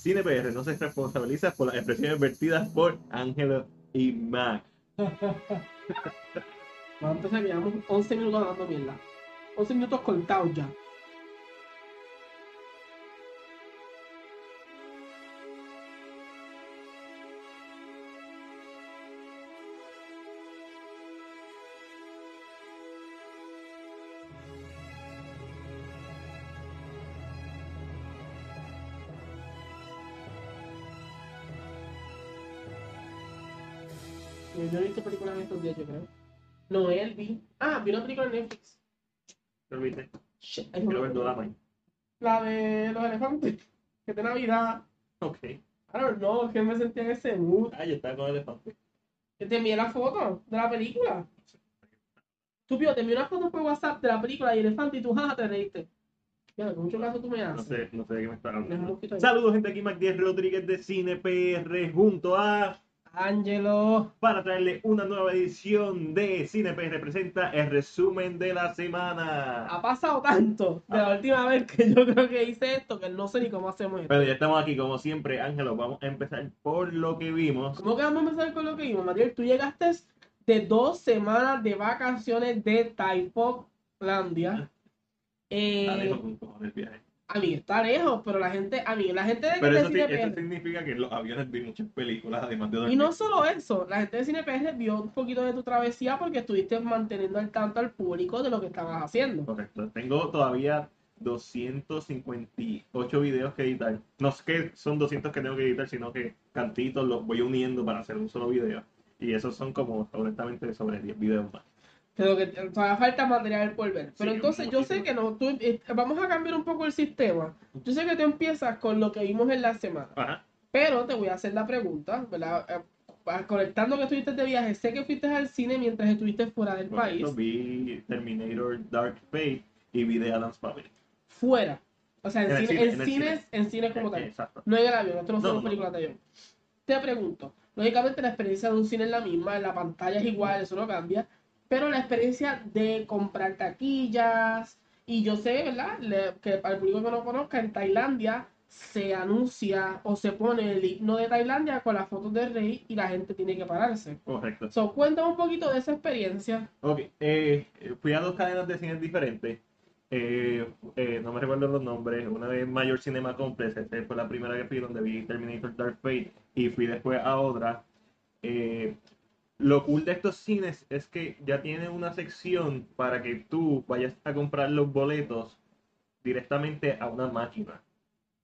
Cine PR no se responsabiliza por las expresiones vertidas por Ángelo y Mac. Entonces llevamos 11 minutos dando mierda. 11 minutos contados ya. Película en Netflix. ¿Lo viste? Shit, ay, Quiero no. ver Doraemon. La de los elefantes. Que de Navidad. Ok. I don't know, es que me sentía en ese mood. Ah, yo estaba con elefante. Que Te envié la foto de la película. Estúpido, te envié una foto por WhatsApp de la película y elefante y tú jaja te reíste. Ya, con mucho caso tú me No haces. sé, no sé de qué me hablando. Saludos, gente. Aquí Mac 10 Rodríguez de Cine PR junto a. Ángelo. Para traerle una nueva edición de Cine PR Presenta el resumen de la semana. Ha pasado tanto de Ah. la última vez que yo creo que hice esto que no sé ni cómo hacemos esto. Pero ya estamos aquí, como siempre, Ángelo. Vamos a empezar por lo que vimos. ¿Cómo que vamos a empezar con lo que vimos, Mariel? Tú llegaste de dos semanas de vacaciones de Taipolandia. Eh, Está lejos un cojón el viaje. A mí está lejos, pero la gente, a mí, la gente de, Pero de eso, Cine eso significa que los aviones vi muchas películas, además de Y dormir. no solo eso, la gente de Cine PR vio un poquito de tu travesía porque estuviste manteniendo al tanto al público de lo que estabas haciendo. Correcto. Tengo todavía 258 videos que editar. No es que son 200 que tengo que editar, sino que cantitos los voy uniendo para hacer un solo video. Y esos son como, honestamente, sobre 10 videos más. Pero que te- todavía falta material por ver. Pero Sí, entonces yo sé que no, tú, eh, vamos a cambiar un poco el sistema. Yo sé que tú empiezas con lo que vimos en la semana. Ajá. Pero te voy a hacer la pregunta, ¿verdad? Eh, Conectando que estuviste de viaje, sé que fuiste al cine mientras estuviste fuera del país. Correcto, Vi Terminator Dark Fate y vi The Addams Family. Fuera. O sea, en, En el cine, cine, en, el cines, en cines como tal. Exacto. No en el avión, esto no son No, no. películas de avión. Te pregunto, lógicamente la experiencia de un cine es la misma, la pantalla es igual, eso no cambia, pero la experiencia de comprar taquillas, y yo sé, ¿verdad? Le- que para el público que no conozca, en Tailandia se anuncia o se pone el himno de Tailandia con las fotos del rey y la gente tiene que pararse. Correcto. So, cuéntame un poquito de esa experiencia. Ok, eh, fui a dos cadenas de cines diferentes. Eh, eh, no me recuerdo los nombres. Una de Mayor Cinema Complex, esta fue la primera que fui donde vi Terminator Dark Fate. Y fui después a otra. Eh, lo cool de estos cines es que ya tienen una sección para que tú vayas a comprar los boletos directamente a una máquina.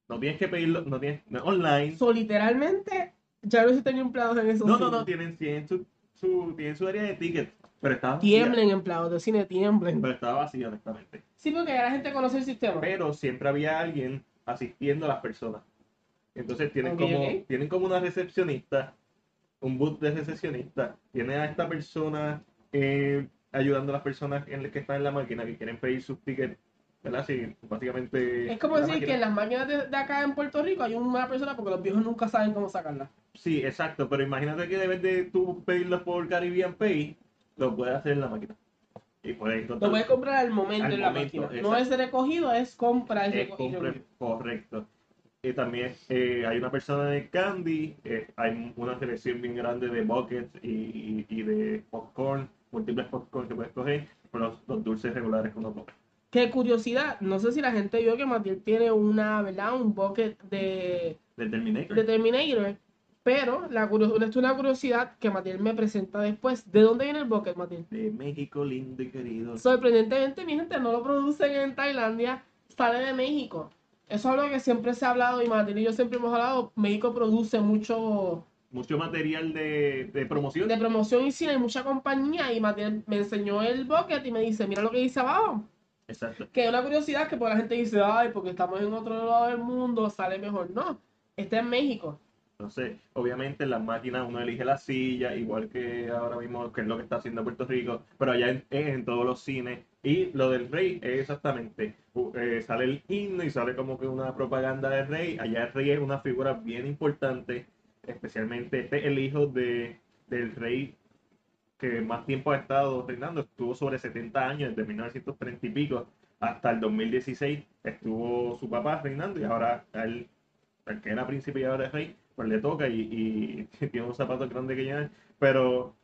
No tienes que pedirlo, no tienes, no online. So, literalmente, ya no existen empleados en esos No, no, no, cines. tienen, tienen su, su, tienen su área de tickets. Pero vacía. Tiemblen empleados de cine, tiemblen. Pero estaba vacía, honestamente. Sí, porque ya la gente conoce el sistema. pero siempre había alguien asistiendo a las personas. Entonces tienen, como, tienen como una recepcionista, un booth de recepcionista, tiene a esta persona eh, ayudando a las personas en las que están en la máquina que quieren pedir sus tickets, ¿verdad? Sí, básicamente... Es como decir máquina- que en las máquinas de, de acá en Puerto Rico hay una persona porque los viejos nunca saben cómo sacarla. Sí, exacto, pero imagínate que debes de tú pedirlos por Caribbean Pay, lo puedes hacer en la máquina. Y puedes Lo puedes comprar al momento Al en la momento, máquina. No es recogido, es compra Es recogido. correcto. Y también eh, hay una persona de candy, eh, hay una selección bien grande de buckets y, y de popcorn, múltiples popcorn que puedes coger, por los, los dulces regulares que uno come. Qué curiosidad, no sé si la gente vio que Matiel tiene una, ¿verdad? Un bucket de, De Terminator. de Terminator. Pero la curio- esto es una curiosidad que Matiel me presenta después. ¿De dónde viene el bucket, Matiel? De México, lindo y querido. Sorprendentemente, mi gente no lo producen en Tailandia, sale de México. Eso es algo que siempre se ha hablado y Matiel y yo siempre hemos hablado. México produce mucho Mucho material de, de promoción. de promoción y cine, hay mucha compañía y Matiel me enseñó el bucket y me dice, mira lo que dice abajo. Exacto. Que es una curiosidad que por la gente dice, ay, porque estamos en otro lado del mundo, sale mejor. No, está en México. Entonces, obviamente en las máquinas uno elige la silla, igual que ahora mismo, que es lo que está haciendo Puerto Rico, pero allá en- es en todos los cines. Y lo del rey es exactamente, u- eh, sale el himno y sale como que una propaganda del rey. Allá el rey es una figura bien importante, especialmente este es el hijo de, del rey que más tiempo ha estado reinando, estuvo sobre 70 años, desde 1930 y pico hasta el 2016 estuvo su papá reinando y ahora él el que era príncipe y ahora es rey, pues le toca y, y tiene un zapato grande que llenar. Pero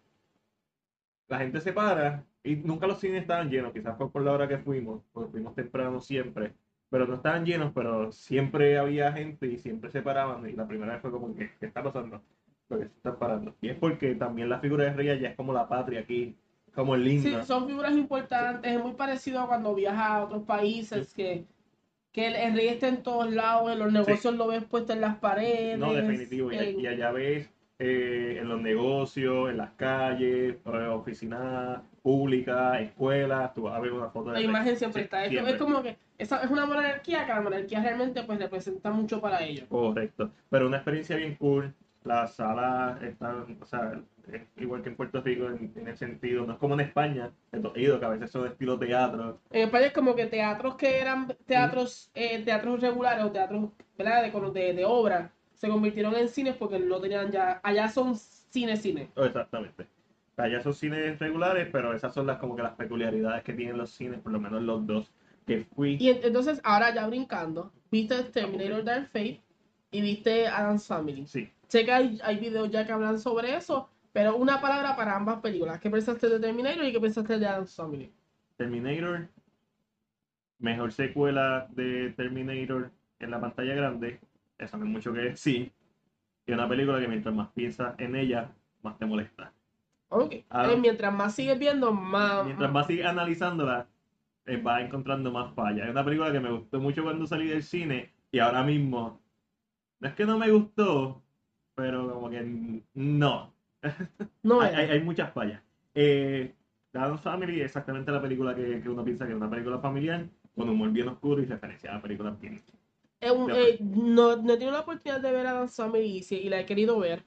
la gente se para y nunca los cines estaban llenos, quizás fue por la hora que fuimos, porque fuimos temprano siempre, pero no estaban llenos, pero siempre había gente y siempre se paraban y la primera vez fue como, ¿qué, qué está pasando? Porque se están parando. Y es porque también la figura de rey ya es como la patria aquí, como el Sí, himno. son figuras importantes, es muy parecido a cuando viajas a otros países que, que el, el rey está en todos lados, en los negocios lo ves puesto en las paredes. No, definitivo. Y, y allá ves eh, en los negocios, en las calles, eh, oficinas públicas, escuelas, tú vas a ver una foto de la rey. imagen siempre Sí, está. Es, siempre. es como que esa es una monarquía que la monarquía realmente pues representa mucho para ellos. Correcto. Pero una experiencia bien cool. Las salas están, o sea, es igual que en Puerto Rico en, en el sentido, no es como en España, en los ido, que a veces son estilo teatro. En España es como que teatros que eran teatros, eh, teatros regulares o teatros ¿verdad? de, de, de obra se convirtieron en cines porque no tenían ya, allá son cine cine. Oh, Exactamente. Allá son cines regulares, pero esas son las como que las peculiaridades que tienen los cines, por lo menos los dos que fui. Y en- entonces ahora ya brincando, viste Terminator Dark Fate y viste Adam's Family. Sí. Sé que hay, hay videos ya que hablan sobre eso, pero una palabra para ambas películas. ¿Qué pensaste de Terminator y qué pensaste de Adam's Family? Terminator, mejor secuela de Terminator en la pantalla grande, eso no es mucho que decir. Y una película que mientras más piensas en ella, más te molesta. Ok. Adam- Eh, mientras más sigues viendo, más... Mientras más sigues analizándola, eh, vas encontrando más fallas. Es una película que me gustó mucho cuando salí del cine y ahora mismo, no es que no me gustó, pero como que no. No hay, hay- hay muchas fallas. Eh, The Family es exactamente la película que, que uno piensa que es una película familiar, con humor bien oscuro y referencia a películas bien. Eh, eh, no, no he tenido la oportunidad de ver a Dan Family y, y la he querido ver.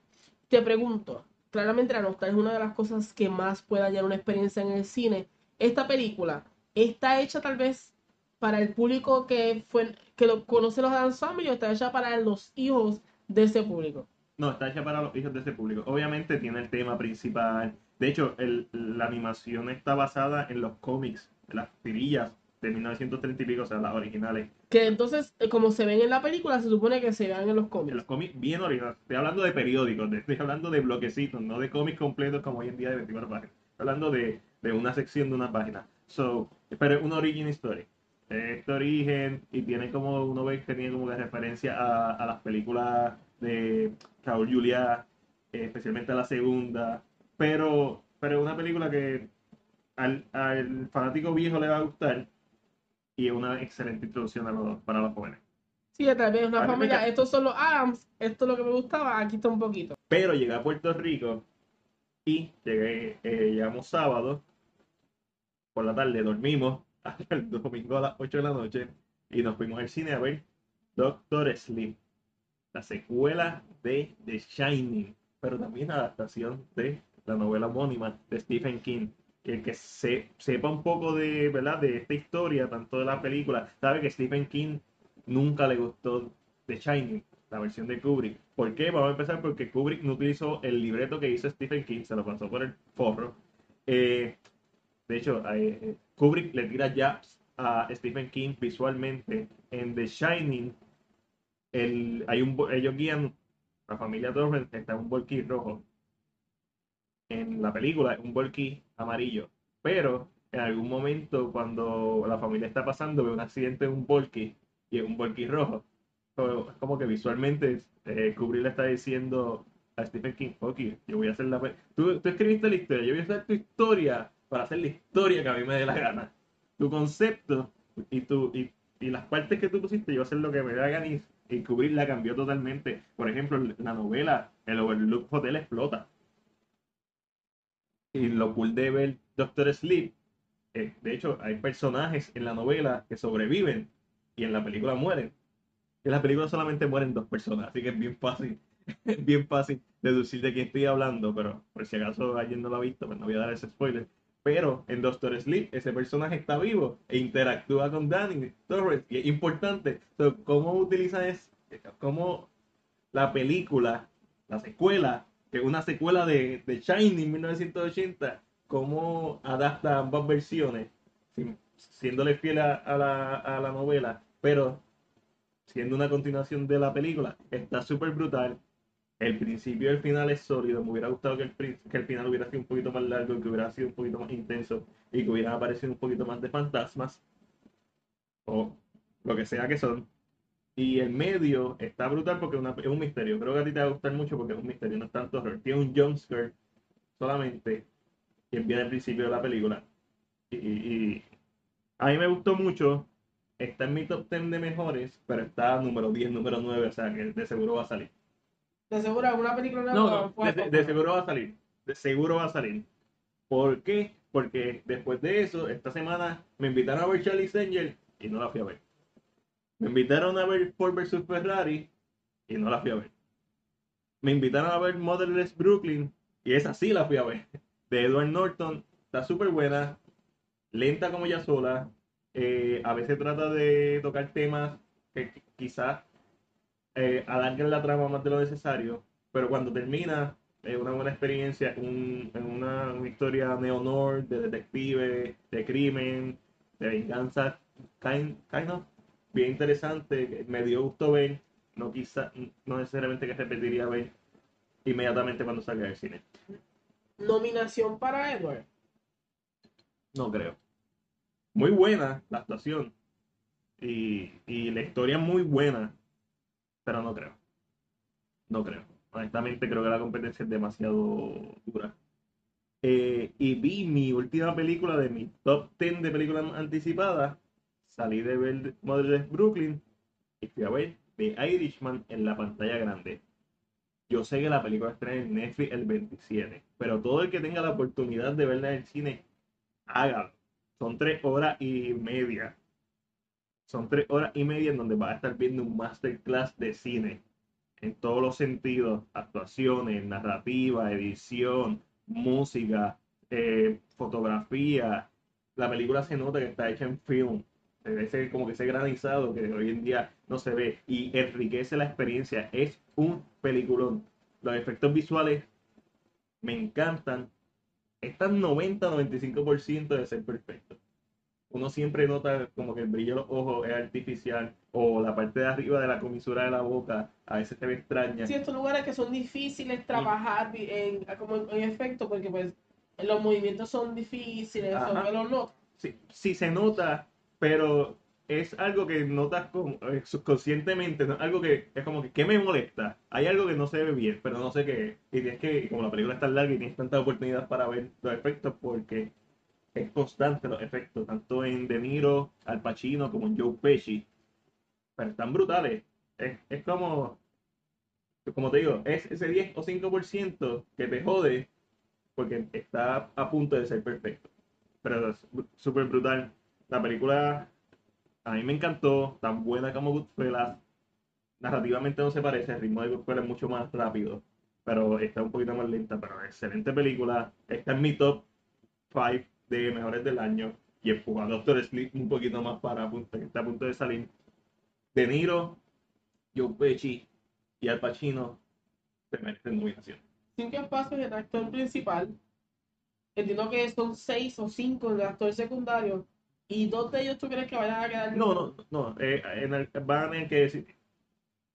Te pregunto, claramente la nostalgia es una de las cosas que más puede dañar una experiencia en el cine. Esta película está hecha tal vez para el público que fue que lo conoce los Dan Family o está hecha para los hijos de ese público. No, está hecha para los hijos de ese público. Obviamente tiene el tema principal. De hecho, el- la animación está basada en los cómics, las tirillas de 1930 y pico, o sea, las originales. Que entonces, eh, como se ven en la película, se supone que se vean en los En cómics. los cómics bien originales. Estoy hablando de periódicos, estoy hablando de bloquecitos, no de cómics completos como hoy en día de 24 páginas. Estoy hablando de, de una sección de una página. So, pero es una origin story. Este origen, y tiene como, uno ve que tiene como de referencia a, a las películas de Raúl Juliá, eh, especialmente a la segunda. Pero, pero es una película que al, al fanático viejo le va a gustar y es una excelente introducción los- para los jóvenes. Sí, tal vez una familia, mira. estos son los Adams, esto es lo que me gustaba, aquí está un poquito. Pero llegué a Puerto Rico y llegué, eh, llegamos sábado por la tarde, dormimos hasta el domingo a las 8 de la noche y nos fuimos al cine a ver Doctor Sleep, la secuela de The Shining, pero también adaptación de la novela homónima de Stephen King. El que se, sepa un poco de, ¿verdad? de esta historia, tanto de la película, sabe que Stephen King nunca le gustó The Shining, la versión de Kubrick. ¿Por qué? Vamos a empezar porque Kubrick no utilizó el libreto que hizo Stephen King, se lo pasó por el forro. Eh, de hecho, eh, Kubrick le tira jabs a Stephen King visualmente. En The Shining, el, hay un, ellos guían, la familia Torrent está en un volquí rojo. En la película es un volquí amarillo. Pero en algún momento, cuando la familia está pasando, ve un accidente en un volquí y es un volquí rojo. Es como que visualmente eh, está diciendo a Stephen King, ok, yo voy a hacer la... Tú, tú escribiste la historia, yo voy a hacer tu historia para hacer la historia que a mí me dé la gana. Tu concepto y, tu, y, y las partes que tú pusiste, yo voy a hacer lo que me dé la gana y, y la cambió totalmente. Por ejemplo, la novela, el Overlook Hotel explota. Y lo cool de ver Doctor Sleep, eh, de hecho, hay personajes en la novela que sobreviven y en la película mueren. En la película solamente mueren dos personas, así que es bien fácil, bien fácil deducir de quién estoy hablando, pero por si acaso alguien no lo ha visto, pues no voy a dar ese spoiler. Pero en Doctor Sleep ese personaje está vivo e interactúa con Danny Torres y es importante. So, ¿Cómo utilizan es, cómo la película, la secuela, es una secuela de, de Shining 1980, cómo adapta ambas versiones, siéndole fiel a, la, a la novela, pero siendo una continuación de la película, está súper brutal. El principio y el final es sólido. Me hubiera gustado que el, que el final hubiera sido un poquito más largo, que hubiera sido un poquito más intenso y que hubiera aparecido un poquito más de fantasmas o lo que sea que son. Y el medio está brutal porque es, una- es un misterio. Creo que a ti te va a gustar mucho porque es un misterio, no es tanto horror. Tiene un jumpscare solamente que viene al principio de la película. Y, y a mí me gustó mucho. Está en mi top 10 de mejores, pero está número 10, número 9, o sea que de seguro va a salir. De seguro alguna película nueva No, de, de seguro va a salir. De seguro va a salir. ¿Por qué? Porque después de eso, esta semana me invitaron a ver Charlie's Angel y no la fui a ver. Me invitaron a ver Ford vs Ferrari y no la fui a ver. Me invitaron a ver Motherless Brooklyn y esa sí la fui a ver. De Edward Norton. Está súper buena. Lenta como ella sola. eh, a veces trata de tocar temas que qui- quizás eh, alargan la trama más de lo necesario. Pero cuando termina, es una buena experiencia. Un, en una, una historia neo-nord, de detective, de crimen, de venganza. Kind, kind of bien interesante. Me dio gusto ver. No, quizá, no necesariamente que repetiría ver inmediatamente cuando salga del cine. Nominación para Edward. No creo. Muy buena la actuación. Y, y la historia muy buena. Pero no creo. No creo. Honestamente creo que la competencia es demasiado dura. Eh, y vi mi última película de mi top 10 de películas anticipadas. Salí de ver Motherless Brooklyn y fui a ver The Irishman en la pantalla grande. Yo sé que la película estrena en Netflix el 27, pero todo el que tenga la oportunidad de verla en el cine, hágalo. Son tres horas y media. Son tres horas y media en donde vas a estar viendo un masterclass de cine. En todos los sentidos. Actuaciones, narrativa, edición, música, eh, fotografía. La película se nota que está hecha en film. Ese- como que ese granizado que hoy en día no se ve. Y enriquece la experiencia. Es un peliculón. Los efectos visuales me encantan están 90-95% de ser perfecto. Uno siempre nota como que el brillo de los ojos es artificial o la parte de arriba de la comisura de la boca a veces se ve extraña. Sí, estos lugares que son difíciles trabajar en, como en, en efecto, porque pues los movimientos son difíciles, son no. Sí, sí se nota, pero es algo que notas como, eh, subconscientemente, algo que es como que ¿qué me molesta? Hay algo que no se ve bien, pero no sé qué. Y tienes que, como la película es tan larga y tienes tanta oportunidad para ver los efectos porque es constante los efectos, tanto en De Niro, Al Pacino como en Joe Pesci. Pero están brutales. Es, es como, como te digo, es ese 10 o 5% que te jode porque está a punto de ser perfecto. Pero es súper brutal. La película a mí me encantó, tan buena como Goodfellas. Narrativamente no se parece, el ritmo de Goodfellas es mucho más rápido, pero está un poquito más lenta, pero excelente película. Está en mi top 5 de mejores del año. Y el a Doctor Sleep un poquito más para que está a punto de salir. De Niro, Joe Pesci y Al Pacino se merecen nominación. Cinco espacios en actor principal. Entiendo que son seis o cinco en actor secundario. Y dos de ellos tú crees que vayan a quedar. No, no, no. eh, en el, van a tener que decir.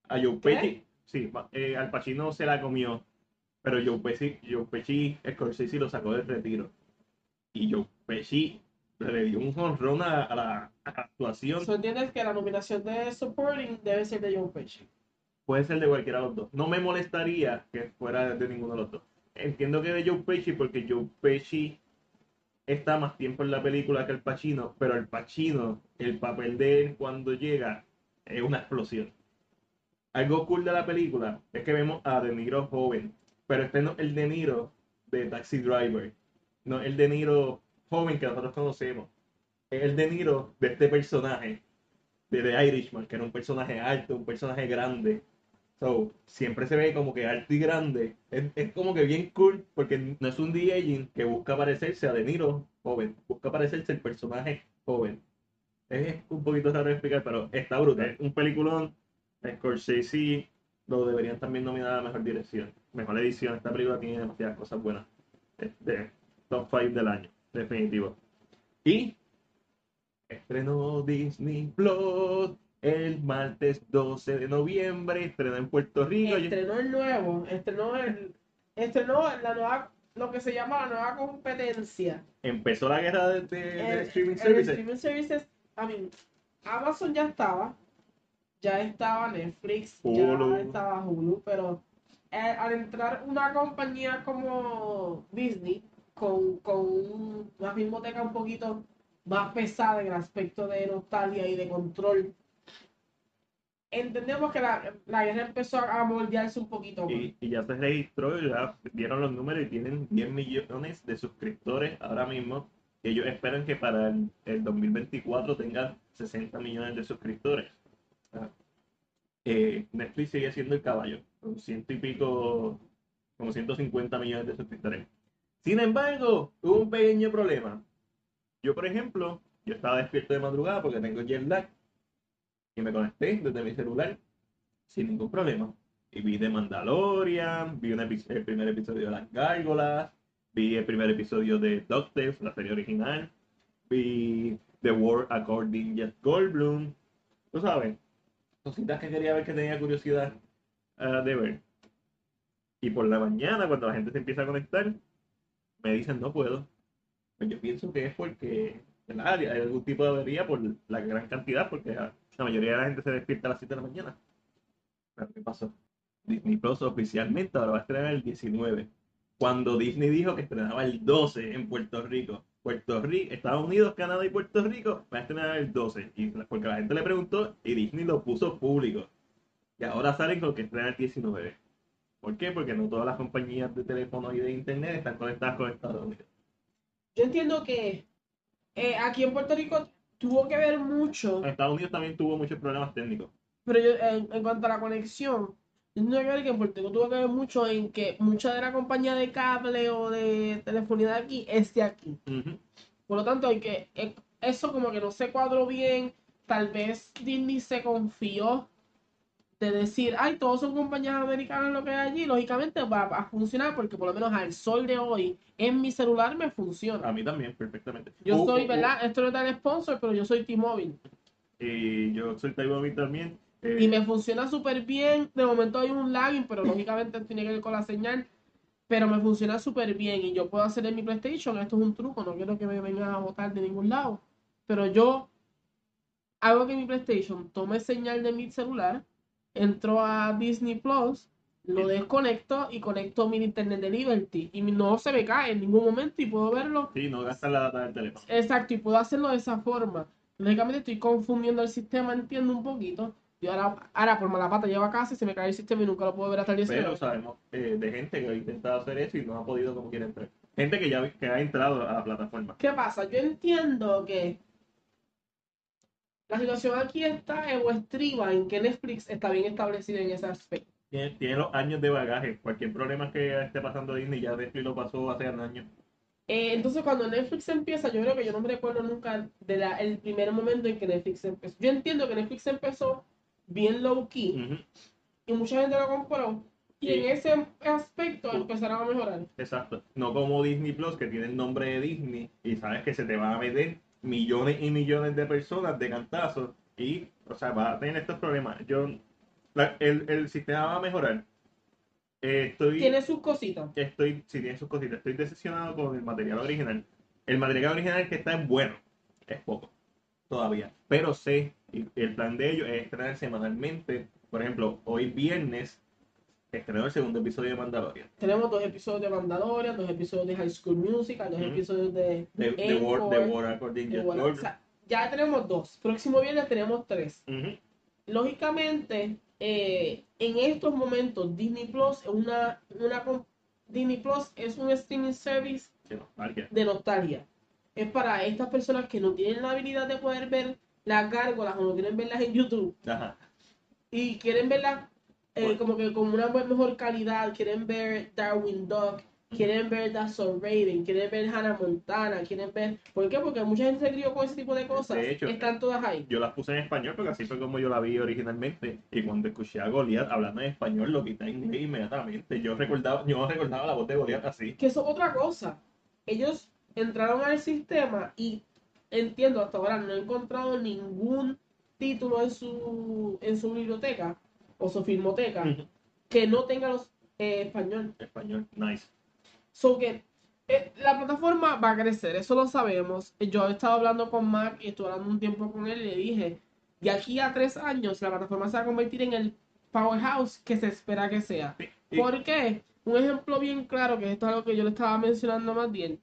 A Joe. Pesci, sí, eh, Al Pacino se la comió. Pero Joe Pesci, Joe Pesci, Scorsese lo sacó del retiro. Y Joe Pesci le dio un honrón a, a la, a la actuación. ¿Tú entiendes que la nominación de supporting debe ser de Joe Pesci? Puede ser de cualquiera de los dos. No me molestaría que fuera de ninguno de los dos. Entiendo que de Joe Pesci porque Joe Pesci está más tiempo en la película que el Pacino, pero el Pacino, el papel de él cuando llega es una explosión. Algo cool de la película es que vemos a De Niro joven, pero este no es el De Niro de Taxi Driver, no es el De Niro joven que nosotros conocemos, es el De Niro de este personaje, de The Irishman, que era un personaje alto, un personaje grande. So, siempre se ve como que alto y grande. Es, es como que bien cool, porque no es un de-aging que busca parecerse a De Niro joven, busca parecerse el personaje joven. Es un poquito raro de explicar, pero está brutal. Es un peliculón. Scorsese lo deberían también nominar a mejor dirección, mejor edición. Esta película tiene demasiadas cosas buenas. Es de top 5 del año, definitivo. Y estrenó Disney Plus el martes 12 de noviembre, estrena en Puerto Rico. Estrenó el nuevo, estrenó el, estrenó la nueva, lo que se llama la nueva competencia. Empezó la guerra de, de- de El- streaming el services. streaming services, I mean, Amazon ya estaba, ya estaba Netflix, Hulu. ya estaba Hulu, pero eh, al entrar una compañía como Disney, con, con un- una filmoteca un poquito más pesada en el aspecto de nostalgia y de control, entendemos que la, la guerra empezó a moldearse un poquito más. Y, y ya se registró, ya dieron los números y tienen 10 millones de suscriptores ahora mismo. Ellos esperan que para el, el 2024 tengan 60 millones de suscriptores. Ah. Eh, Netflix sigue siendo el caballo, con ciento y pico, como 150 millones de suscriptores. Sin embargo, hubo un pequeño problema. Yo, por ejemplo, yo estaba despierto de madrugada porque tengo jet lag me conecté desde mi celular sin ningún problema. Y vi The Mandalorian, vi un el primer episodio de Las Gárgolas, vi el primer episodio de DuckTales, la serie original, vi The War According Jeff Goldblum. Tú sabes, cositas que quería ver que tenía curiosidad ah, de ver. Y por la mañana, cuando la gente se empieza a conectar, me dicen no puedo. Pues yo pienso que es porque ¿verdad? hay algún tipo de avería por la gran cantidad, porque ah, la mayoría de la gente se despierta a las 7 de la mañana. Pero ¿qué pasó? Disney Plus oficialmente ahora va a estrenar el 19. Cuando Disney dijo que estrenaba el 12 en Puerto Rico. Puerto Rico, Estados Unidos, Canadá y Puerto Rico va a estrenar el 12. Y porque la gente le preguntó y Disney lo puso público. Y ahora salen con que estrena el 19. ¿Por qué? Porque no todas las compañías de teléfono y de internet están conectadas con Estados Unidos. Yo entiendo que eh, aquí en Puerto Rico tuvo que ver mucho, Estados Unidos también tuvo muchos problemas técnicos. pero yo, en, en cuanto a la conexión, yo entiendo que ver que en Puerto Rico tuvo que ver mucho en que mucha de la compañía de cable o de telefonía de aquí es de aquí. Por lo tanto, hay que eso como que no se cuadró bien. Tal vez Disney se confió de decir, ay, todos son compañías americanas lo que hay allí. Lógicamente va a funcionar porque por lo menos al sol de hoy en mi celular me funciona. A mí también, perfectamente. Yo soy. ¿verdad? Esto no es tan sponsor, pero yo soy T-Mobile. Y yo soy Taiwan también. eh, Y me funciona súper bien. De momento hay un lagging, pero lógicamente tiene que ver con la señal. Pero me funciona súper bien y yo puedo hacer en mi PlayStation. Esto es un truco, no quiero que me vengan a botar de ningún lado. Pero yo hago que mi PlayStation tome señal de mi celular, entro a Disney Plus, lo desconecto y conecto mi internet de Liberty. Y no se me cae en ningún momento y puedo verlo Sí, no gastas la data del teléfono. Exacto, y puedo hacerlo de esa forma. Lógicamente estoy confundiendo el sistema, entiendo un poquito. Y ahora, ahora por mala pata llevo a casa y se me cae el sistema y nunca lo puedo ver hasta el 19. Pero sabemos eh, de gente que ha intentado hacer eso y no ha podido como quiere entrar. Gente que ya que ha entrado a la plataforma. ¿Qué pasa? Yo entiendo que la situación aquí está en o estriba en que Netflix está bien establecido en ese aspecto. Tiene, tiene los años de bagaje. Cualquier problema que esté pasando Disney ya Netflix lo pasó hace años. Eh, entonces cuando Netflix empieza, yo creo que yo no me recuerdo nunca del primer momento en que Netflix empezó. Yo entiendo que Netflix empezó bien low key y mucha gente lo compró. Y Sí. en ese aspecto empezaron a mejorar. Exacto. No como Disney Plus, que tiene el nombre de Disney y sabes que se te van a meter millones y millones de personas de cantazos y, o sea, va a tener estos problemas. Yo, la- el, el sistema va a mejorar. Eh, estoy, Tiene sus cositas. estoy, si tiene sus cositas, estoy decepcionado con el material original. El material original que está es bueno, es poco todavía, pero sé, el plan de ellos es estrenar semanalmente. Por ejemplo, hoy viernes estrenó el segundo episodio de Mandalorian. Tenemos dos episodios de Mandalorian, dos episodios de High School Musical, dos episodios de... De, de Encore, War, de War According de o sea, ya tenemos dos. Próximo viernes tenemos tres. Lógicamente, eh, en estos momentos Disney Plus es una, una Disney Plus es un streaming service Sí, nostalgia. de nostalgia. Es para estas personas que no tienen la habilidad de poder ver las gárgolas o no quieren verlas en YouTube Ajá. y quieren verlas eh, como que con una mejor calidad, quieren ver Darwin Duck, quieren ver So Raven, quieren ver Hannah Montana, quieren ver... ¿Por qué? Porque mucha gente se crió con ese tipo de cosas. De hecho, Están todas ahí. Yo las puse en español porque así fue como yo la vi originalmente. Y cuando escuché a Goliath hablando en español, lo quité en inglés inmediatamente. Yo recordaba, yo recordaba la voz de Goliath así. Que eso es otra cosa. Ellos entraron al sistema y entiendo, hasta ahora no he encontrado ningún título en su, en su biblioteca o su filmoteca que no tenga los eh, español. Español, nice. So que eh, la plataforma va a crecer, eso lo sabemos. Yo he estado hablando con Mac y estuve hablando un tiempo con él y le dije, de aquí a tres años la plataforma se va a convertir en el powerhouse que se espera que sea. Sí, ¿Por qué? Un ejemplo bien claro, que esto es algo que yo le estaba mencionando más bien.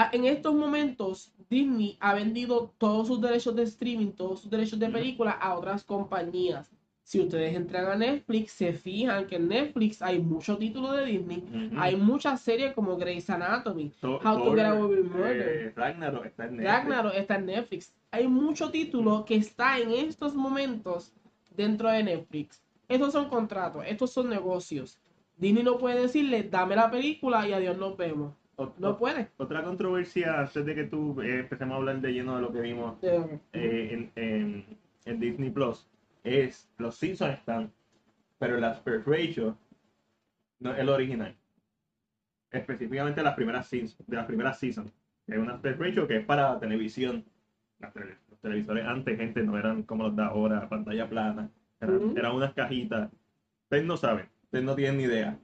Ah, En estos momentos, Disney ha vendido todos sus derechos de streaming, todos sus derechos de película a otras compañías. Si ustedes entran a Netflix, se fijan que en Netflix hay muchos títulos de Disney. Hay muchas series como Grey's Anatomy, To- How to Get Away with Murder. eh, Ragnarok está en Netflix. Ragnarok está en Netflix. Hay mucho título que está en estos momentos dentro de Netflix. Estos son contratos, estos son negocios. Disney no puede decirle, dame la película y adiós nos vemos. No puede. Otra controversia, antes de que tú eh, empecemos a hablar de lleno de lo que vimos Eh, en, en- en Disney Plus, es los Simpsons están, pero el aspect ratio no es el original. Específicamente las primeras Simpsons, de las primeras seasons. Es un aspect ratio que es para televisión. Las tele- los televisores antes, gente, no eran como los de ahora, pantalla plana. Eran, eran unas cajitas. Ustedes no saben, ustedes no tienen ni idea.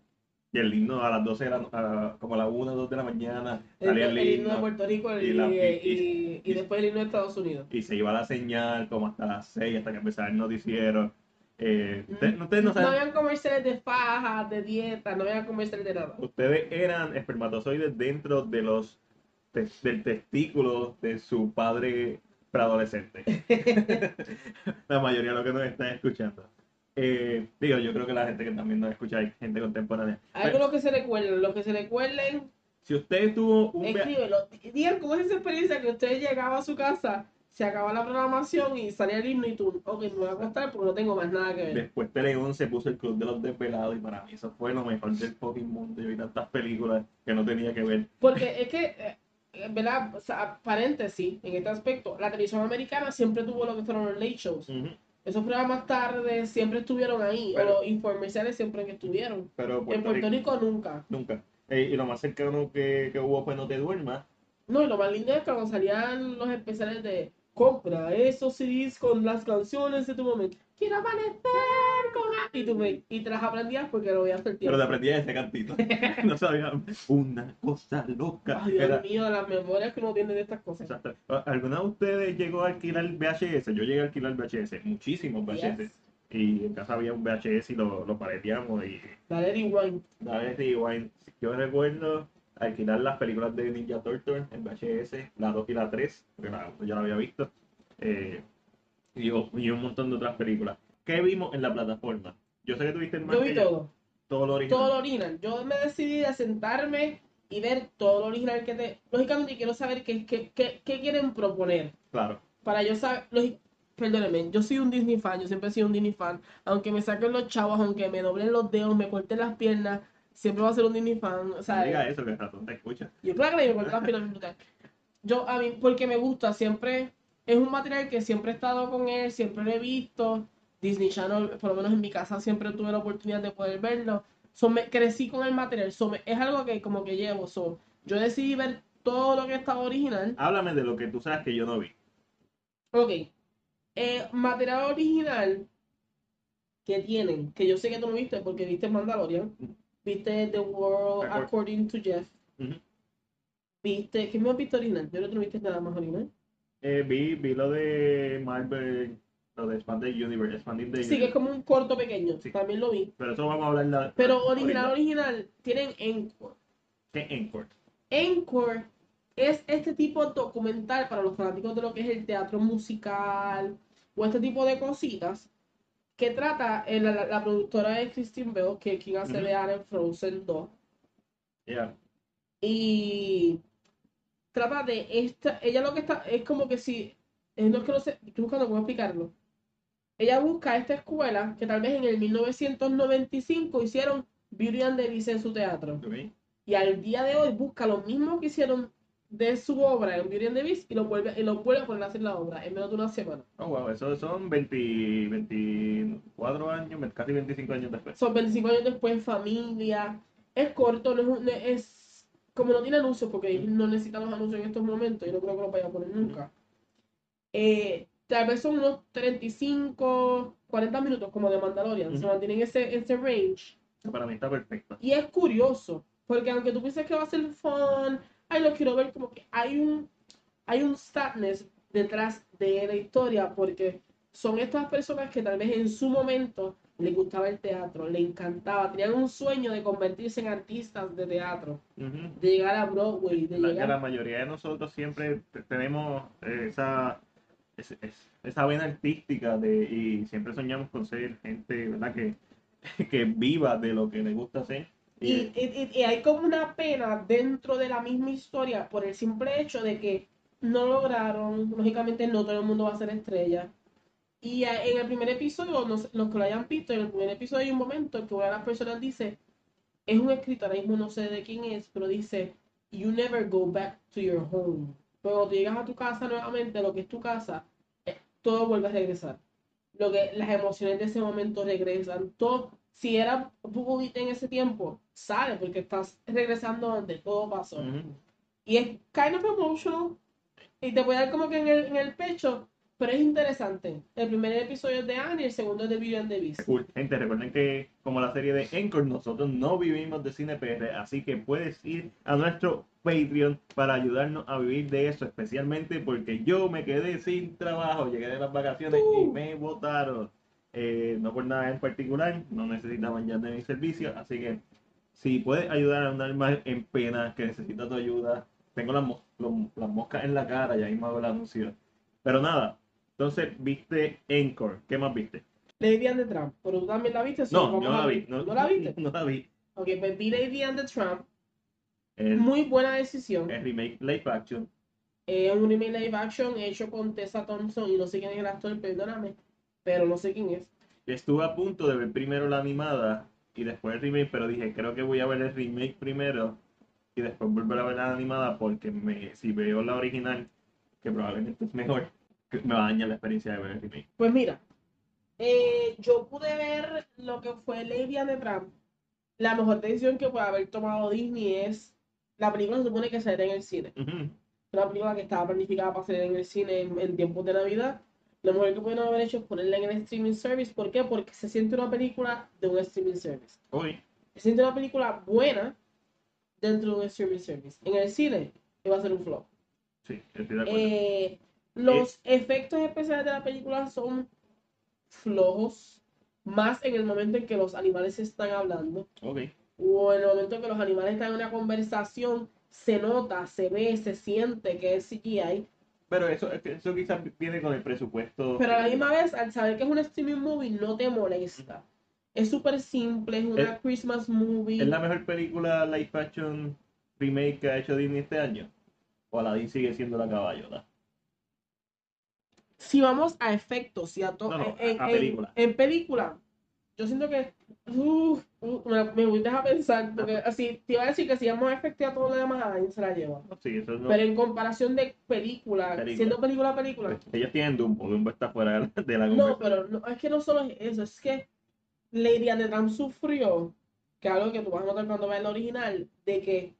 Y el himno a las 12 de la, a- como a las 1 o 2 de la mañana, el, salía el el himno de Puerto Rico y, y la- y- y- y y- después el himno de Estados Unidos. y se iba la señal como hasta las 6, hasta que empezaba el noticiero. Eh, ustedes, ustedes no No saben, habían comerciales de fajas, de dieta, no habían comerciales de nada. ustedes eran espermatozoides dentro de los te- del testículo de su padre preadolescente. la mayoría de los que nos están escuchando. Eh, digo, yo creo que la gente que también nos escucha hay gente contemporánea. Algo lo que se recuerden, lo que se recuerden, Si usted tuvo un escríbelo. Digan cómo es esa experiencia que usted llegaba a su casa, se acaba la programación y salía el himno y tú, ok, me voy a acostar porque no tengo más nada que ver. Después Tele 11 puso el Club de los Desvelados y para mí eso fue lo mejor del fucking mundo. Yo vi tantas películas que no tenía que ver. Porque es que, eh, eh, ¿verdad? O sea, paréntesis, en este aspecto, la televisión americana siempre tuvo lo que fueron los late shows. Esos programas tarde siempre estuvieron ahí, Pero- o los infomerciales siempre que estuvieron. Pero En Puerto Rico, Rico nunca. nunca. Eh, y lo más cercano que, que hubo fue No Te Duermas. No, y lo más lindo es que cuando salían los especiales de compra esos CDs con las canciones de tu momento. Quiero amanecer con a-". y tú me, y te las aprendías porque lo todo el Pero tiempo. te aprendía ese cantito. no sabía. Una cosa loca. Ay, Dios Era- mío, las memorias que uno tiene de estas cosas. Exacto. ¿Alguna de ustedes llegó a alquilar VHS? Yo llegué a alquilar VHS, muchísimos VHS. Yes. Y en casa había un VHS y lo, lo pareteamos. Y Dale rewind. a ver, rewind. Yo recuerdo alquilar las películas de Ninja Turtle en VHS, la 2 y la 3, porque la, yo la había visto. Eh, y, y un montón de otras películas. ¿Qué vimos en la plataforma? Yo sé que tuviste más Yo vi todo. todo lo original. Todo lo original. Yo me decidí a sentarme y ver todo lo original que te. Lógicamente quiero saber qué, qué, qué, qué quieren proponer. Claro. Para yo saber. lógi- Perdóneme, yo soy un Disney fan, yo siempre he sido un Disney fan. Aunque me saquen los chavos, aunque me doblen los dedos, me corten las piernas, siempre voy a ser un Disney fan. O sea, No diga eso, que el ratón te escucha. Yo claro que me corté las piernas brutal. Yo, a mí, porque me gusta, siempre, es un material que siempre he estado con él, siempre lo he visto. Disney Channel, por lo menos en mi casa, siempre tuve la oportunidad de poder verlo. So, me, crecí con el material, so, me- es algo que como que llevo. So, yo decidí ver todo lo que estaba original. Háblame de lo que tú sabes que yo no vi. Ok. Eh, material original que tienen, que yo sé que tú no viste porque viste Mandalorian, viste The World Accord- According to Jeff, viste, ¿qué me has visto original? Yo no viste nada más original. Eh, vi, vi lo de Marvel, lo de Expanded Universe, Expanded the Sí, que es Universe. como un corto pequeño, Sí. también lo vi. Pero eso vamos a hablar la- Pero original, original, tienen Encore. ¿Qué Encore? Encore es este tipo de documental para los fanáticos de lo que es el teatro musical o este tipo de cositas que trata eh, la, productora de Christine Bell, que es quien hace de en Frozen 2. Ya. Y trata de esta, ella lo que está, es como que si, eh, no es que no sé, estoy buscando cómo explicarlo. Ella busca esta escuela que tal vez en el 1995 hicieron Beauty and the Beast en su teatro. ok. Y al día de hoy busca lo mismo que hicieron de su obra en Beauty and the Beast y lo vuelve, y lo vuelve a poner a hacer la obra en menos de una semana. Oh, wow, eso son 20, 24 años, casi 25 años después. Son 25 años después, familia. Es corto, no es, no es como no tiene anuncios, porque no necesitan los anuncios en estos momentos, y no creo que lo vaya a poner nunca. Eh, tal vez son unos 35, 40 minutos como de Mandalorian, se Ujú. mantienen ese, ese range. Para mí está perfecto. Y es curioso, porque aunque tú pienses que va a ser fun, ay, lo quiero ver, como que hay un, hay un sadness detrás de la historia, porque son estas personas que tal vez en su momento les gustaba el teatro, le encantaba, tenían un sueño de convertirse en artistas de teatro, de llegar a Broadway, de La, llegar la mayoría de nosotros siempre te- tenemos esa, es- es- esa vena artística de, y siempre soñamos con ser gente ¿verdad? Que, que viva de lo que le gusta hacer. Y, y- y- y hay como una pena dentro de la misma historia por el simple hecho de que no lograron, lógicamente no todo el mundo va a ser estrella. Y en el primer episodio, no sé, los que lo hayan visto, en el primer episodio hay un momento en que una de las personas dice, es un escritor, ahora mismo no sé de quién es, pero dice, you never go back to your home. Pero cuando tú llegas a tu casa nuevamente, lo que es tu casa, eh, todo vuelve a regresar. Lo que, las emociones de ese momento regresan. Todo, si era Bubulita en ese tiempo, sale porque estás regresando donde todo pasó. Y es kind of emotional. Y te puede dar como que en el, en el pecho. Pero es interesante. El primer episodio es de Anne y el segundo es de Beauty and the Beast. Cool. Gente, recuerden que como la serie de Encore, nosotros no vivimos de cine PR, así que puedes ir a nuestro Patreon para ayudarnos a vivir de eso, especialmente porque yo me quedé sin trabajo, llegué de las vacaciones y Uh. me votaron. Eh, no por nada en particular, no necesitaban ya de mi servicio, así que si puedes ayudar a un alma en pena que necesita tu ayuda, tengo las, mos- lo- las moscas en la cara, ya mismo hago el anuncio. Pero nada, entonces viste Encore, ¿qué más viste? Lady and the Tramp. Pero tú también la viste. No, vamos yo la vi. No, ¿No la viste? No la vi. Ok, pues vi Lady and the Tramp. El, Muy buena decisión. el remake live action. Es un remake live action hecho con Tessa Thompson y no sé quién es el actor, perdóname. Pero no sé quién es. Estuve a punto de ver primero la animada y después el remake, pero dije, creo que voy a ver el remake primero y después volver a ver la animada porque me, si veo la original, que probablemente es mejor, me va a dañar la experiencia de ver el remake. Pues mira, eh, yo pude ver lo que fue Lady and the Tramp. La mejor decisión que puede haber tomado Disney es la película se supone que saldrá en el cine. Una película que estaba planificada para salir en el cine en, en tiempos de Navidad. Lo mejor que pudieron haber hecho es ponerla en el streaming service. ¿Por qué? Porque se siente una película de un streaming service. Hoy, Se siente una película buena dentro de un streaming service. En el cine iba a ser un flop. sí, estoy de acuerdo. Eh, los efectos especiales de la película son flojos, más en el momento en que los animales están hablando ok. o en el momento en que los animales están en una conversación, se nota, se ve, se siente que es CGI, Pero eso, eso quizás viene con el presupuesto. pero a la misma vez, al saber que es un streaming movie, no te molesta. Es súper simple, es una Es- Christmas movie. ¿Es la mejor película live action remake que ha hecho Disney este año? ¿O Aladdin sigue siendo la caballota? Si vamos a efectos y a todo No, no, en, a en- película. en película, yo siento que uf, uf, me, voy a dejar pensar, porque así te iba a decir que si vamos a efectos y a todo lo demás, Aladdin se la lleva. Sí, eso no. Pero en comparación de película, Película. siendo película a película, Pues, ellos tienen Dumbo, Dumbo está fuera de la- no, pero no, es que no solo es eso, es que Lady and the Tramp sufrió, que es algo que tú vas a notar cuando veas el original, de que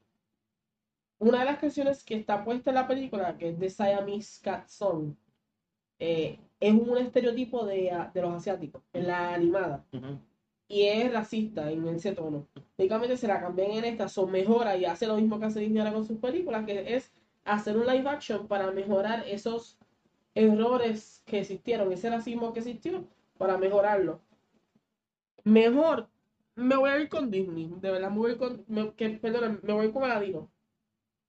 una de las canciones que está puesta en la película, que es de Siamese Cat Song, eh, es un estereotipo de, ah, de los asiáticos, en la animada, y es racista en ese tono. Técnicamente se la cambian en esta, son mejora y hace lo mismo que hace Disney ahora con sus películas, que es hacer un live action para mejorar esos errores que existieron, ese racismo que existió, para mejorarlo. Mejor, me voy a ir con Disney, de verdad, me voy a ir con, me, que, perdón, me voy con Aladino.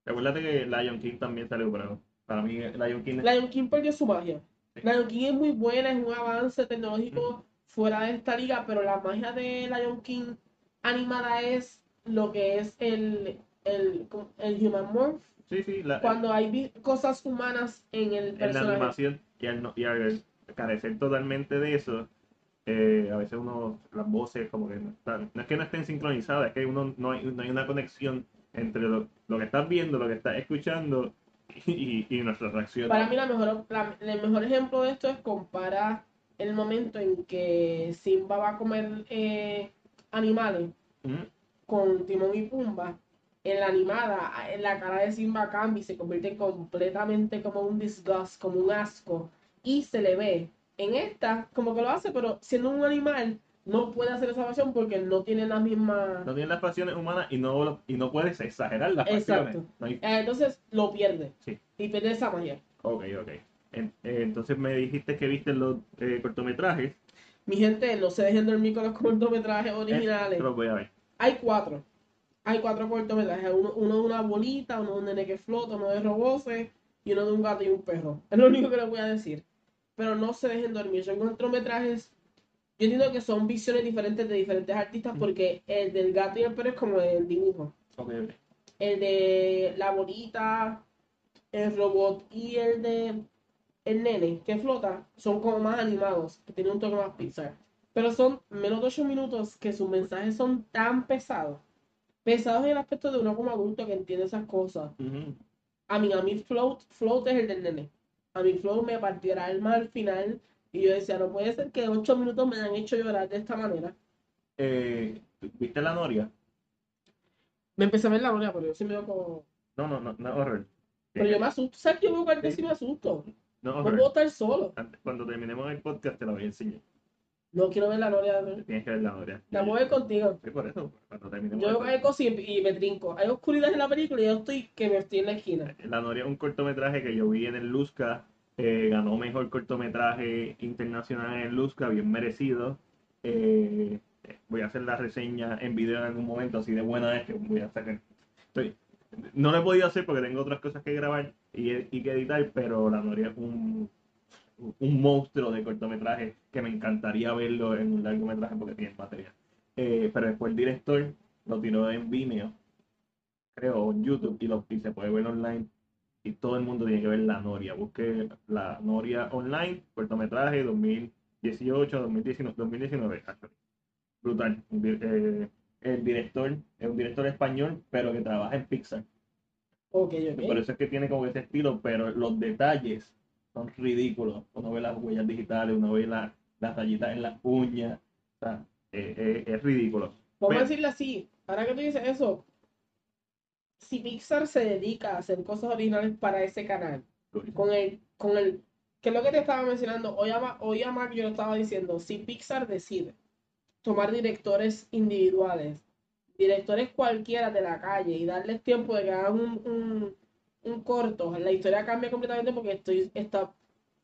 Recuérdate que Lion King también salió algo. Para mí, Lion King Lion King perdió su magia. Lion King es muy buena, es un avance tecnológico fuera de esta liga, pero la magia de Lion King animada es lo que es el, el, el Human Morph. Sí, sí, la, Cuando hay cosas humanas en el en la personaje. animación y al, no- y al carecer totalmente de eso, eh, a veces uno, las voces como que no están, no es que no estén sincronizadas, es que uno no hay, no hay una conexión entre lo, lo que estás viendo, lo que estás escuchando y, y nuestra reacción. Para mí la mejor, la- el mejor ejemplo de esto es comparar el momento en que Simba va a comer eh, animales con Timón y Pumba. En la animada, en la cara de Simba cambia y se convierte completamente como un disgust, como un asco. y se le ve. En esta, como que lo hace, pero siendo un animal, no puede hacer esa pasión porque no tiene la misma... No tiene las pasiones humanas y no, y no puedes exagerar las Exacto. pasiones. No hay- Eh, entonces lo pierde. Sí. Y pierde esa magia. Ok, ok. En- eh, entonces me dijiste que viste los eh, cortometrajes. Mi gente, no se dejen dormir con los cortometrajes originales. los voy a ver. Hay cuatro. Hay cuatro cortometrajes. Uno, uno de una bolita, uno de un nene que flota, uno de roboces y uno de un gato y un perro. Es lo único que les voy a decir. Pero no se dejen dormir. Son cortometrajes. Yo entiendo que son visiones diferentes de diferentes artistas porque el del gato y el perro es como el dibujo. El de la bolita, el robot y el de el nene que flota son como más animados, que tienen un toque más Pixar. Pero son menos de 8 minutos que sus mensajes son tan pesados. Pesados en el aspecto de uno como adulto que entiende esas cosas. A mí, a mí Float, Float es el del nene. A mí Float me partió el alma al final. Y yo decía, no puede ser que 8 minutos me han hecho llorar de esta manera. Eh, ¿Viste la Noria? Me empecé a ver la gloria, pero yo sí me veo como... No, no, no, no horror. Pero yo me asusto. ¿Sabes que yo veo cuando Sí. me asusto? No No horror. puedo estar solo. Antes- Cuando terminemos el podcast te la voy a enseñar. No quiero ver la gloria. Tienes que ver la Noria. La voy a ver contigo. Sí, por eso. Cuando terminemos Yo el veo que cosas y, y me trinco. Hay oscuridad en la película y yo estoy que me estoy en la esquina. La Noria es un cortometraje que yo vi en el Luzca. Eh, ganó mejor cortometraje internacional en Luzca, bien merecido. Eh, voy a hacer la reseña en video en algún momento, así de buena es que voy a sacar. Estoy, no lo he podido hacer porque tengo otras cosas que grabar y, y que editar, pero La Noria es un, un monstruo de cortometraje que me encantaría verlo en un largometraje porque tiene material. Eh, pero después el director lo tiró en Vimeo, creo, en YouTube, y, lo, y se puede ver online. Y todo el mundo tiene que ver La Noria. Busque La Noria online, cortometraje 2018, 2019, 2019 actually. Brutal. Eh, el director es un director español, pero que trabaja en Pixar. Por eso es que tiene como ese estilo, pero los detalles son ridículos. Uno ve las huellas digitales, uno ve la- las rayitas en las uñas. O sea, eh, eh, es ridículo. Vamos a Pero- decirlo así. Ahora que tú dices eso, si Pixar se dedica a hacer cosas originales para ese canal, con el, con el, que es lo que te estaba mencionando, hoy a, hoy a Mark yo lo estaba diciendo, si Pixar decide tomar directores individuales, directores cualquiera de la calle y darles tiempo de que hagan un, un, un corto, la historia cambia completamente porque estoy, está,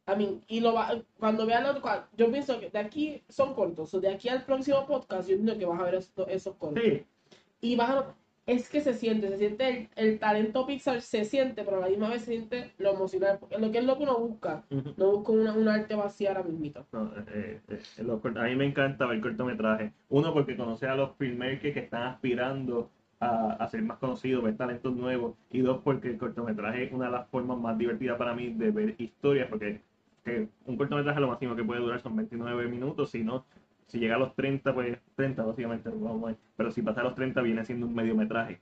a mí, y lo va, cuando vean los, yo pienso que de aquí son cortos, o de aquí al próximo podcast yo entiendo que vas a ver esos cortos. Sí, Y vas a, es que se siente, se siente el, el talento Pixar, se siente, pero a la misma vez se siente lo emocional, porque lo que es lo que uno busca, no busca una, una arte vacía ahora mismito. No, eh, eh, eh, los cort- a mí me encanta ver cortometrajes. Uno, porque conoce a los filmmakers que están aspirando a, a ser más conocidos, ver talentos nuevos. Y dos, porque el cortometraje es una de las formas más divertidas para mí de ver historias, porque eh, un cortometraje lo máximo que puede durar son 29 minutos, si no, si llega a los 30, pues 30 básicamente, vamos a ver. pero si pasa a los 30 viene siendo un mediometraje.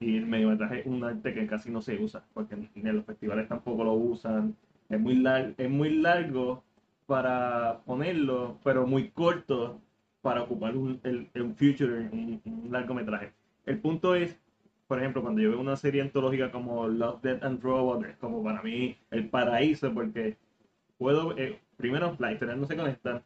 Y el mediometraje es un arte que casi no se usa, porque en, los festivales tampoco lo usan. Es muy, lar- es muy largo para ponerlo, pero muy corto para ocupar un, el, un future, un, un largometraje. El punto es, por ejemplo, cuando yo veo una serie antológica como Love, Death and Robots, es como para mí el paraíso, porque puedo, eh, primero, la historia no se conecta.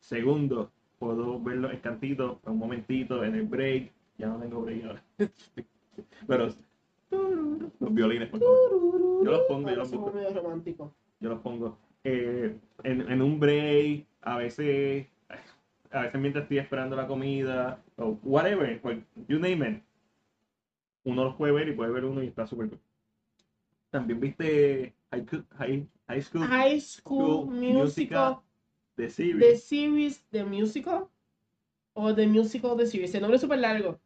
Segundo, puedo verlo en cantito, un momentito, en el break. Ya no tengo break ahora. Pero los violines, por favor. Yo los pongo, yo los románticos. Yo los pongo eh, en, en un break, a veces, a veces mientras estoy esperando la comida, o whatever, cual- you name it. Uno los puede ver y puede ver uno y está súper cool. También viste High, School- High, High School, High School School Musical, Musical, The The Series. Series, The Musical, o The Musical, The Series. El nombre es súper largo.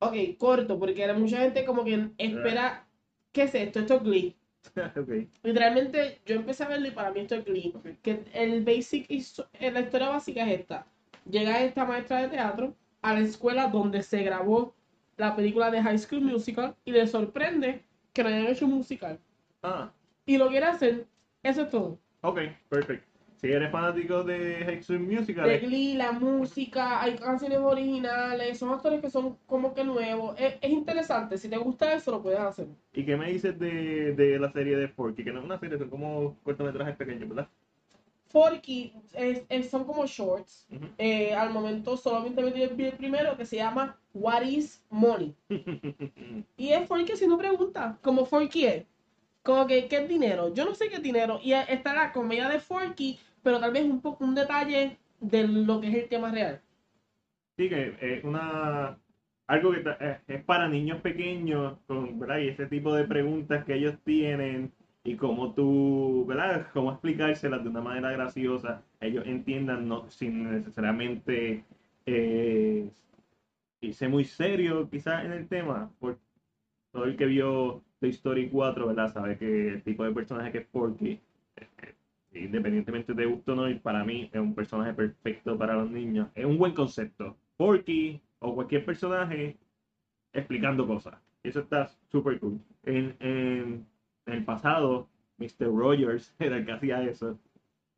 Ok, corto, porque era mucha gente como que espera, ¿qué es esto? Esto es Glee. ok. Literalmente yo empecé a verlo y para mí esto es Glee. Ok. Que el basic, eh, la historia básica es esta. Llega esta maestra de teatro a la escuela donde se grabó la película de High School Musical y le sorprende que no hayan hecho un musical. Ah, Y lo quiere hacer. Eso es todo. ok, perfecto. Si eres fanático de High School Musical, De Glee, la música, hay canciones originales, son actores que son como que nuevos. Es, es interesante. Si te gusta eso, lo puedes hacer. ¿y qué me dices de, de la serie de Forky? Que no es una serie, son como cortometrajes pequeños, ¿verdad? Forky es- es- son como shorts. Eh, al momento solamente me el primero que se llama What is Money? Y es Forky haciendo preguntas, como Forky es. Como que, ¿qué es dinero? Yo no sé qué es dinero. Y está la comedia de Forky, pero tal vez un poco un detalle de lo que es el tema real. Sí, que es una algo que ta- es, para niños pequeños, con, ¿verdad? Y ese tipo de preguntas que ellos tienen y cómo tú, ¿verdad? Cómo explicárselas de una manera graciosa, ellos entiendan no, sin necesariamente eh, irse muy serio quizás en el tema. Todo el que vio Toy Story 4, ¿verdad? Sabe que el tipo de personaje que es Porky, eh, independientemente de gusto o no, y para mí es un personaje perfecto para los niños. Es un buen concepto. Porky o cualquier personaje explicando cosas. Eso está súper cool. En, en- el pasado, Mr. Rogers era el que hacía eso,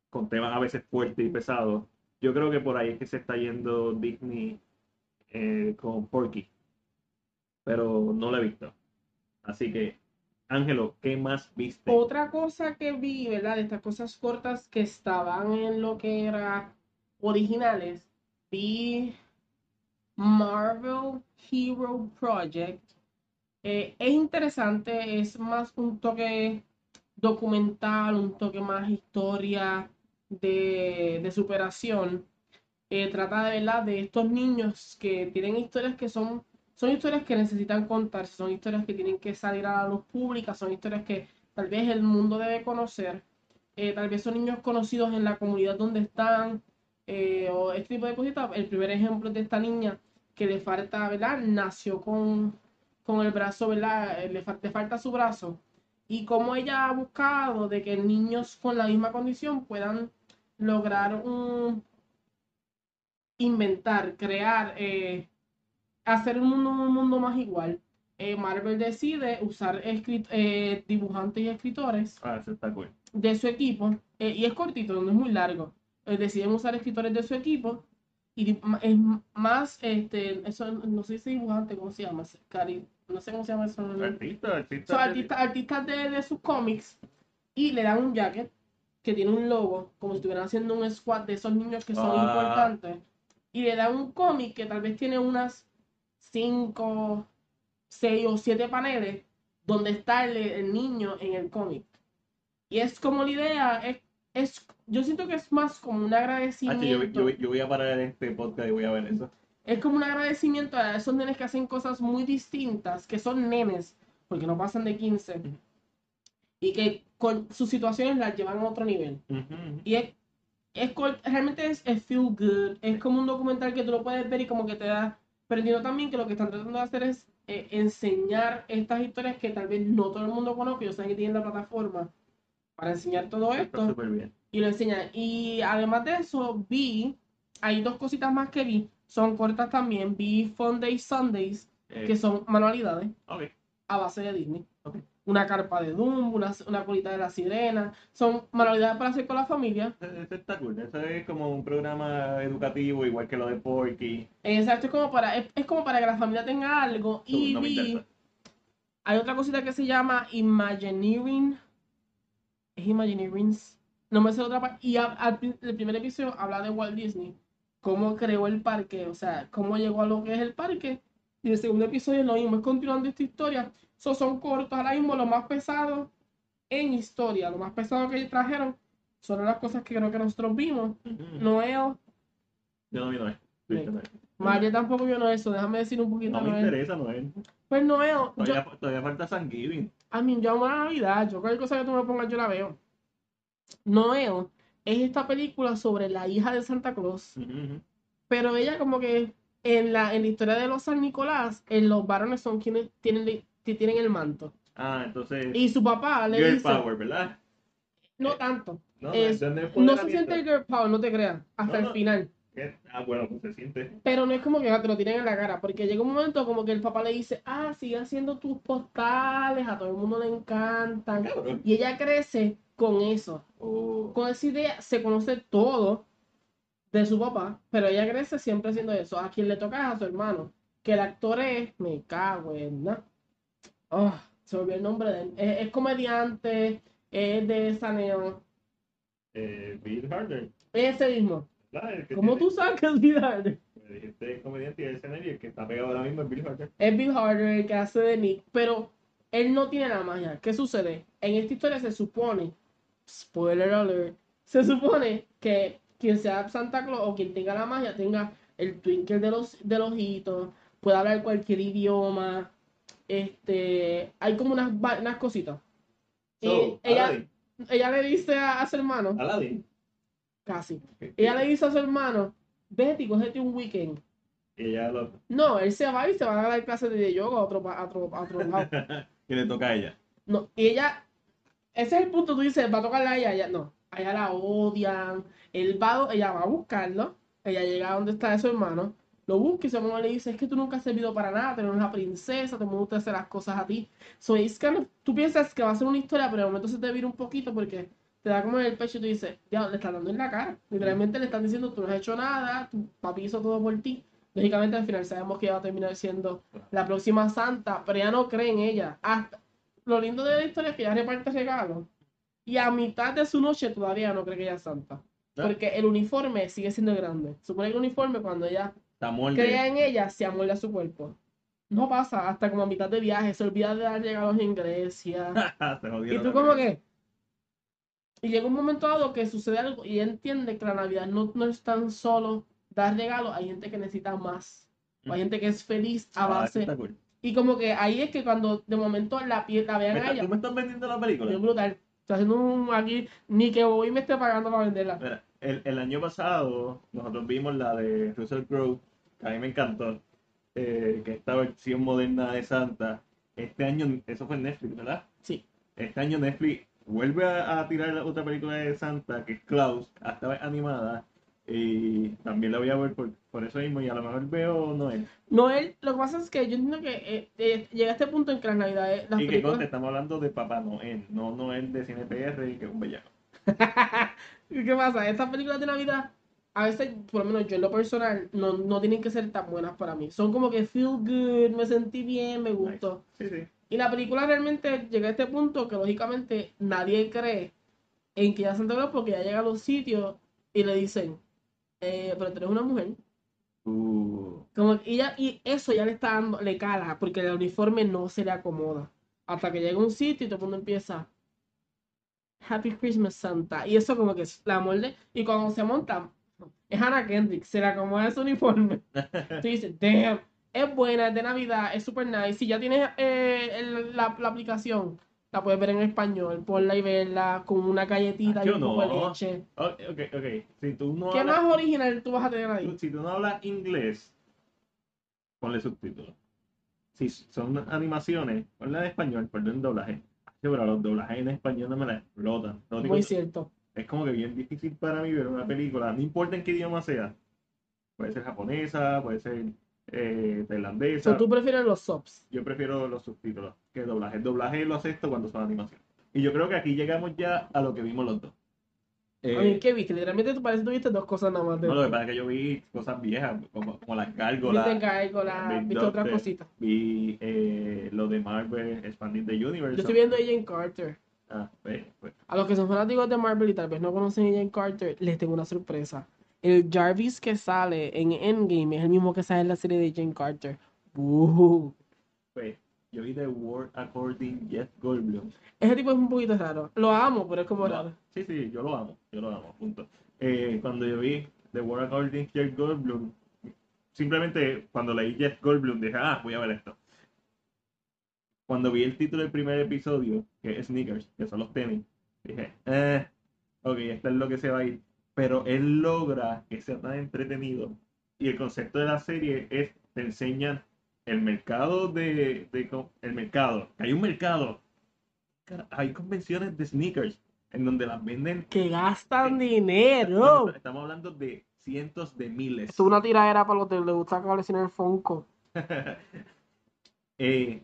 con temas a veces fuertes y pesados. Yo creo que por ahí es que se está yendo Disney eh, con Porky. Pero no lo he visto. Así que, Ángelo, ¿qué más viste? Otra cosa que vi, ¿verdad? De estas cosas cortas que estaban en lo que era originales, vi Marvel Hero Project. Eh, es interesante, es más un toque documental, un toque más historia de, superación. Eh, trata de verdad de estos niños que tienen historias que son, son historias que necesitan contarse, son historias que tienen que salir a la luz pública, son historias que tal vez el mundo debe conocer. Eh, tal vez son niños conocidos en la comunidad donde están, eh, o este tipo de cositas. El primer ejemplo es de esta niña que le falta, ¿verdad? Nació con, con el brazo, ¿verdad? Eh, Le, fa- falta su brazo. Y cómo ella ha buscado de que niños con la misma condición puedan lograr un inventar, crear, hacer un mundo, un mundo más igual. Eh, Marvel decide usar escrit- eh, dibujantes y escritores Ah, eso está cool. de su equipo, eh, y es cortito, no es muy largo. Eh, deciden usar escritores de su equipo, y es más, este, eso no sé si dibujante, ¿cómo se llama? Cari- no sé cómo se llama eso. no- Artista, artista. son de- artistas, artistas de, de sus cómics, y le dan un jacket que tiene un logo, como si estuvieran haciendo un squad de esos niños que son Ah. importantes, y le dan un cómic que tal vez tiene unas 5, 6 o 7 paneles donde está el, el niño en el cómic. Y es como la idea, es, es, yo siento que es más como un Ah, agradecimiento. sí, yo, yo, yo voy a parar este podcast y voy a ver eso. Es como un agradecimiento a esos nenes que hacen cosas muy distintas, que son nenes, porque no pasan de 15, Ujú. y que con sus situaciones las llevan a otro nivel. Ujú, ujú. Y es, es realmente es, es feel good, es como un documental que tú lo puedes ver y como que te da, pero entiendo también que lo que están tratando de hacer es eh, enseñar estas historias que tal vez no todo el mundo conoce, yo sé que tienen la plataforma para enseñar todo esto bien. y lo enseñan. Y además de eso, vi, hay dos cositas más que vi, son cortas también, vi Fun Days Sundays, Eh, que son manualidades ok. a base de Disney. Ok. Una carpa de Dumbo, una, una colita de la sirena, son manualidades para hacer con la familia. Ese está cool. Eso es como un programa educativo, igual que lo de Porky. Exacto, es como para, es, es como para que la familia tenga algo. Y No vi, hay otra cosita que se llama Imagineering. Es Imagineering. No me sé otra parte. Y a- pri- el primer episodio habla de Walt Disney. Cómo creó el parque, o sea, cómo llegó a lo que es el parque. Y el segundo episodio lo mismo, es continuando esta historia. So, son cortos, ahora mismo lo más pesado en historia, lo más pesado que trajeron son las cosas que creo que nosotros vimos. Noel, Yo no vi. Viste, Noé. María tampoco vio eso, déjame decir un poquito No me Noel. interesa, Noé. Pues Noel, yo, Todavía, todavía falta Thanksgiving. a mí yo amo la Navidad, yo cualquier cosa que tú me pongas yo la veo. Noel es esta película sobre la hija de Santa Claus, pero ella como que en la, en la historia de los San Nicolás, en los varones son quienes tienen, tienen el manto. Ah, entonces. Y su papá le Girl dice, Power, ¿verdad? no tanto, No, Es- ¿dónde es no se siente el girl power, no te creas, hasta No, el final. ¿Qué? Ah, bueno, pues se siente. Pero no es como que te lo tiren en la cara, porque llega un momento como que el papá le dice, ah, sigue haciendo tus postales, a todo el mundo le encantan. Y ella crece con eso, Oh, con esa idea, se conoce todo de su papá, pero ella crece siempre haciendo eso. A quien le toca es a su hermano, que el actor es, me cago en nada. Oh, se me olvidó el nombre de él. Es, es comediante, es de Saneo. Eh, Bill Harder. Ese mismo. ¿Cómo tiene- tú sabes que es Bill Harder? Me dijiste comediante y y el que está pegado ahora mismo es Bill Harder. Es Bill Harder el que hace de Nick, pero él no tiene la magia. ¿Qué sucede? En esta historia se supone, spoiler alert, se supone que quien sea Santa Claus o quien tenga la magia tenga el twinkle de los del ojito, puede hablar cualquier idioma, este, hay como unas, unas cositas. Y So, ella, ella le dice a, a su hermano, Aladdin. casi, ella le dice a su hermano, vete y cógete un weekend. Y ella lo... No, él se va y se va a dar clases de yoga a otro, a otro, a otro lado. que le toca a ella. No, y ella, ese es el punto, tú dices, va a tocarla a ella, ella no, a ella la odian, él va, ella va a buscarlo, ella llega a donde está su hermano, lo busca y su hermano le dice, es que tú nunca has servido para nada, tú eres una princesa, te gusta hacer las cosas a ti. So, it's kind of- tú piensas que va a ser una historia, pero de momento se te vira un poquito porque te da como en el pecho y tú dices, ya, le están dando en la cara, literalmente le están diciendo, tú no has hecho nada, tu papi hizo todo por ti. Lógicamente al final sabemos que ella va a terminar siendo la próxima santa, pero ella no cree en ella. Hasta, lo lindo de la historia es que ella reparte regalos y a mitad de su noche todavía no cree que ella es santa. ¿Ah? Porque el uniforme sigue siendo grande. Supone que el uniforme cuando ella Está muerta. crea en ella se amolda su cuerpo. No pasa hasta como a mitad de viaje, se olvida de dar regalos en Grecia. Y tú como que... Y llega un momento dado que sucede algo y entiende que la Navidad no, no es tan solo dar regalos, hay gente que necesita más. O hay gente que es feliz a Ah, base cool. y como que ahí es que cuando de momento la, pie- la vean ¿Me a está- ella, ¿Tú me estás vendiendo la película? es brutal. Estoy haciendo un aquí, ni que voy me esté pagando para venderla. Mira, el, el año pasado nosotros vimos la de Russell Crowe, que a mí me encantó, eh, que esta versión moderna de Santa. Este año, eso fue en Netflix, ¿verdad? Sí. Este año Netflix vuelve a, a tirar la otra película de Santa, que es Klaus, esta vez animada, y también la voy a ver por, por eso mismo, y a lo mejor veo Noel. Noel, lo que pasa es que yo entiendo que eh, eh, llega este punto en que las navidades, las y que películas... conste, estamos hablando de Papá Noel, no Noel de CinePR, que es un bellaco. ¿Y ¿Qué pasa? Estas películas de Navidad, a veces, por lo menos yo en lo personal, no, no tienen que ser tan buenas para mí. Son como que feel good, me sentí bien, me gustó. Sí, sí. Y la película realmente llega a este punto que lógicamente nadie cree en que ya Santa Claus porque ya llega a los sitios y le dicen, eh, pero tú eres una mujer. Uh, Como que ella, y eso ya le está dando, le cala, porque el uniforme no se le acomoda. Hasta que llega a un sitio y todo el mundo empieza, Happy Christmas Santa. Y eso como que es la molde. Y cuando se monta, es Hannah Kendrick, se le acomoda ese uniforme. Tú dices, damn, es buena, es de Navidad, es super nice. Si ya tienes eh, el- la, la aplicación, la puedes ver en español, ponla y verla con una galletita y Yo un poco de no. leche. ok, ok, ok. Si tú no ¿Qué hablas- más original tú vas a tener ahí? si tú no hablas inglés, ponle subtítulos. Si son animaciones, ponle en español, ponle en doblaje. Pero los doblajes en español no me la explotan. Muy cierto. Es como que bien difícil para mí ver una película, no importa en qué idioma sea. Puede ser japonesa, puede ser eh, tailandesa. So, tú prefieres los subs. Yo prefiero los subtítulos que doblaje. El doblaje lo acepto cuando son animaciones. Y yo creo que aquí llegamos ya a lo que vimos los dos. Eh, A mí, ¿qué viste? Literalmente tú parece que tuviste dos cosas nada más. De no, lo que pasa es que yo vi cosas viejas, como, como las gárgolas. Viste Gárgola, Big viste otras cositas. Vi eh, lo de Marvel, Expanding the Universe. Yo estoy viendo Agent Carter. Ah, pues, pues. A los que son fanáticos de Marvel y tal vez no conocen a Agent Carter, les tengo una sorpresa. El Jarvis que sale en Endgame es el mismo que sale en la serie de Agent Carter. Uh. pues, Yo vi The World According Jeff Goldblum. Ese tipo es un poquito raro. Lo amo, pero es como No, raro. Sí, sí, yo lo amo, yo lo amo, punto. Eh, cuando yo vi The World According Jeff Goldblum, simplemente cuando leí Jeff Goldblum dije, ah, voy a ver esto. Cuando vi el título del primer episodio, que es Sneakers, que son los tenis, dije, eh, ok, esto es lo que se va a ir. Pero él logra que sea tan entretenido. Y el concepto de la serie es, te enseñan el mercado de, de el mercado, que hay un mercado. Hay convenciones de sneakers en donde las venden Que gastan dinero. Estamos hablando de cientos de miles. Esto es una tiradera para los que les gusta coleccionar Funko. Eh,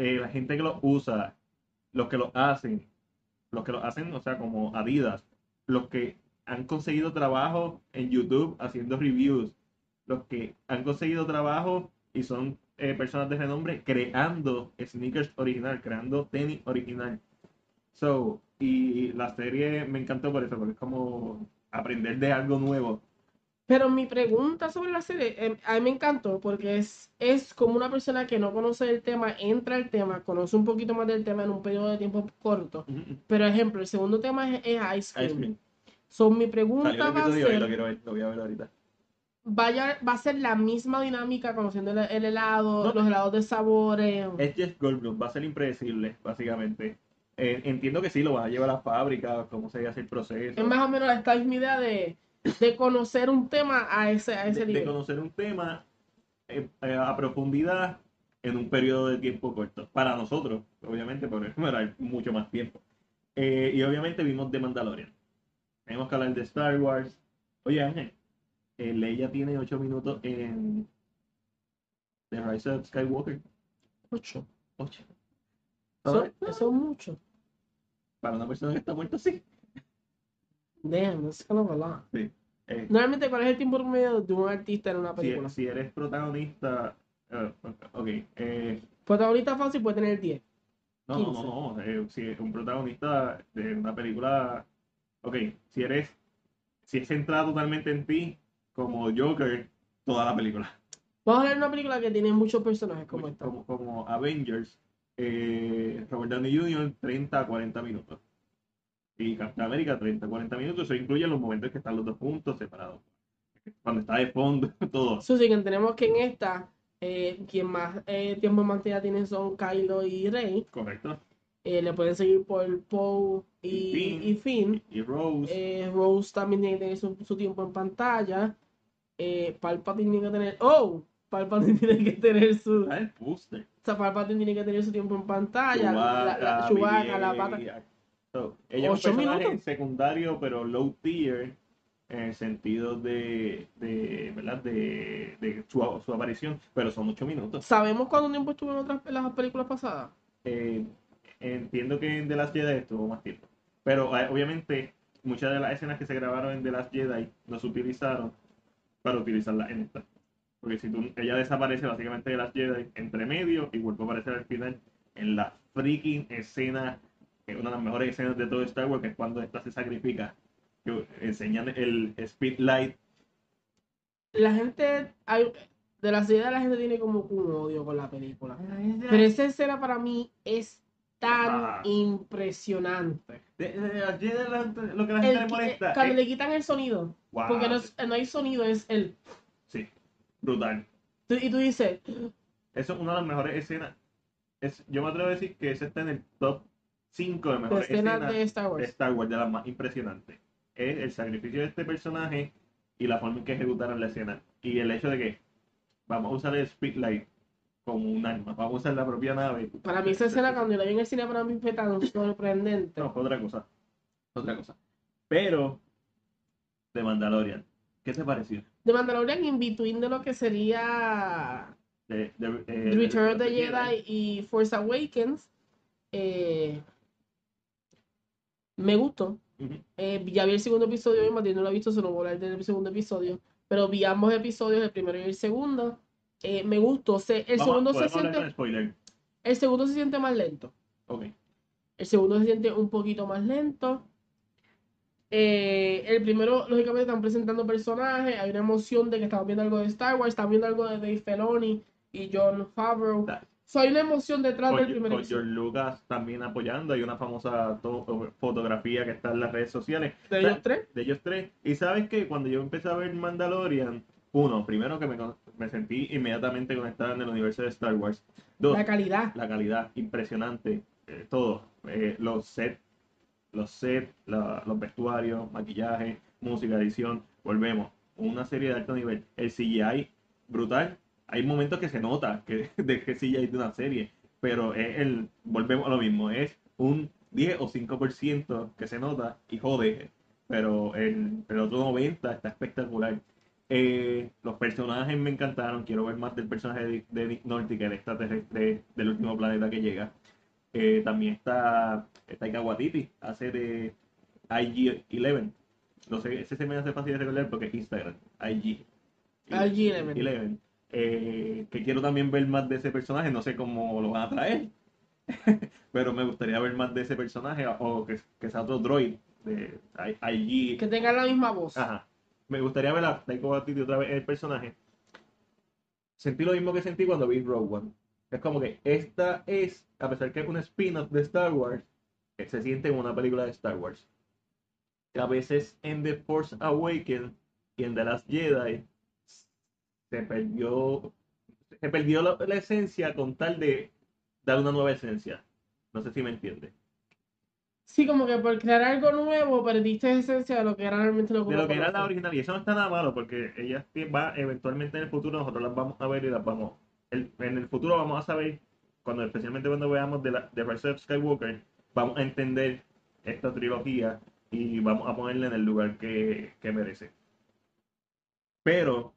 eh, la gente que lo usa, los que lo hacen, los que lo hacen, o sea, como Adidas, los que han conseguido trabajo en YouTube haciendo reviews, los que han conseguido trabajo y son eh, personas de renombre creando sneakers original, creando tenis original. So, Y la serie me encantó por eso, porque es como aprender de algo nuevo. Pero mi pregunta sobre la serie, eh, a mí me encantó porque es, es como una persona que no conoce el tema, entra al tema, conoce un poquito más del tema en un periodo de tiempo corto. Pero ejemplo, el segundo tema es, es Ice Cream. Ice Cream. So, mi pregunta va a lo ser, quiero ver, lo voy a ver ahorita. vaya, va a ser la misma dinámica conociendo el, el helado, No. los helados de sabores. Es Jeff Goldblum, va a ser impredecible, básicamente. Eh, entiendo que sí, lo van a llevar a la fábrica, cómo se hace el proceso. Es más o menos esta misma idea de, de conocer un tema a ese, a ese de, de nivel. conocer un tema eh, eh, a profundidad en un periodo de tiempo corto. Para nosotros, obviamente, porque era mucho más tiempo. Eh, y obviamente vimos The Mandalorian. Tenemos que hablar de Star Wars. Oye, Ángel, eh, Leia tiene 8 minutos en The Rise of Skywalker. Ocho. 8. Eso, eso es mucho. Para una persona que está muerta, sí. Damn, kind of a lot. Eh, Normalmente, ¿cuál es el tiempo promedio de un artista en una si, película? si eres protagonista. eh, ok. eh, Protagonista fácil puede tener 10. No, no, no, no. eh, si es un protagonista de una película. Ok, si eres. Si es centrada totalmente en ti, como Joker, toda la película. Vamos a de una película que tiene muchos personajes como esta. Como, como Avengers, eh, Robert Downey Jr., 30 a 40 minutos. Y Captain América, 30 a 40 minutos. Eso incluye los momentos que están los dos puntos separados. Cuando está de fondo, todo. Sí, que tenemos que en esta, eh, quien más eh, tiempo en pantalla tienen son Kylo y Rey. Correcto. Eh, le pueden seguir por Poe y, Y Finn. y Rose. Eh, Rose también tiene que tener su, su tiempo en pantalla. Eh, Palpatine tiene que tener. ¡Oh! Palpatine tiene que tener su. Ah, el booster. O sea, Palpatine tiene que tener su tiempo en pantalla. La, la, la, Chewbacca, Chewbacca, la pata. BB-8. So, ella es un personaje minutos. secundario, pero low tier, en el sentido de, de ¿verdad? De, de su, su aparición, pero son ocho minutos. ¿Sabemos cuánto tiempo estuvo en otras en las películas pasadas? Eh, entiendo que en The Last Jedi estuvo más tiempo, pero eh, obviamente muchas de las escenas que se grabaron en The Last Jedi no se utilizaron para utilizarlas en esta. Porque si tú, ella desaparece básicamente de Last Jedi entre medio y vuelve a aparecer al final en la freaking escena, una de las mejores escenas de todo Star Wars, que es cuando esta se sacrifica. Que enseñan el speedlight. La gente. Hay, de la ciudad la gente tiene como un odio con la película. Pero esa escena para mí es tan Ah. impresionante. De, de- de la- lo que la gente El le molesta cuando es- le quitan el sonido, Wow, porque no, es- no hay sonido, es el. sí, brutal. tú- Y tú dices, Eso es una de las mejores escenas. Es, yo me atrevo a decir que ese está en el top 5 de de mejores escenas escenas de Star de Wars. Star Wars, de las más impresionantes. Es el sacrificio de este personaje y la forma en que ejecutaron la escena. Y el hecho de que vamos a usar el speedlight como un arma, vamos a usar la propia nave. Para mí esa escena cuando la vi en el cine para mí fue tan sorprendente. No, otra cosa. Otra cosa. Pero, de Mandalorian, ¿qué te pareció? De Mandalorian in between de lo que sería De, de, eh, Return of the de Jedi y Force Awakens. eh, me gustó. Eh, ya vi el segundo episodio y Matías no lo ha visto, solo voy a hablar del segundo episodio. Pero vi ambos episodios, el primero y el segundo. Eh, me gustó. Se- el, Vamos, segundo se siente, spoiler. el segundo se siente más lento. El segundo se siente un poquito más lento. Eh, el primero, lógicamente, están presentando personajes. Hay una emoción de que estamos viendo algo de Star Wars, estamos viendo algo de Dave Filoni y John Favreau. So, hay una emoción detrás del primer episodio. George Lucas también apoyando. Hay una famosa to- fotografía que está en las redes sociales De ellos tres. de ellos tres. Y sabes que cuando yo empecé a ver Mandalorian, uno, primero que me, me sentí inmediatamente conectado en el universo de Star Wars. Dos, La calidad. la calidad impresionante, eh, todo, Eh, los sets, los sets, los vestuarios, maquillaje, música, edición, volvemos, una serie de alto nivel, el CGI brutal, hay momentos que se nota que de que CGI de una serie, pero es el, volvemos a lo mismo, es un 10 o 5% que se nota y jode, pero el, el otro 90 está espectacular. Eh, los personajes me encantaron. Quiero ver más del personaje de, de Nick Nolte, que el extraterrestre del último planeta que llega. Eh, también está Waititi, hace de IG-11. No sé, ese se me hace fácil de recordar porque es Instagram. IG. IG-11. 11. Eh, que quiero también ver más de ese personaje. No sé cómo lo van a traer. pero me gustaría ver más de ese personaje o que, que sea otro droid de allí. Que tenga la misma voz. Ajá. Me gustaría ver a Waititi otra vez el personaje. Sentí lo mismo que sentí cuando vi Rogue One. Es como que esta es, a pesar que es un spin-off de Star Wars, se siente en una película de Star Wars. A veces en The Force Awakens y en The Last Jedi se perdió, se perdió la, la esencia con tal de dar una nueva esencia. No sé si me entiende. Sí, como que por crear algo nuevo perdiste esencia de lo que era realmente lo que De lo que era la original. Y eso no está nada malo porque ellas va eventualmente en el futuro, nosotros las vamos a ver y las vamos. en el futuro vamos a saber, cuando especialmente cuando veamos de, la, de Rise of Skywalker, vamos a entender esta trilogía y vamos a ponerla en el lugar que, que merece. Pero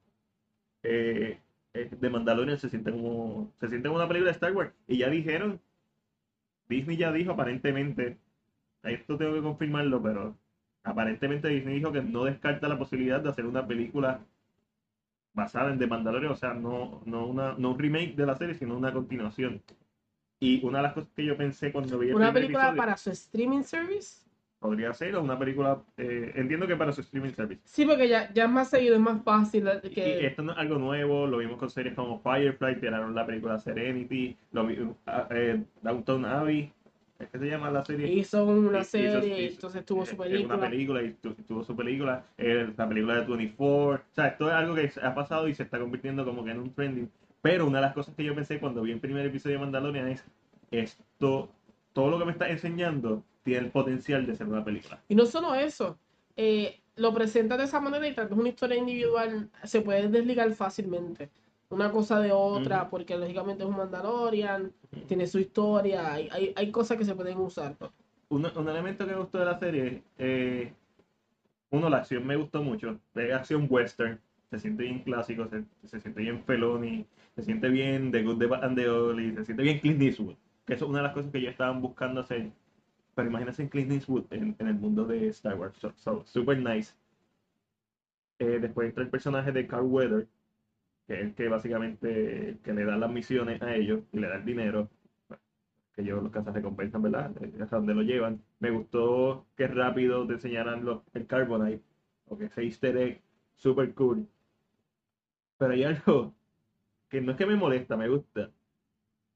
eh, eh de Mandalorian se siente como se siente como una película de Star Wars y ya dijeron Disney ya dijo aparentemente esto tengo que confirmarlo, pero aparentemente Disney dijo que no descarta la posibilidad de hacer una película basada en The Mandalorian, o sea, no, no, una, no un remake de la serie, sino una continuación. Y una de las cosas que yo pensé cuando vi el ¿Una película para su streaming service? Podría ser, o una película, eh, entiendo que para su streaming service. Sí, porque ya, ya es más seguido, es más fácil. Que... Y esto no es algo nuevo, lo vimos con series como Firefly, tiraron la película Serenity, lo, ah, eh, Downton Abbey, ¿Qué se llama la serie? Hizo una serie, entonces tuvo su película. Una película y tuvo su película, la película de 24. O sea, esto es algo que ha pasado y se está convirtiendo como que en un trending. Pero una de las cosas que yo pensé cuando vi el primer episodio de Mandalorian es esto, todo lo que me está enseñando tiene el potencial de ser una película. Y no solo eso, eh, lo presenta de esa manera y tal vez una historia individual se puede desligar fácilmente una cosa de otra, porque lógicamente es un Mandalorian, tiene su historia, hay, hay, hay, cosas que se pueden usar. Un, un elemento que me gustó de la serie, eh, uno, la acción me gustó mucho, de acción western, se siente bien clásico, se, se siente bien Feloni, se siente bien The Good, The Bad and The Ugly, se siente bien Clint Eastwood, que eso es una de las cosas que yo estaban buscando hacer. Pero imagínense en Clint Eastwood en, en el mundo de Star Wars, so, super nice. Eh, después entra el personaje de Carl Weather, que es el que básicamente que le da las misiones a ellos y le da el dinero, que ellos los casas recompensan, ¿verdad? Hasta donde lo llevan. Me gustó que rápido te enseñaran el Carbonite, o que ese easter egg super cool. Pero hay algo que no es que me molesta, me gusta.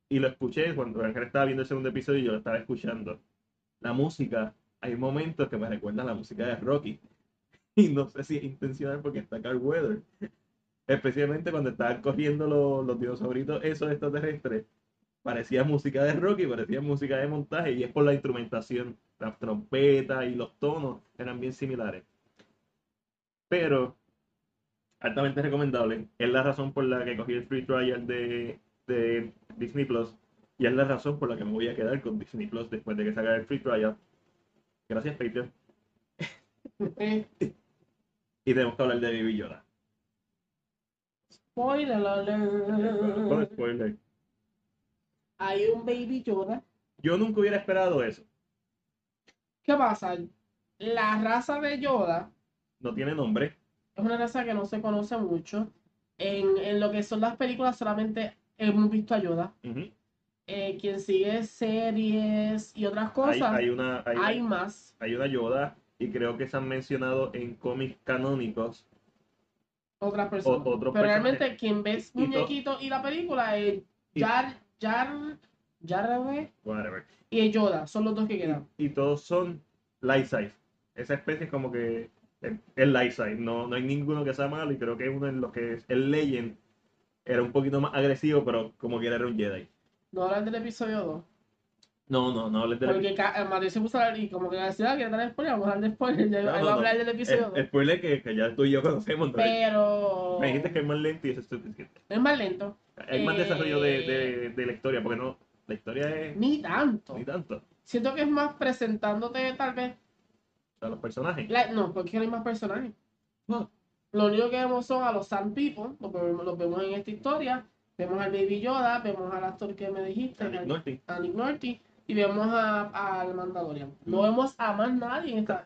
Y lo escuché cuando Ángel estaba viendo el segundo episodio y yo lo estaba escuchando. La música, hay momentos que me recuerdan la música de Rocky. Y no sé si es intencional porque está Carl Weather especialmente cuando estaban cogiendo los, los dinosauritos esos extraterrestres, parecía música de rock y parecía música de montaje, y es por la instrumentación, las trompetas y los tonos eran bien similares. Pero, altamente recomendable, es la razón por la que cogí el free trial de, de Disney Plus, y es la razón por la que me voy a quedar con Disney Plus después de que salga el free trial. Gracias, Patreon. y tenemos que hablar de Baby Yoda. Spoiler alert. spoiler. Hay un Baby Yoda. Yo nunca hubiera esperado eso. ¿Qué pasa? La raza de Yoda. No tiene nombre. Es una raza que no se conoce mucho. En, en lo que son las películas solamente hemos visto a Yoda. Eh, quien sigue series y otras cosas. Hay, una, hay, hay más. Hay una Yoda y creo que se han mencionado en cómics canónicos otras personas. Pero realmente quien ves muñequito y, la película es Jar, Jar, Jar, Whatever. y Yoda, son los dos que quedan. Y, todos son life size. Esa especie es como que es life size, no, no hay ninguno que sea malo y creo que uno en lo que es el Legend era un poquito más agresivo, pero como que era un Jedi. No hablan del episodio 2. No, no, no hables del Porque eh, Mario se puso a hablar y como que decía, ah, que dar spoiler, vamos a hablar de spoiler, ya no, no, a hablar del episodio. El, spoiler que, que, ya tú y yo conocemos. Pero... Me dijiste que es más lento y eso es suficiente. Es más lento. Hay más desarrollo de, de, eh, de, la historia, porque no, la historia es... Ni tanto. Ni tanto. Siento que es más presentándote tal vez... A los personajes. no, porque no hay más personajes. No. Lo único que vemos son a los Sand People, los vemos, los vemos en esta historia. Vemos al Baby Yoda, vemos al actor que me dijiste, a Nick Norty. A Nick Norty y vemos al Mandalorian. No vemos a más nadie en esta.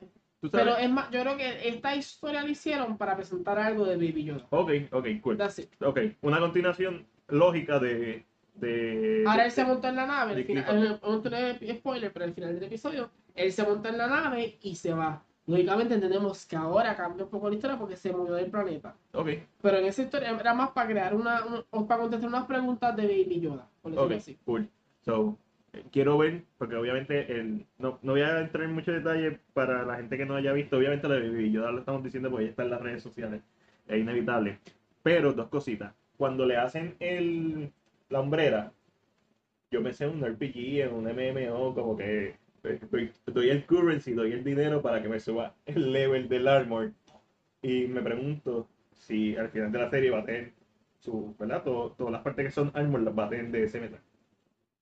Pero es más, yo creo que esta historia la hicieron para presentar algo de Baby Yoda. Ok, ok, cool. Ok, una continuación lógica de, de. Ahora él se montó en la nave, al final, Clifford. eh, un tener spoiler, pero al final del episodio, él se monta en la nave y se va. Lógicamente entendemos que ahora cambia un poco la historia porque se movió del planeta. Ok, Pero en esa historia era más para crear una, un- o para contestar unas preguntas de Baby Yoda, por decirlo ok, así. cool. So, eh, quiero ver, porque obviamente el, no, no voy a entrar en mucho detalle para la gente que no haya visto. Obviamente lo de Baby Yoda lo estamos diciendo porque ya está en las redes sociales. Es inevitable. Pero dos cositas. Cuando le hacen el, la hombrera, yo pensé en un RPG, en un MMO, como que doy, doy el currency, doy el dinero para que me suba el level del armor. Y me pregunto si al final de la serie va a tener su, ¿verdad? Todo- todas las partes que son armor las va a tener de ese metal.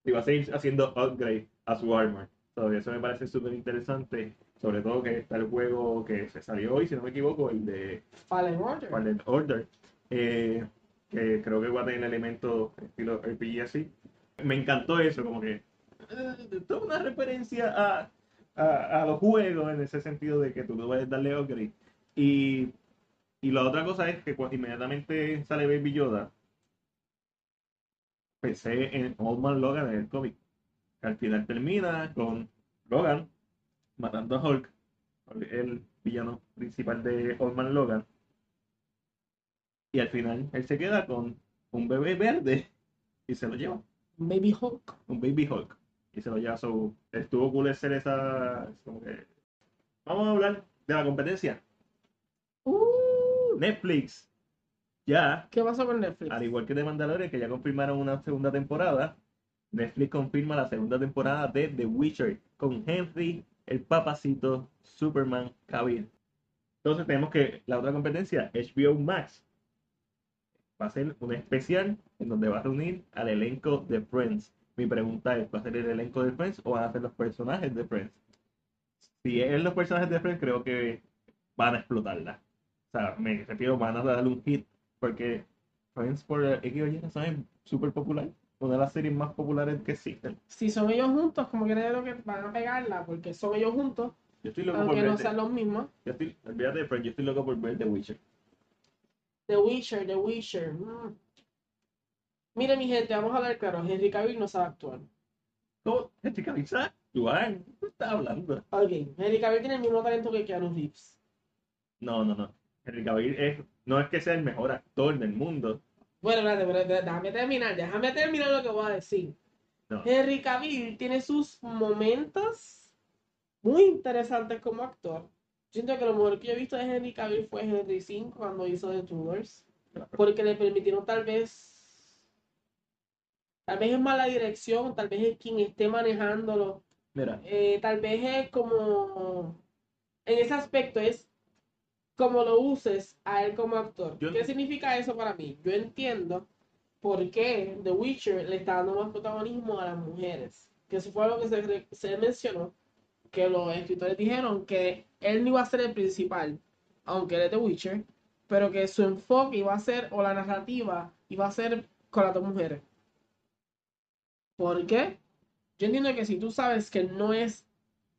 Y va a seguir haciendo upgrade a su armor. So, eso me parece súper interesante. Sobre todo que está el juego que se salió hoy, si no me equivoco, el de Fallen Order. Fallen Order, eh, que creo que va a tener elementos estilo RPG así. Me encantó eso, como que toda una referencia a, a, a los juegos en ese sentido de que tú puedes darle upgrade. Y, y la otra cosa es que cuando inmediatamente sale Baby Yoda, pensé en Old Man Logan en el cómic. al final termina con Logan matando a Hulk, el villano principal de Old Man Logan. Y al final él se queda con un bebé verde y se lo lleva, Baby Hulk. un baby Hulk. Y se lo lleva. So, estuvo cool ser esa. Como que... Vamos a hablar de la competencia. Uh, Netflix. Ya, ¿Qué pasó con Netflix? al igual que de Mandalorian, que ya confirmaron una segunda temporada. Netflix confirma la segunda temporada de The Witcher con Henry, el papacito, Superman, Cavill. Entonces tenemos que la otra competencia, HBO Max, va a ser un especial en donde va a reunir al elenco de Friends. Mi pregunta es, ¿va a ser el elenco de Friends o van a ser los personajes de Friends? Si es los personajes de Friends, creo que van a explotarla. O sea, me refiero, van a darle un hit porque Friends por X o Y razón es súper popular. Una de las series más populares que existen. Si son ellos juntos, como que creo que van a pegarla, porque son ellos juntos, Yo estoy loco por aunque ver. no sean los mismos. yo estoy, olvídate de Friends, yo estoy loco por ver The Witcher. The Witcher, The Witcher. mm. Mire, mi gente, vamos a hablar claro. Henry Cavill no sabe actuar. ¿Cómo? Este cabeza, Juan, ¿qué estás hablando? Ok, Henry Cavill tiene el mismo talento que Keanu Reeves. No, no, no. Henry Cavill es, no es que sea el mejor actor del mundo. Bueno, espérate, pero déjame terminar, déjame terminar lo que voy a decir. No. Henry Cavill tiene sus momentos muy interesantes como actor. Siento que lo mejor que yo he visto de Henry Cavill fue Henry V cuando hizo The Tudors. Porque le permitieron tal vez, tal vez es mala dirección, tal vez es quien esté manejándolo. Mira, Eh, tal vez es como, en ese aspecto es como lo uses a él como actor. Yo- ¿Qué significa eso para mí? Yo entiendo por qué The Witcher le está dando más protagonismo a las mujeres. Que eso fue algo que se, se mencionó, que los escritores dijeron que él no iba a ser el principal, aunque él es The Witcher, pero que su enfoque iba a ser, o la narrativa, iba a ser con las dos mujeres. ¿Por qué? Yo entiendo que si tú sabes que no es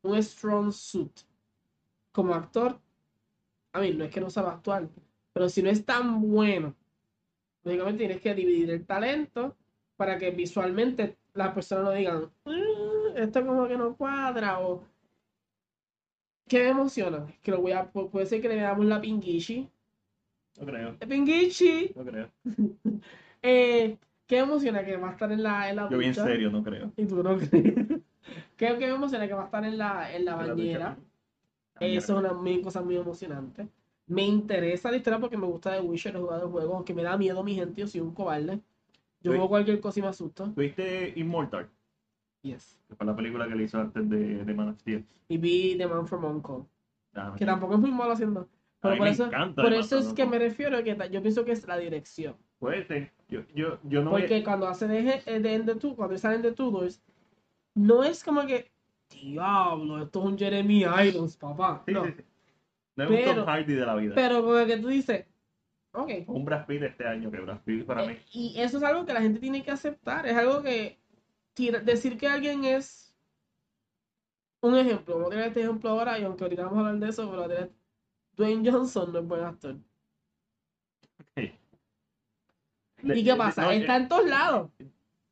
un strong suit como actor, a mí no es que no sabe actuar, pero si no es tan bueno, lógicamente tienes que dividir el talento para que visualmente las personas no digan, "Mm, esto como que no cuadra o ¿qué me emociona? Que lo voy a, pu- puede ser que le damos la pinguichi. no creo, ¡La pinguichi! no creo. Eh, ¿Qué emociona? Que va a estar en la, en la Yo bien serio, no creo. Y tú no crees. ¿Qué, qué emociona? Que va a estar en la, en la bañera. Eso es una muy- cosa muy emocionante. Me interesa la historia porque me gusta The Witcher, he jugado el juego, aunque me da miedo mi gente, yo soy un cobarde. Yo juego cualquier cosa y me asusto. ¿Viste Immortal? Yes. Que fue la película que le hizo antes de, de Man of Steel. Y vi The Man from Uncle, Ah, que tampoco es muy malo haciendo. Pero por me eso, encanta por eso es que me refiero que yo pienso que es la dirección. Puede ser. Yo, yo, yo no voy a- Porque cuando hace de, de, de, The Two- cuando salen de Tudors, no es como que, diablo, esto es un Jeremy Irons, papá. Sí, no. sí, sí. No es un Pero- Tom Hardy de la vida. Pero como que tú dices, ok. un Brad Pitt este año, que Brad Pitt para mí. Eh, y eso es algo que la gente tiene que aceptar. Es algo que tira- decir que alguien es un ejemplo. Vamos a tener este ejemplo ahora, y aunque ahorita vamos a hablar de eso, pero tener- Dwayne Johnson no es buen actor. Le- ¿Y qué pasa? no, Está eh, en todos lados.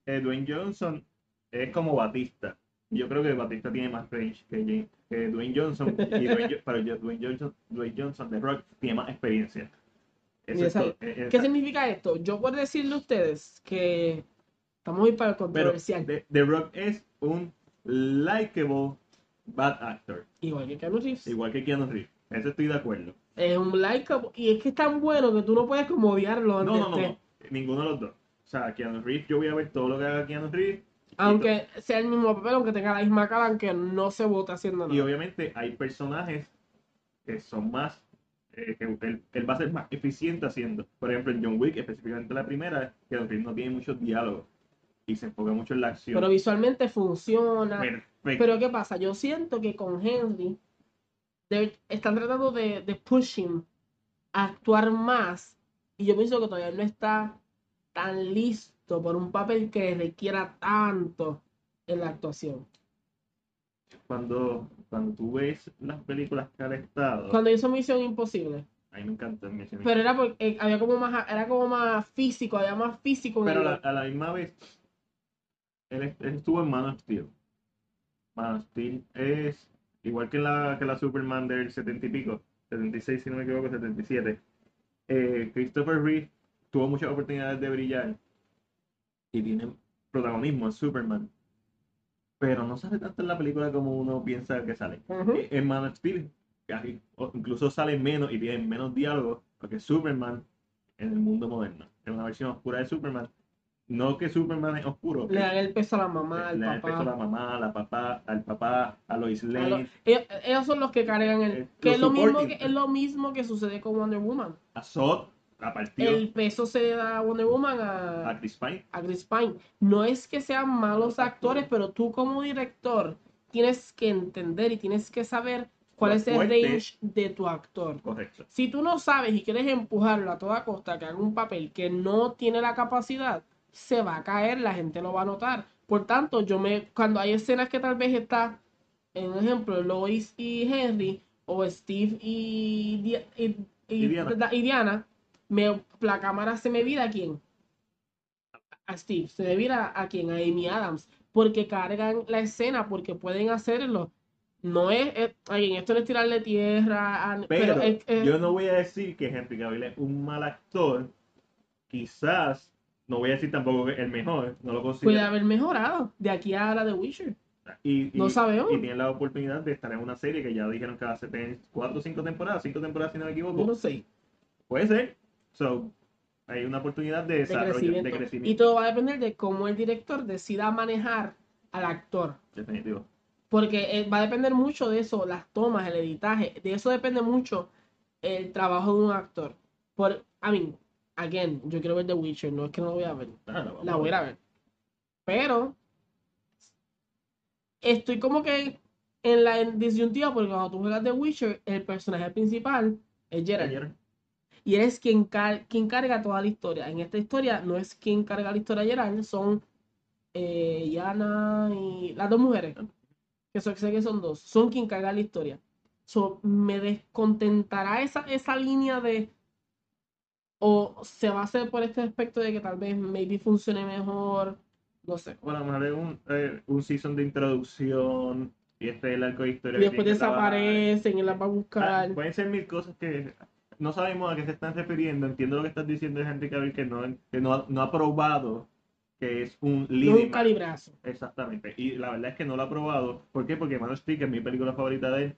eh, Dwayne Johnson es como Batista. Yo creo que Batista tiene más range que, Dwayne Johnson. Y Dwayne, pero yo- Dwayne Johnson, Dwayne Johnson de Rock tiene más experiencia. Eso es. Eh, ¿Qué significa esto? Yo puedo decirle a ustedes que estamos muy para el pero controversial. The, The Rock es un likable bad actor. Igual que Keanu Reeves. Igual que Keanu Reeves. Eso estoy de acuerdo. Es un like y es que es tan bueno que tú no puedes como odiarlo No, no, no, no. Ninguno de los dos. O sea, Keanu Reeves, yo voy a ver todo lo que haga Keanu Reeves. Aunque sea el mismo papel, aunque tenga la misma cara, aunque no se vota haciendo Y nada. obviamente hay personajes que son más, eh, que él, él va a ser más eficiente haciendo. Por ejemplo, en John Wick, específicamente la primera, que Don Reeves no tiene muchos diálogos y se enfoca mucho en la acción. Pero visualmente funciona. Perfecto. Pero ¿qué pasa? Yo siento que con Henry de- están tratando de, de push him a actuar más. Y yo pienso que todavía no está tan listo por un papel que requiera tanto en la actuación. Cuando, cuando tú ves las películas que han estado, Cuando hizo Misión Imposible. a mí me encanta Mission Pero era porque eh, había como más, era como más físico, había más físico Pero la, a la misma vez, él estuvo en Man of Steel. Man of Steel es igual que la, que la Superman del 70 y pico, 76 si no me equivoco, 77. Eh, Christopher Reeve tuvo muchas oportunidades de brillar y tiene protagonismo en Superman. Pero no sale tanto en la película como uno piensa que sale. Eh, En Man of Steel, casi- incluso sale menos y tiene menos diálogo, porque Superman en el mundo moderno, en una versión oscura de Superman, no que Superman es oscuro, Le dan el peso a la mamá, al le da el peso a la papá. mamá, a la papá, al papá, a Lois Lane, A lo- ellos, ellos son los que cargan el. Eh, Que es lo, mismo que, es lo mismo que sucede con Wonder Woman. a Zod, a partido, El peso se le da a Wonder Woman a, a Chris Pine. a Chris Pine. No es que sean malos Los actores, pero tú como director tienes que entender y tienes que saber cuál es el range de tu actor. Correcto. Si tú no sabes y quieres empujarlo a toda costa que haga un papel que no tiene la capacidad, se va a caer, la gente lo va a notar. Por tanto, yo me cuando hay escenas que tal vez está, en ejemplo, Lois y Henry o Steve y, Di- y, y- Diana. y Diana, me, la cámara se me vira a quién? A Steve, se me vira a quién? A Amy Adams, porque cargan la escena, porque pueden hacerlo. No es, es- ay, esto no es tirarle tierra, a- Pero, pero, es- es- yo no voy a decir que Henry Cavill es un mal actor. Quizás, no voy a decir tampoco que el mejor, no lo puede considero. haber mejorado de aquí a la de Witcher. Y, No y- sabemos. Y tiene la oportunidad de estar en una serie que ya dijeron que a en cuatro o cinco temporadas, cinco temporadas si no me equivoco. Yo no sé, Puede ser. So, hay una oportunidad de de desarrollo, crecimiento. de Y crecimiento. todo va a depender de cómo el director decida manejar al actor. Definitivo. Porque eh, va a depender mucho de eso, las tomas, el editaje. De eso depende mucho el trabajo de un actor. Por, I mean, again, yo quiero ver The Witcher, no es que no lo voy a ver. Ah, no, La voy a ir a ver. Pero estoy como que en la disyuntiva porque cuando tú juegas The Witcher, el personaje principal es Geralt. Y él es quien, car- quien carga toda la historia. En esta historia no es quien carga la historia Geralt, son eh, Yana y las dos mujeres. Que son- sé que son dos. Son quien carga la historia. So, me descontentará esa, esa línea de. O se va a hacer por este aspecto de que tal vez maybe funcione mejor. No sé. Bueno, a lo mejor es un, eh, un season de introducción y este es el arco de historia. Y después desaparecen y las va a Ah, buscar. pueden ser mil cosas que no sabemos a qué se están refiriendo. Entiendo lo que estás diciendo de Henry Cavill que no, que no, ha- no ha probado que es un No es leading un calibrazo. Exactamente. Y la verdad es que no lo ha probado. ¿Por qué? Porque Man of Steel, que es mi película favorita de él,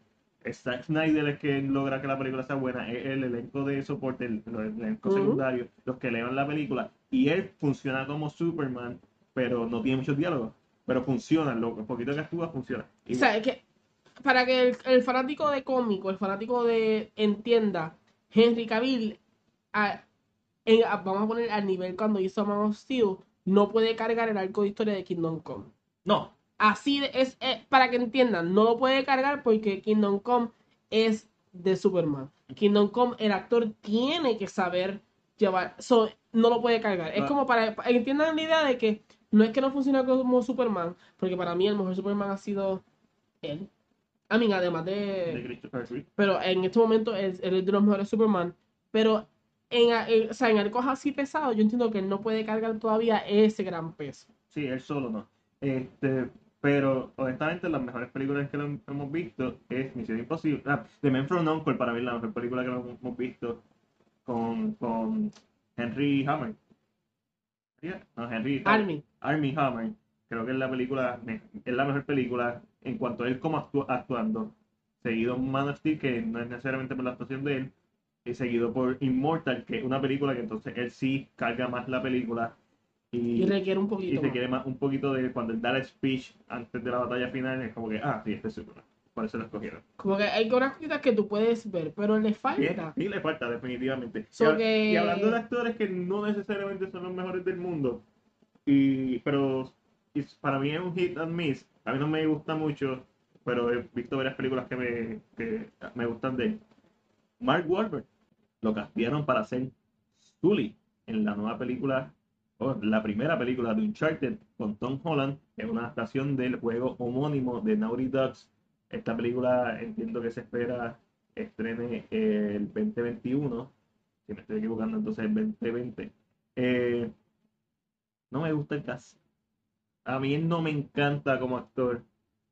Zack Snyder es que logra que la película sea buena. Es el elenco de soporte, el, el elenco secundario, los que elevan la película. Y él funciona como Superman, pero no tiene muchos diálogos. Pero funciona, lo poquito que actúa funciona. Y O sea, es que para que el, el fanático de cómico, el fanático de entienda, Henry Cavill, a- en- a- vamos a poner al nivel cuando hizo Man of Steel, no puede cargar el arco de historia de Kingdom Come. no, Así es, eh, para que entiendan, no lo puede cargar porque Kingdom Come es de Superman. Kingdom Come, el actor tiene que saber llevar, so, no lo puede cargar. Es Ah. como para, para que entiendan la idea de que no es que no funciona como Superman, porque para mí el mejor Superman ha sido él. A mí, además de de, Christopher Reeve. pero en este momento es, él es de los mejores Superman. Pero en, en- o sea, en arcos así pesados, yo entiendo que él no puede cargar todavía ese gran peso. Sí, él solo no. Este, pero honestamente las mejores películas que hemos visto es Misión Imposible. Ah, The Man from Uncle para mí la mejor película que hemos visto con, con Henry Hammer. No, Henry Army. Army Hammer. Creo que es la película, es la mejor película en cuanto a él como actu- actuando. Seguido Man of Steel, que no es necesariamente por la actuación de él, y seguido por Immortal, que es una película que entonces él sí carga más la película Y y, requiere un y poquito se más. quiere más un poquito de cuando él da el speech antes de la batalla final, es como que, ah, sí, este es súper. Por eso lo escogieron. Como que hay cositas que tú puedes ver, pero le falta. sí, le falta, definitivamente. So y, que- y hablando de actores que no necesariamente son los mejores del mundo, y, pero y para mí es un hit and miss. A mí no me gusta mucho, pero he visto varias películas que me, que me gustan de él. Mark Wahlberg lo castearon para hacer Sully en la nueva película, la primera película de Uncharted con Tom Holland, es una adaptación del juego homónimo de Naughty Dogs. Esta película entiendo que se espera estrene el 2021, si me estoy equivocando, entonces el 2020. Eh, no me gusta el cast. A mí él no me encanta como actor.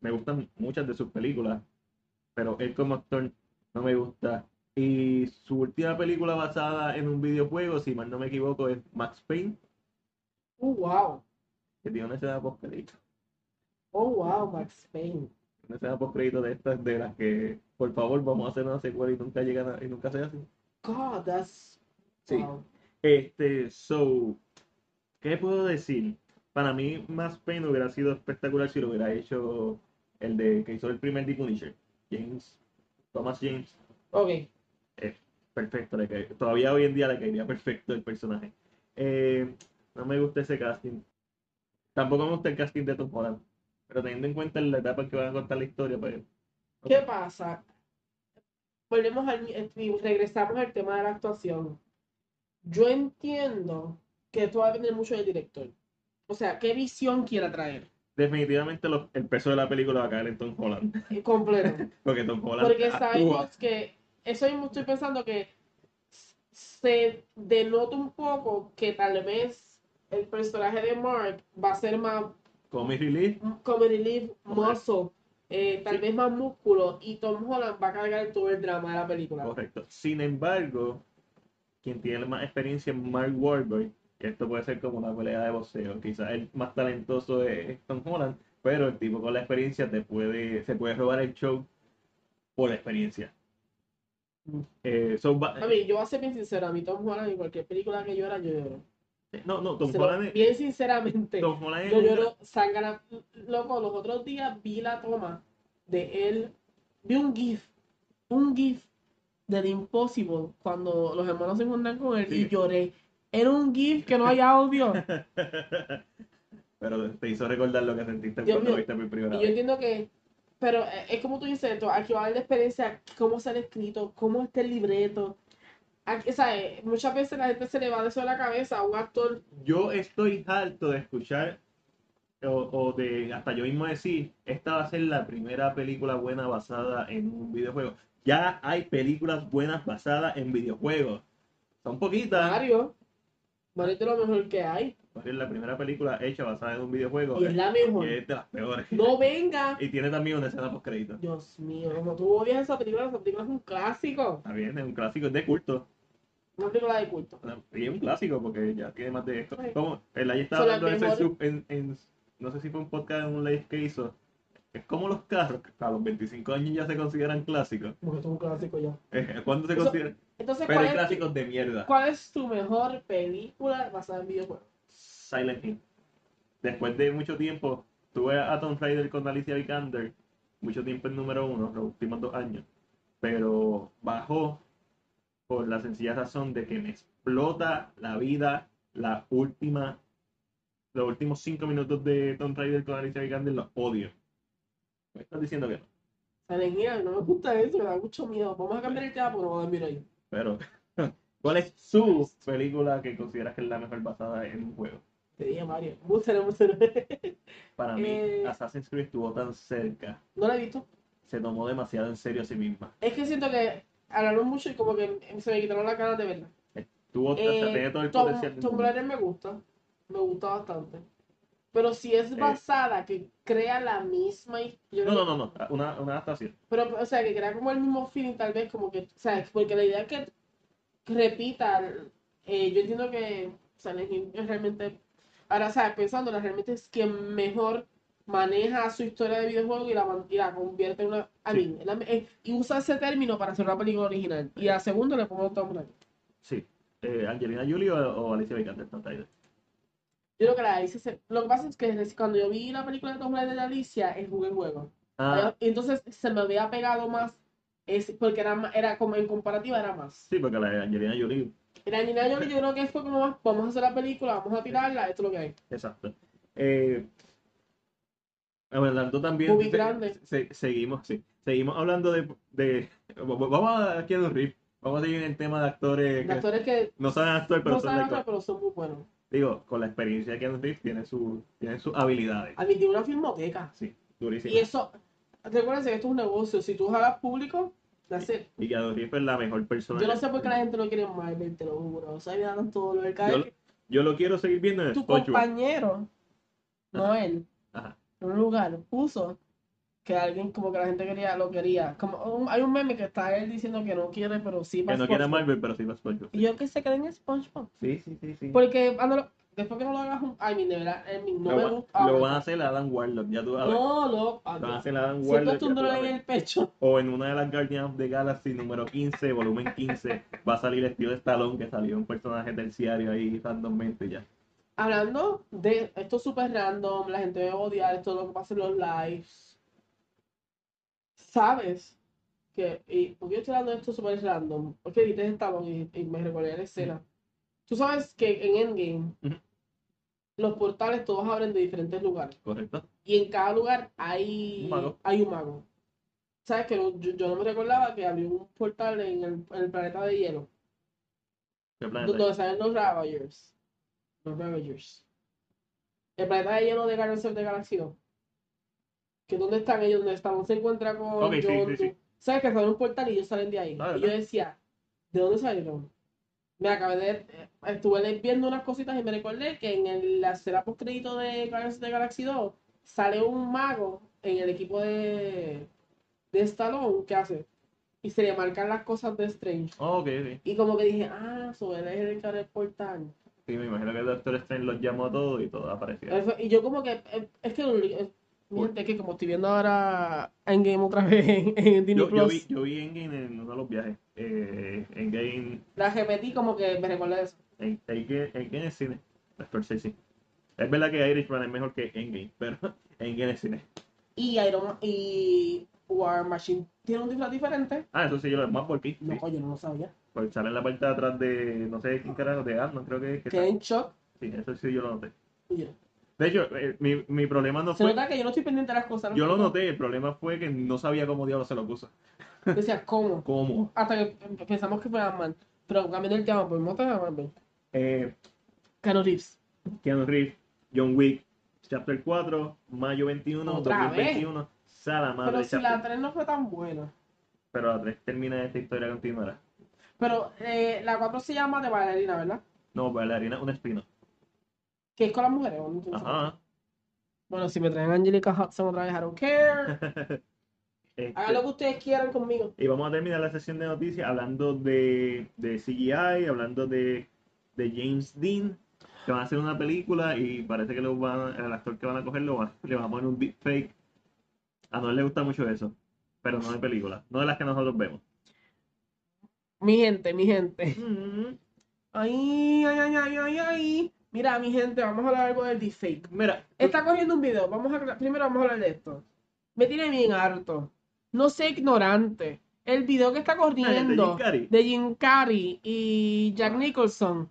Me gustan muchas de sus películas, pero él como actor no me gusta. Y su última película basada en un videojuego, si mal no me equivoco, es Max Payne, Oh, wow. que tiene una escena post crédito. Oh, wow, Max Payne. Una escena post crédito de estas de las que, por favor, vamos a hacer una secuela y nunca llegan a- y nunca se hacen. God, that's. Sí. wow. Este, so, ¿qué puedo decir? Para mí, Max Payne hubiera sido espectacular si lo hubiera hecho el de que hizo el primer The Punisher, James, Thomas James. Ok. Perfecto, le cae- todavía hoy en día le caería perfecto el personaje. Eh, no me gusta ese casting. Tampoco me gusta el casting de Tom Holland. Pero teniendo en cuenta la etapa en que van a contar la historia, pues. ¿Qué pasa? Volvemos al, y regresamos al tema de la actuación. Yo entiendo que esto va a depender mucho del director. O sea, qué visión quiera traer. Definitivamente lo- el peso de la película va a caer en Tom Holland. eh, Completo. Porque Tom Holland Porque actúa. sabemos que, eso mismo estoy pensando que se denota un poco que tal vez el personaje de Mark va a ser más Comic Relief. comedy relief, muscle, eh, tal Sí. vez más músculo, y Tom Holland va a cargar todo el drama de la película. Correcto. Sin embargo, quien tiene más experiencia es Mark Wahlberg. que Esto puede ser como una pelea de boxeo. Quizás el más talentoso es Tom Holland, pero el tipo con la experiencia te puede, se puede robar el show por la experiencia. Eh, so va- A mí, yo voy a ser bien sincero, a mí Tom Holland en cualquier película que llora, yo lloro. No, no, Tom Holland bien sinceramente, Tom Holland yo lloro sangre. Loco, los otros días vi la toma de él, vi un GIF, un GIF de The Impossible cuando los hermanos se encuentran con él Sí. y lloré. Era un GIF que no hay audio. Pero te hizo recordar lo que sentiste cuando viste por primera Y yo vez. entiendo que, pero eh, es como tú dices, esto, aquí va a haber la experiencia, cómo se han escrito, cómo está el libreto. Aquí, ¿sabes? Muchas veces la gente se le va de eso a la cabeza a un actor. Yo estoy harto de escuchar o, o de hasta yo mismo decir, esta va a ser la primera película buena basada en un videojuego. Ya hay películas buenas basadas en videojuegos. Son poquitas. Mario, Mario es de lo mejor que hay. porque es la primera película hecha basada en un videojuego. Y es la mejor. es de las peores. No venga. Y tiene también una escena post crédito. Dios mío, como tú odias esa película, esa película es un clásico. Está bien, es un clásico, es de culto. Película de culto. Y es un clásico porque ya tiene más de esto. Como el ahí estaba Son hablando de eso en, mejores. su- en- en- no sé si fue un podcast en un live que hizo. Es como los carros, que a los 25 años ya se consideran clásicos. Porque es un clásico ya. Eh, ¿Cuándo se Eso- consideran? Entonces, Pero ¿cuál es, clásicos de mierda. ¿cuál es tu mejor película basada en videojuegos? Silent Hill. Después de mucho tiempo, tuve a Tomb Raider con Alicia Vikander, mucho tiempo en número uno, los últimos dos años, pero bajó por la sencilla razón de que me explota la vida la última, los últimos cinco minutos de Tomb Raider con Alicia Vikander, los odio. Me estás diciendo que no, Hill, no me gusta eso, me da mucho miedo. Vamos a cambiar el tema porque no voy a dormir ahí. pero ¿cuál es su película que consideras que es la mejor basada en un juego? Te dije Mario. Música, música. Para mí, Eh. Assassin's Creed estuvo tan cerca. No la he visto. se tomó demasiado en serio a sí misma. Es que siento que hablaron mucho y como que se me quitaron las ganas de verla. Tuvo, o sea, Eh, todo el Tom, potencial. Raider me gusta. Me gusta bastante. Pero si es basada, que crea la misma. hi- yo No, no, no, no, una, una adaptación. Pero, o sea, que crea como el mismo feeling, tal vez, como que, ¿sabes? Porque la idea es que repita, eh, yo entiendo que Hill es realmente, ahora, ¿sabes? Pensando, realmente es quien mejor maneja su historia de videojuego y la, y la convierte en una, a Sí. eh, y usa ese término para hacer una película original. Y a segundo le pongo Tom Hanks. Sí. Eh, Angelina Jolie o, o Alicia Vikander, está ahí. Yo creo que la hice, se- lo que pasa es que cuando yo vi la película de Tom Hanks de Alicia, eh, jugué el juego. Ah, Entonces se me había pegado más, es, porque era, era como en comparativa era más. sí, porque la de Angelina Jolie, La Angelina Jolie yo creo que fue como, vamos a hacer la película, vamos a tirarla, esto es lo que hay. exacto. Eh, hablando también, Muy grande. se- seguimos, sí, seguimos hablando de, de vamos a Keanu Reeves, vamos a seguir en el tema de actores De que actores que no saben actuar, pero no son actuar, pero son muy buenos. Digo, con la experiencia de Keanu Reeves tiene, su, tiene sus habilidades, A mí tiene una filmoteca. sí, durísimo. Y eso, recuerden que esto es un negocio. Si tú jalas público, it. Y Keanu Reeves es la mejor persona. Yo no que- sé por qué la gente no quiere Marvel, te lo juro. O sea, me dan todo lo del cada Yo, vez que yo lo quiero seguir viendo en Tu compañero, no él, Ajá. En un lugar puso que alguien como que la gente quería, lo quería. Como un- hay un meme que está él diciendo que no quiere, pero sí Que para no quiera SpongeBob. Marvel, pero sí para SpongeBob. Y yo que se queden en SpongeBob. Sí, sí, sí, sí. Porque cuando lo- después que no lo hagas un. Ay, mi de verdad, mi- no lo, me gusta. lo van a hacer Adam Warlock, ya tú a ver. No, no. ah, Lo van a no. hacer Adam Siempre Warlock. tú un tú a dolor en el pecho. O en una de las Guardians of the Galaxy número 15, volumen 15, va a salir el estilo de Stallone, que salió un personaje terciario ahí randommente ya. Hablando de esto es súper random, la gente me va a odiar, esto es lo que pasa en los lives. ¿Sabes? Que, y porque yo estoy hablando de esto súper random, porque edité Stallone y, y me recordé la escena. Tú sabes que en Endgame los portales todos abren de diferentes lugares. ¿Correcto? Y en cada lugar hay Un mago. Hay un mago. ¿Sabes que yo, yo no me recordaba que había un portal en el, en el planeta de hielo? ¿Qué planeta? Donde salen los Ravagers. Los Ravagers. El planeta de hielo de Guardians of the Galaxy 2. Que dónde están ellos, donde estamos se encuentra con Ok, sí, John sí, sí. Doe. ¿Sabes que sale un portal y ellos salen de ahí? Ah, y yo decía, ¿de dónde salieron? Me acabé de. eh, Estuve viendo unas cositas y me recordé que en el, la escena post crédito de Guardians of the Galaxy 2 sale un mago en el equipo de. de Stallone. ¿Qué hace? Y se le marcan las cosas de Strange. Oh, ok, ok. Y como que dije, ah, sobre él es el que abre el portal. Sí, me imagino que el Doctor Strange los llamó a todos y todo apareció. Eso- Y yo como que, eh, es que, eh, gente, que como estoy viendo ahora Endgame otra vez en, en Disney Yo, yo Plus, vi, yo vi Endgame en uno de los viajes. Eh, Endgame, la repetí como que me recuerda eso. en, Endgame, Endgame es cine. Es verdad que Irishman es mejor que Endgame, pero Endgame es cine. Y Iron Man- y War Machine tiene un disfraz diferente. Ah, eso sí, yo lo más por ti. No, yo no lo sabía. Pues sale en la parte de atrás de, no sé quién carajo, de Ant-Man, creo que es. Que Quedé está- en shock. Sí, eso sí yo lo noté. De hecho, eh, mi, mi problema no Se fue. nota que yo no estoy pendiente de las cosas. Yo lo noté, el problema fue que no sabía cómo diablos se lo puso. Decía, ¿cómo? ¿Cómo? Hasta que pensamos que fue Ant-Man. Pero cambiando el tema, pues monta a Marvel. Eh, Keanu Reeves. Keanu Reeves, John Wick, Chapter 4, mayo 21, Otra 2021. Sala madre Pero si chapter. la 3 no fue tan buena. Pero la 3 termina esta historia continuará. Pero eh, la 4 se llama de bailarina, ¿verdad? No, bailarina, un espino. Que es con las mujeres. ¿o no? Ajá. Bueno, si me traen Angelica Hudson otra vez, I don't care. Este, Hagan lo que ustedes quieran conmigo. Y vamos a terminar la sesión de noticias hablando de, de CGI, hablando de, de James Dean, que van a hacer una película y parece que lo van, el actor que van a coger lo van- le van a poner un deepfake. A no le gusta mucho eso, pero no de película, no de las que nosotros vemos. Mi gente, mi gente. Ay, ay, ay, ay, ay, ay. Mira, mi gente, vamos a hablar algo del deepfake. Mira, Está cogiendo un video. Vamos a, primero vamos a hablar de esto. Me tiene bien harto. No sé ignorante. El video que está de corriendo Jim de Jim Carrey y Jack Ah. Nicholson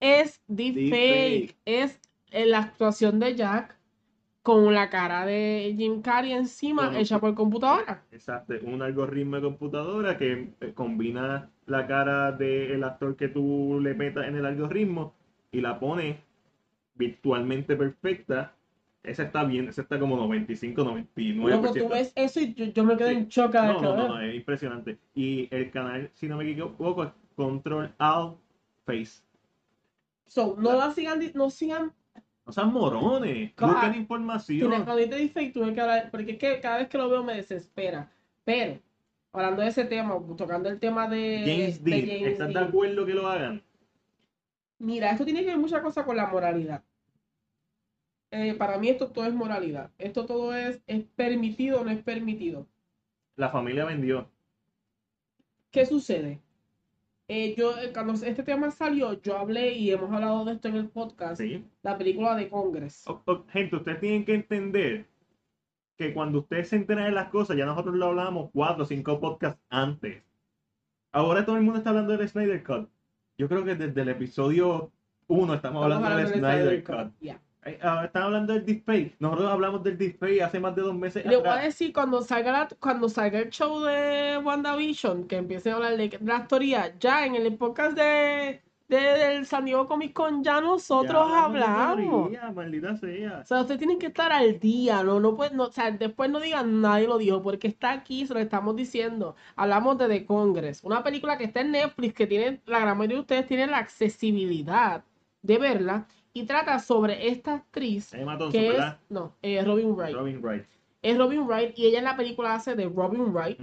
es deepfake. Deepfake. Es eh, la actuación de Jack con la cara de Jim Carrey encima hecha por computadora. Exacto, un algoritmo de computadora que eh, combina la cara del actor que tú le metas en el algoritmo y la pone virtualmente perfecta. Esa está bien, esa está como 95, 99%. Loco, tú ves eso y yo, yo me quedo Sí. en vez No, no, no, no, es impresionante. Y el canal, si no me equivoco, es Control Alt Face. So, no la sigan, no sigan No sean morones. Claro. Busquen Tienes- información. Cuando dice deepfake tuve que hablar, porque es que cada vez que lo veo me desespera. Pero, hablando de ese tema, tocando el tema de James de Dean, James ¿estás de acuerdo que lo hagan? Mira, esto tiene que ver mucha cosa con la moralidad. Eh, para mí esto todo es moralidad. Esto todo es, es permitido o no es permitido. La familia vendió. ¿Qué sucede? Eh, yo, eh, cuando este tema salió, yo hablé y hemos hablado de esto en el podcast, ¿sí? la película de Congress. Gente, ustedes tienen que entender que cuando ustedes se enteran de las cosas, ya nosotros lo hablábamos cuatro o cinco podcasts antes. Ahora todo el mundo está hablando del Snyder Cut. Yo creo que desde el episodio 1 estamos, hablando, del Snyder Cut. Están hablando del deepfake. Nosotros hablamos del deepfake hace más de dos meses Le voy a decir cuando salga, la- cuando salga el show de WandaVision, que empiecen a hablar de la historia, ya en el podcast de, de- del San Diego Comic Con, ya nosotros Ya hablamos. teoría, maldita sea. O sea, ustedes tienen que estar al día, ¿no? No pueden, no, o sea, después no digan nadie lo dijo, porque está aquí, se lo estamos diciendo. Hablamos de The Congress, una película que está en Netflix, que tiene, la gran mayoría de ustedes tienen la accesibilidad de verla, y trata sobre esta actriz, Emma Thompson, que es, ¿verdad? no, eh, Robin Wright. Robin Wright. Es Robin Wright, y ella en la película hace de Robin Wright,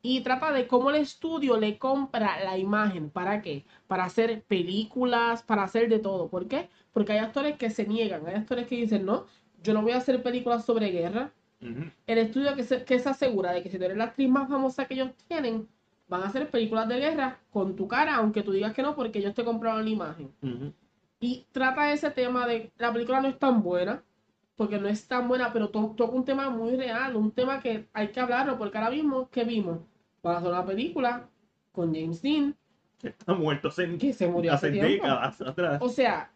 y trata de cómo el estudio le compra la imagen. ¿Para qué? Para hacer películas, para hacer de todo. ¿Por qué? Porque hay actores que se niegan, hay actores que dicen, no, yo no voy a hacer películas sobre guerra. El estudio que se, que se asegura de que si tú eres la actriz más famosa que ellos tienen, van a hacer películas de guerra con tu cara, aunque tú digas que no, porque ellos te compraron la imagen. Ujú. Y trata ese tema de la película no es tan buena, porque no es tan buena, pero to- toca un tema muy real, un tema que hay que hablarlo, porque ahora mismo, ¿qué vimos? Van a hacer una película con James Dean, Está muerto hace, que se murió hace décadas atrás. O sea,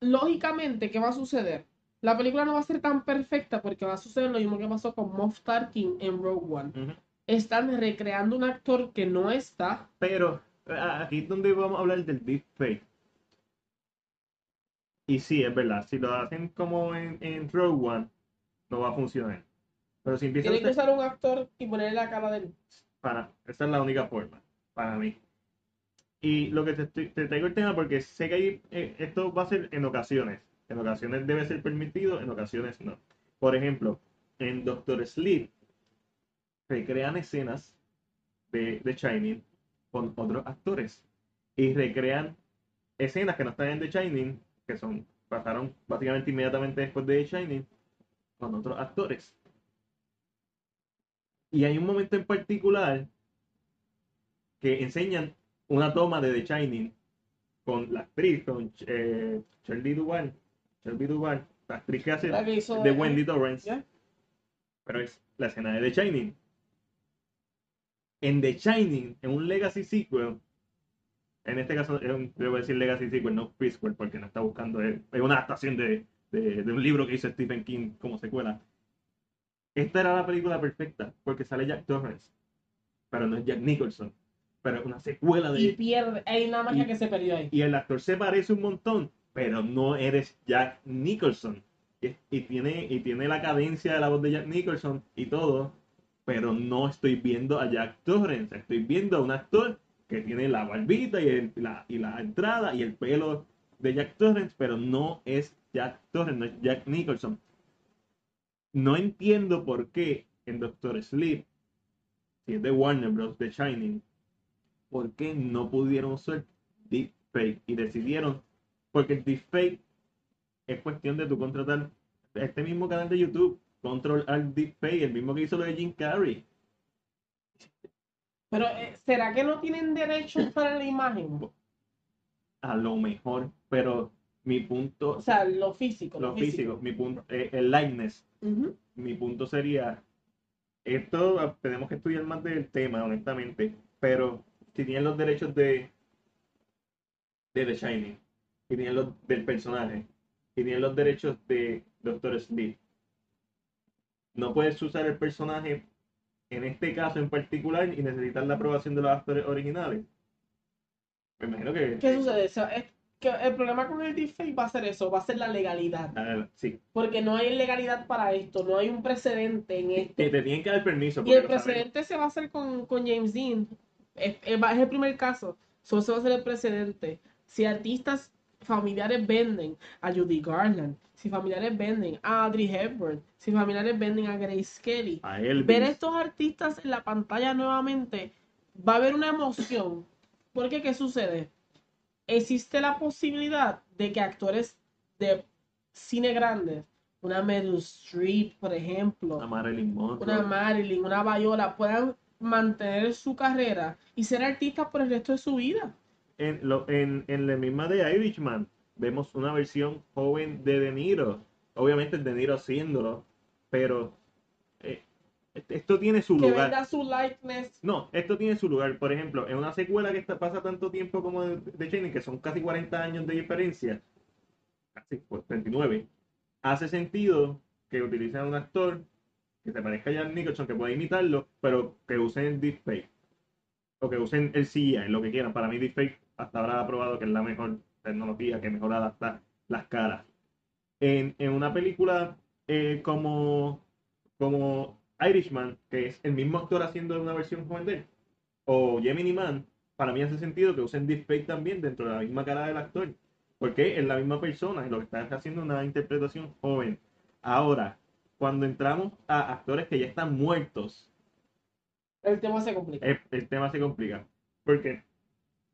lógicamente, ¿qué va a suceder? La película no va a ser tan perfecta porque va a suceder lo mismo que pasó con Moff Tarkin en Rogue One. Están recreando un actor que no está. Pero a- aquí es donde vamos a hablar del deepfake. Y sí, es verdad, si lo hacen como en, en Rogue One, no va a funcionar. Pero si empiezan Tienen a que usar un actor y ponerle la cara del... para, esa es la única forma, para mí. Y lo que te, te traigo el tema porque sé que hay, eh, esto va a ser en ocasiones. En ocasiones debe ser permitido, en ocasiones no. Por ejemplo, en Doctor Sleep recrean escenas de, de Shining con otros actores y recrean escenas que no están en The Shining, que son pasaron básicamente inmediatamente después de The Shining, con otros actores. Y hay un momento en particular que enseñan una toma de The Shining con la actriz, con eh, Shirley Duvall, Shirley Duvall, la actriz que hace de Wendy Torrance, pero es la escena de The Shining. En The Shining, en un Legacy sequel, en este caso es un, debo decir Legacy sequel, no prequel, porque no está buscando, es es una adaptación de, de- de un libro que hizo Stephen King como secuela. Esta era la película perfecta, porque sale Jack Torrance, pero no es Jack Nicholson, pero es una secuela de... Y pierde. Hay una magia Y- que se perdió ahí. y el actor se parece un montón, pero no eres Jack Nicholson. Y, y tiene, y tiene la cadencia de la voz de Jack Nicholson y todo, pero no estoy viendo a Jack Torrance, estoy viendo a un actor que tiene la barbita y, la, y la entrada y el pelo de Jack Torrance, pero no es Jack Torrance, no es Jack Nicholson. No entiendo por qué en Doctor Sleep, si es de Warner Bros. de Shining, por qué no pudieron usar deepfake y decidieron, porque el deepfake es cuestión de tu contratar este mismo canal de YouTube, Control Alt Deepfake, el mismo que hizo lo de Jim Carrey. Pero, eh, ¿será que no tienen derecho para la imagen? A lo mejor, pero mi punto, O sea, lo físico. lo físico, mi punto, eh, el likeness, mi punto sería, esto tenemos que estudiar más del tema, honestamente, pero si tienen los derechos de, de The Shining, y tienen los del personaje, y tienen los derechos de Doctor Sleep, no puedes usar el personaje en este caso en particular y necesitar la aprobación de los actores originales. Me imagino que... ¿Qué sucede? O sea, es que el problema con el deepfake va a ser eso, va a ser la legalidad. Ah, sí, Porque no hay legalidad para esto, no hay un precedente en esto. que te tienen que dar permiso. Y el precedente se va a hacer con, con James Dean. Es, es- va- es el primer caso. Solo se va a hacer el precedente. Si artistas familiares venden a Judy Garland, si familiares venden a Audrey Hepburn, si familiares venden a Grace Kelly, A ver estos artistas en la pantalla nuevamente va a haber una emoción. Porque, ¿qué sucede? Existe la posibilidad de que actores de cine grandes, una Meryl Streep, por ejemplo, a Marilyn Monroe. una Marilyn, una Viola, puedan mantener su carrera y ser artistas por el resto de su vida. En, lo, en, en la misma de Irishman vemos una versión joven de De Niro. Obviamente De Niro haciéndolo, pero eh, esto tiene su Que lugar. venda su likeness. No, esto tiene su lugar. Por ejemplo, en una secuela que está, pasa tanto tiempo como de, de Shining, que son casi 40 años de diferencia, casi pues, 39, hace sentido que utilicen a un actor que se parezca a Jack Nicholson, que pueda imitarlo, pero que usen deepfake. O que usen el CGI, lo que quieran. Para mí deepfake hasta ahora ha probado que es la mejor tecnología, que mejor adapta las caras. En, en una película eh, como, como Irishman, que es el mismo actor haciendo una versión joven de él, o Gemini Man, para mí hace sentido que usen deepfake también dentro de la misma cara del actor, porque es la misma persona y lo que está haciendo una interpretación joven. Ahora, cuando entramos a actores que ya están muertos, El tema se complica. el, el tema se complica. Porque,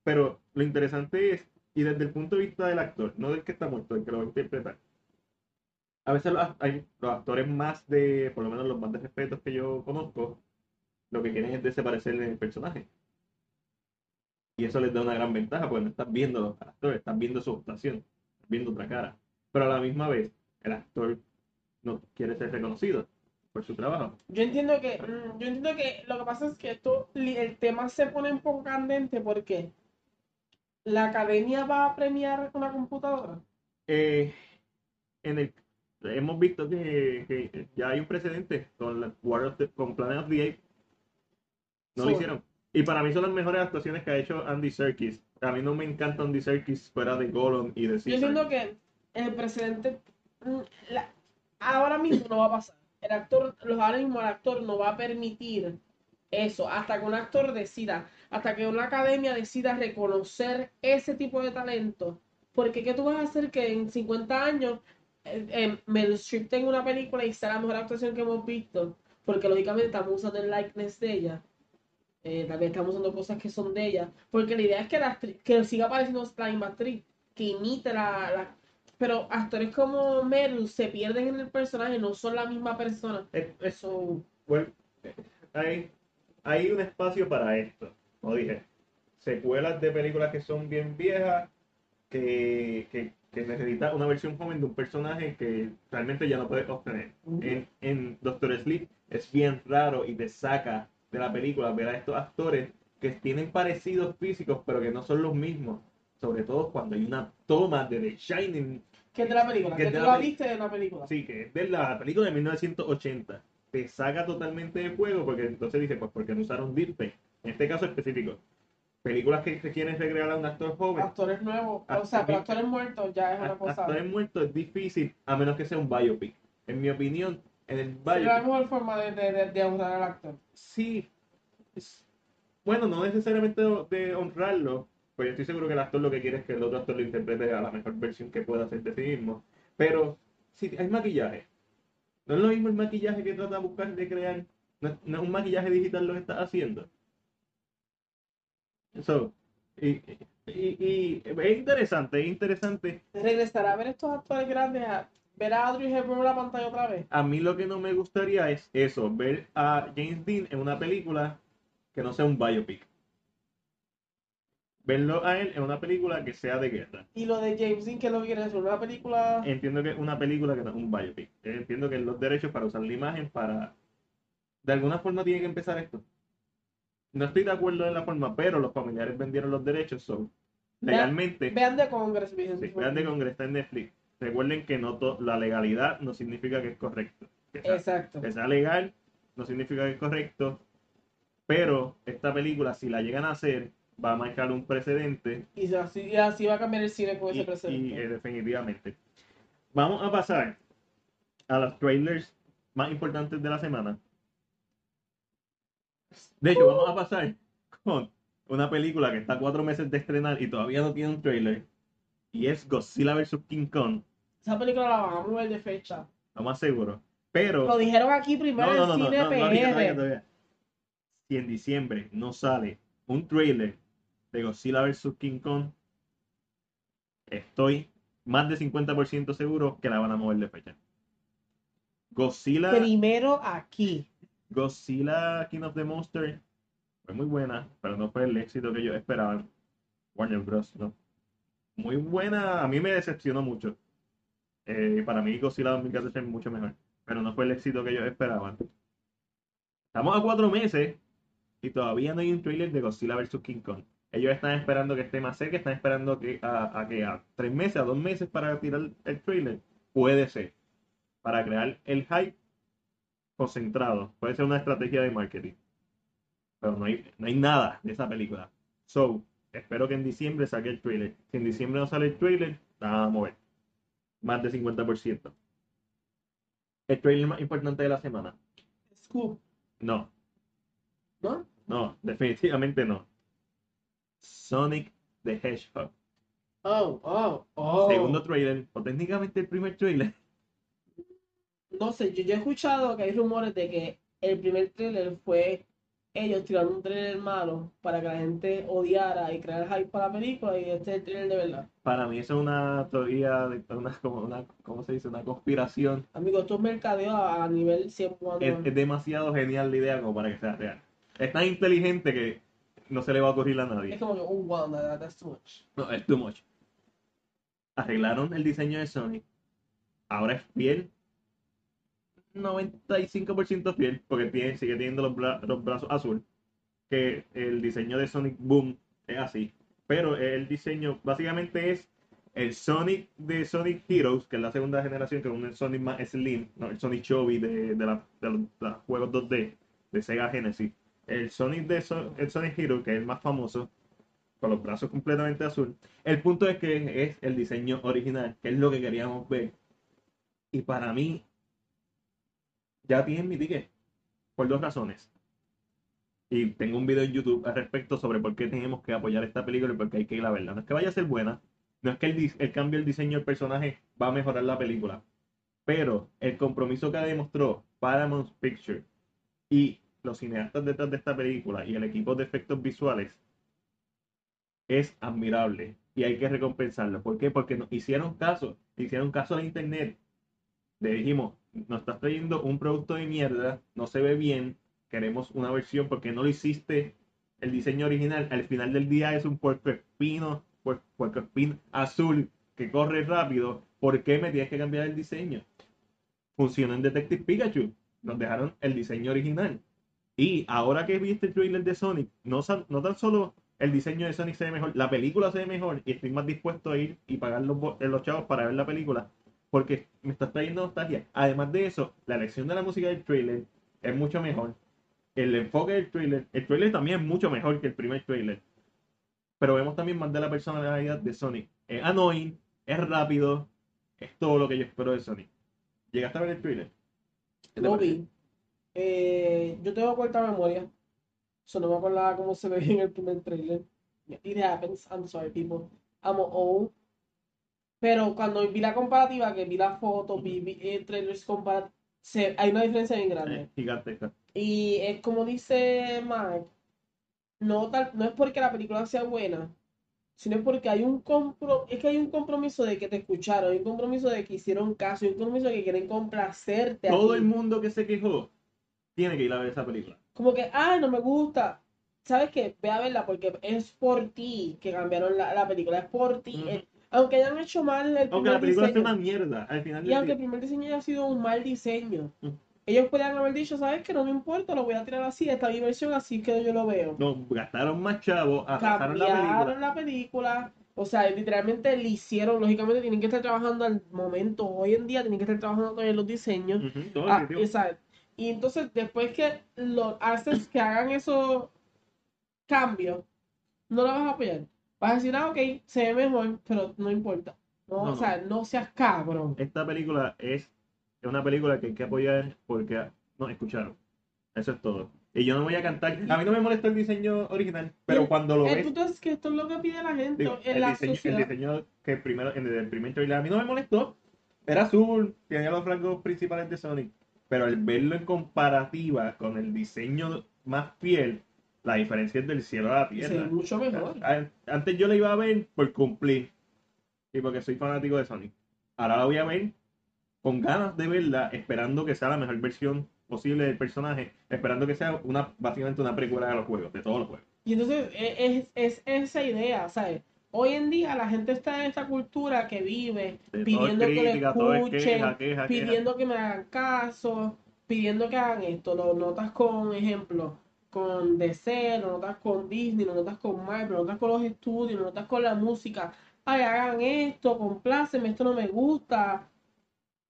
pero lo interesante es, y desde el punto de vista del actor, no del que está muerto, del que lo va a interpretar. A veces los, hay, los actores más de, por lo menos los más de respetos que yo conozco, lo que quieren es desaparecer del personaje. Y eso les da una gran ventaja, porque no estás viendo al actor, estás viendo su actuación, estás viendo otra cara. Pero a la misma vez, el actor no quiere ser reconocido por su trabajo. Yo entiendo que, yo entiendo que lo que pasa es que esto, el tema se pone un poco candente porque la academia va a premiar una computadora. Eh, en el, hemos visto que, que ya hay un precedente con, la, con Planet of the Apes. No lo hicieron. Y para mí son las mejores actuaciones que ha hecho Andy Serkis. A mí no me encanta Andy Serkis fuera de Gollum y de Yo siento que el precedente mm, la- ahora mismo no va a pasar. El actor, los ahora mismo el actor no va a permitir eso hasta que un actor decida, hasta que una academia decida reconocer ese tipo de talento. Porque ¿qué tú vas a hacer que en 50 años eh, eh, tenga una película y sea la mejor actuación que hemos visto? Porque lógicamente estamos usando el likeness de ella. Eh, vez estamos usando cosas que son de ella. Porque la idea es que, la que siga apareciendo la misma que imite la, Pero actores como Meryl se pierden en el personaje, no son la misma persona. Es- es- Eso. bueno, eh, hay, hay un espacio para esto. Como dije, secuelas de películas que son bien viejas, que, que, que necesitan una versión joven de un personaje que realmente ya no puedes obtener. en, en Doctor Sleep es bien raro y te saca de la película ver a estos actores que tienen parecidos físicos pero que no son los mismos. Sobre todo cuando hay una toma de The Shining, ¿Qué es de la película? Que ¿Qué es tú de la viste de la película? así que es de la película de 1980. Te saca totalmente de juego porque entonces dice, pues porque no usaron deepfake. En este caso específico. Películas que se quieren recrear a un actor joven. Actores nuevos, o sea, pero actores muertos ya es una cosa. Actores muertos es difícil a menos que sea un biopic. En mi opinión, en el Sería la biopic mejor forma de, de, de, de honrar al actor. sí, bueno, no necesariamente de, honrarlo, pues yo estoy seguro que el actor lo que quiere es que el otro actor lo interprete a la mejor versión que pueda hacer de sí mismo. Pero si hay maquillaje, no es lo mismo el maquillaje que trata de buscar de crear, no, es- no es un maquillaje digital lo que está haciendo. So, y, y, y es interesante, es interesante. Regresar a ver estos actores grandes, a ver a Audrey Hepburn en la pantalla otra vez. A mí lo que no me gustaría es eso, ver a James Dean en una película que no sea un biopic. Verlo a él en una película que sea de guerra. Y lo de James Dean, que lo quiere hacer, una película. Entiendo que es una película que no es un biopic. Entiendo que los derechos para usar la imagen para... De alguna forma tiene que empezar esto. No estoy de acuerdo en la forma, pero los familiares vendieron los derechos, so legalmente... Vean de Congress. Sí, vean de Congreso está en Netflix. Recuerden que no la legalidad no significa que es correcto. Que sea- Exacto. que sea legal no significa que es correcto, pero esta película, si la llegan a hacer, va a marcar un precedente Y así, y así va a cambiar el cine con y, ese y, precedente. eh, definitivamente. Vamos a pasar a los trailers más importantes de la semana. De hecho, vamos a pasar con una película que está a cuatro meses de estrenar y todavía no tiene un trailer. y es Godzilla vs. King Kong, Esa película la van a mover de fecha. lo más seguro. Pero Lo dijeron aquí primero no, no, en no, cine todavía, todavía. Si en diciembre no sale un trailer de Godzilla vs. King Kong, estoy más de 50% seguro que la van a mover de fecha. Godzilla, Primero aquí. Godzilla King of the Monster fue muy buena, pero no fue el éxito que ellos esperaban. Warner Bros. no. Muy buena, a mí me decepcionó mucho. Eh, para mí Godzilla 2014 es mucho mejor, pero no fue el éxito que ellos esperaban. Estamos a cuatro meses y todavía no hay un trailer de Godzilla vs. King Kong. Ellos están esperando que esté más cerca, están esperando que a, a que a tres meses, a dos meses para tirar el trailer. Puede ser. Para crear el hype concentrado. Puede ser una estrategia de marketing. Pero no hay, no hay nada de esa película. So, espero que en diciembre salga el trailer. Si en diciembre no sale el trailer, la vamos a mover. Más de 50%. El trailer más importante de la semana. Scoop, No, ¿no? no, definitivamente no. Sonic the Hedgehog. Oh, oh, oh. Segundo trailer, o técnicamente el primer trailer. No sé, yo, yo he escuchado que hay rumores de que el primer trailer fue ellos tirando un trailer malo para que la gente odiara y crear hype para la película y este es el trailer de verdad. Para mí eso es una teoría, de, una, como una, ¿cómo se dice? Una conspiración. Amigo, esto es mercadeo a, nivel 100 cuando... Es, es demasiado genial la idea como para que sea real. Es tan inteligente que no se le va a ocurrir a Es nadie. como que, oh, wow, that- that's too much. No, es too much. Arreglaron el diseño de Sonic. Ahora es fiel. 95% fiel, porque sigue teniendo los, bra- los brazos azul. Que el diseño de Sonic Boom es así. Pero el diseño básicamente es el Sonic de Sonic Heroes, que es la segunda generación, que es un Sonic más slim, no, el Sonic Chubby de, la- los, de juegos 2D de Sega Genesis. El Sonic de Sonic Hero, que es el más famoso, con los brazos completamente azul. El punto es que es el diseño original, que es lo que queríamos ver. Y para mí, ya tienen mi ticket, por dos razones. Y tengo un video en YouTube al respecto sobre por qué tenemos que apoyar esta película y por qué hay que ir a verla. No es que vaya a ser buena, no es que el, el cambio del diseño del personaje va a mejorar la película, pero el compromiso que demostró Paramount Pictures y los cineastas detrás de esta película y el equipo de efectos visuales es admirable y hay que recompensarlo. ¿Por qué? Porque nos hicieron caso, hicieron caso a internet. Le dijimos, nos estás trayendo un producto de mierda, no se ve bien, queremos una versión porque no lo hiciste el diseño original. Al final del día es un puerco espino, puer- puerco espín azul que corre rápido. ¿Por qué me tienes que cambiar el diseño? Funcionó en Detective Pikachu. Nos dejaron el diseño original. Y ahora que viste el trailer de Sonic, no, tan solo el diseño de Sonic se ve mejor, la película se ve mejor y estoy más dispuesto a ir y pagar los, los chavos para ver la película porque me está trayendo nostalgia. Además de eso, la elección de la música del trailer es mucho mejor. El enfoque del trailer, el trailer también es mucho mejor que el primer trailer. Pero vemos también más de la personalidad de Sonic. Es annoying, es rápido, es todo lo que yo espero de Sonic. ¿Llegaste a ver el trailer? ¿Qué te Lo vi. Eh, yo tengo corta memoria. So no me acordaba cómo se veía en el primer trailer. It happens. I'm sorry, people. I'm old. Pero cuando vi la comparativa, que vi la foto, vi, vi eh, trailers comparativos, hay una diferencia bien grande. Eh, gigantesca. Y es como dice Mark, no, tal, no es porque la película sea buena, sino porque hay un compro, es que hay un compromiso de que te escucharon, hay un compromiso de que hicieron caso, hay un compromiso de que quieren complacerte a Todo el mundo que se quejó tiene que ir a ver esa película. Como que, ay, no me gusta. ¿Sabes qué? Ve a verla porque es por ti que cambiaron la, la película, es por ti. Aunque hayan hecho mal el Aunque la película sea diseño, una mierda, al final y aunque el primer diseño haya sido un mal diseño, Mm. ellos podrían haber dicho, ¿sabes qué? No me importa, lo voy a tirar así, esta es mi versión, así que yo lo veo. no, gastaron más chavos, atrasaron la película. cambiaron la película. O sea, literalmente le hicieron, lógicamente tienen que estar trabajando al momento, hoy en día tienen que estar trabajando todavía los diseños. Todo Ah, definitivo. exacto. Y entonces después que los haces que hagan esos cambios, no lo vas a apoyar. Vas a decir, ah, ok, se ve mejor, pero no importa. No, No, o sea, no seas cabrón. Esta película es, es una película que hay que apoyar porque nos escucharon. Eso es todo. Y yo no voy a cantar. A mí no me molesta el diseño original, pero cuando lo El ves. punto es que esto es lo que pide la gente digo, en el, la diseño, el sociedad. diseño que primero, en el primer trailer a mí no me molestó. Era azul, tenía los rasgos principales de Sonic. Pero al verlo en comparativa con el diseño más fiel, la diferencia es del cielo a la tierra. mucho mejor. Antes yo la iba a ver por cumplir y porque soy fanático de Sonic. Ahora la voy a ver con ganas de verla, esperando que sea la mejor versión posible del personaje, esperando que sea una básicamente una precuela de los juegos, de todos los juegos. Y entonces e- es, es esa idea, ¿sabes? Hoy en día la gente está en esta cultura que vive De pidiendo que crítica, es escuchen, queja, queja, queja. pidiendo que me hagan caso, pidiendo que hagan esto. Lo notas con, ejemplo, con DC, lo notas con Disney, lo notas con Marvel, lo notas con los estudios, lo notas con la música. Ay, hagan esto, compláceme, esto no me gusta.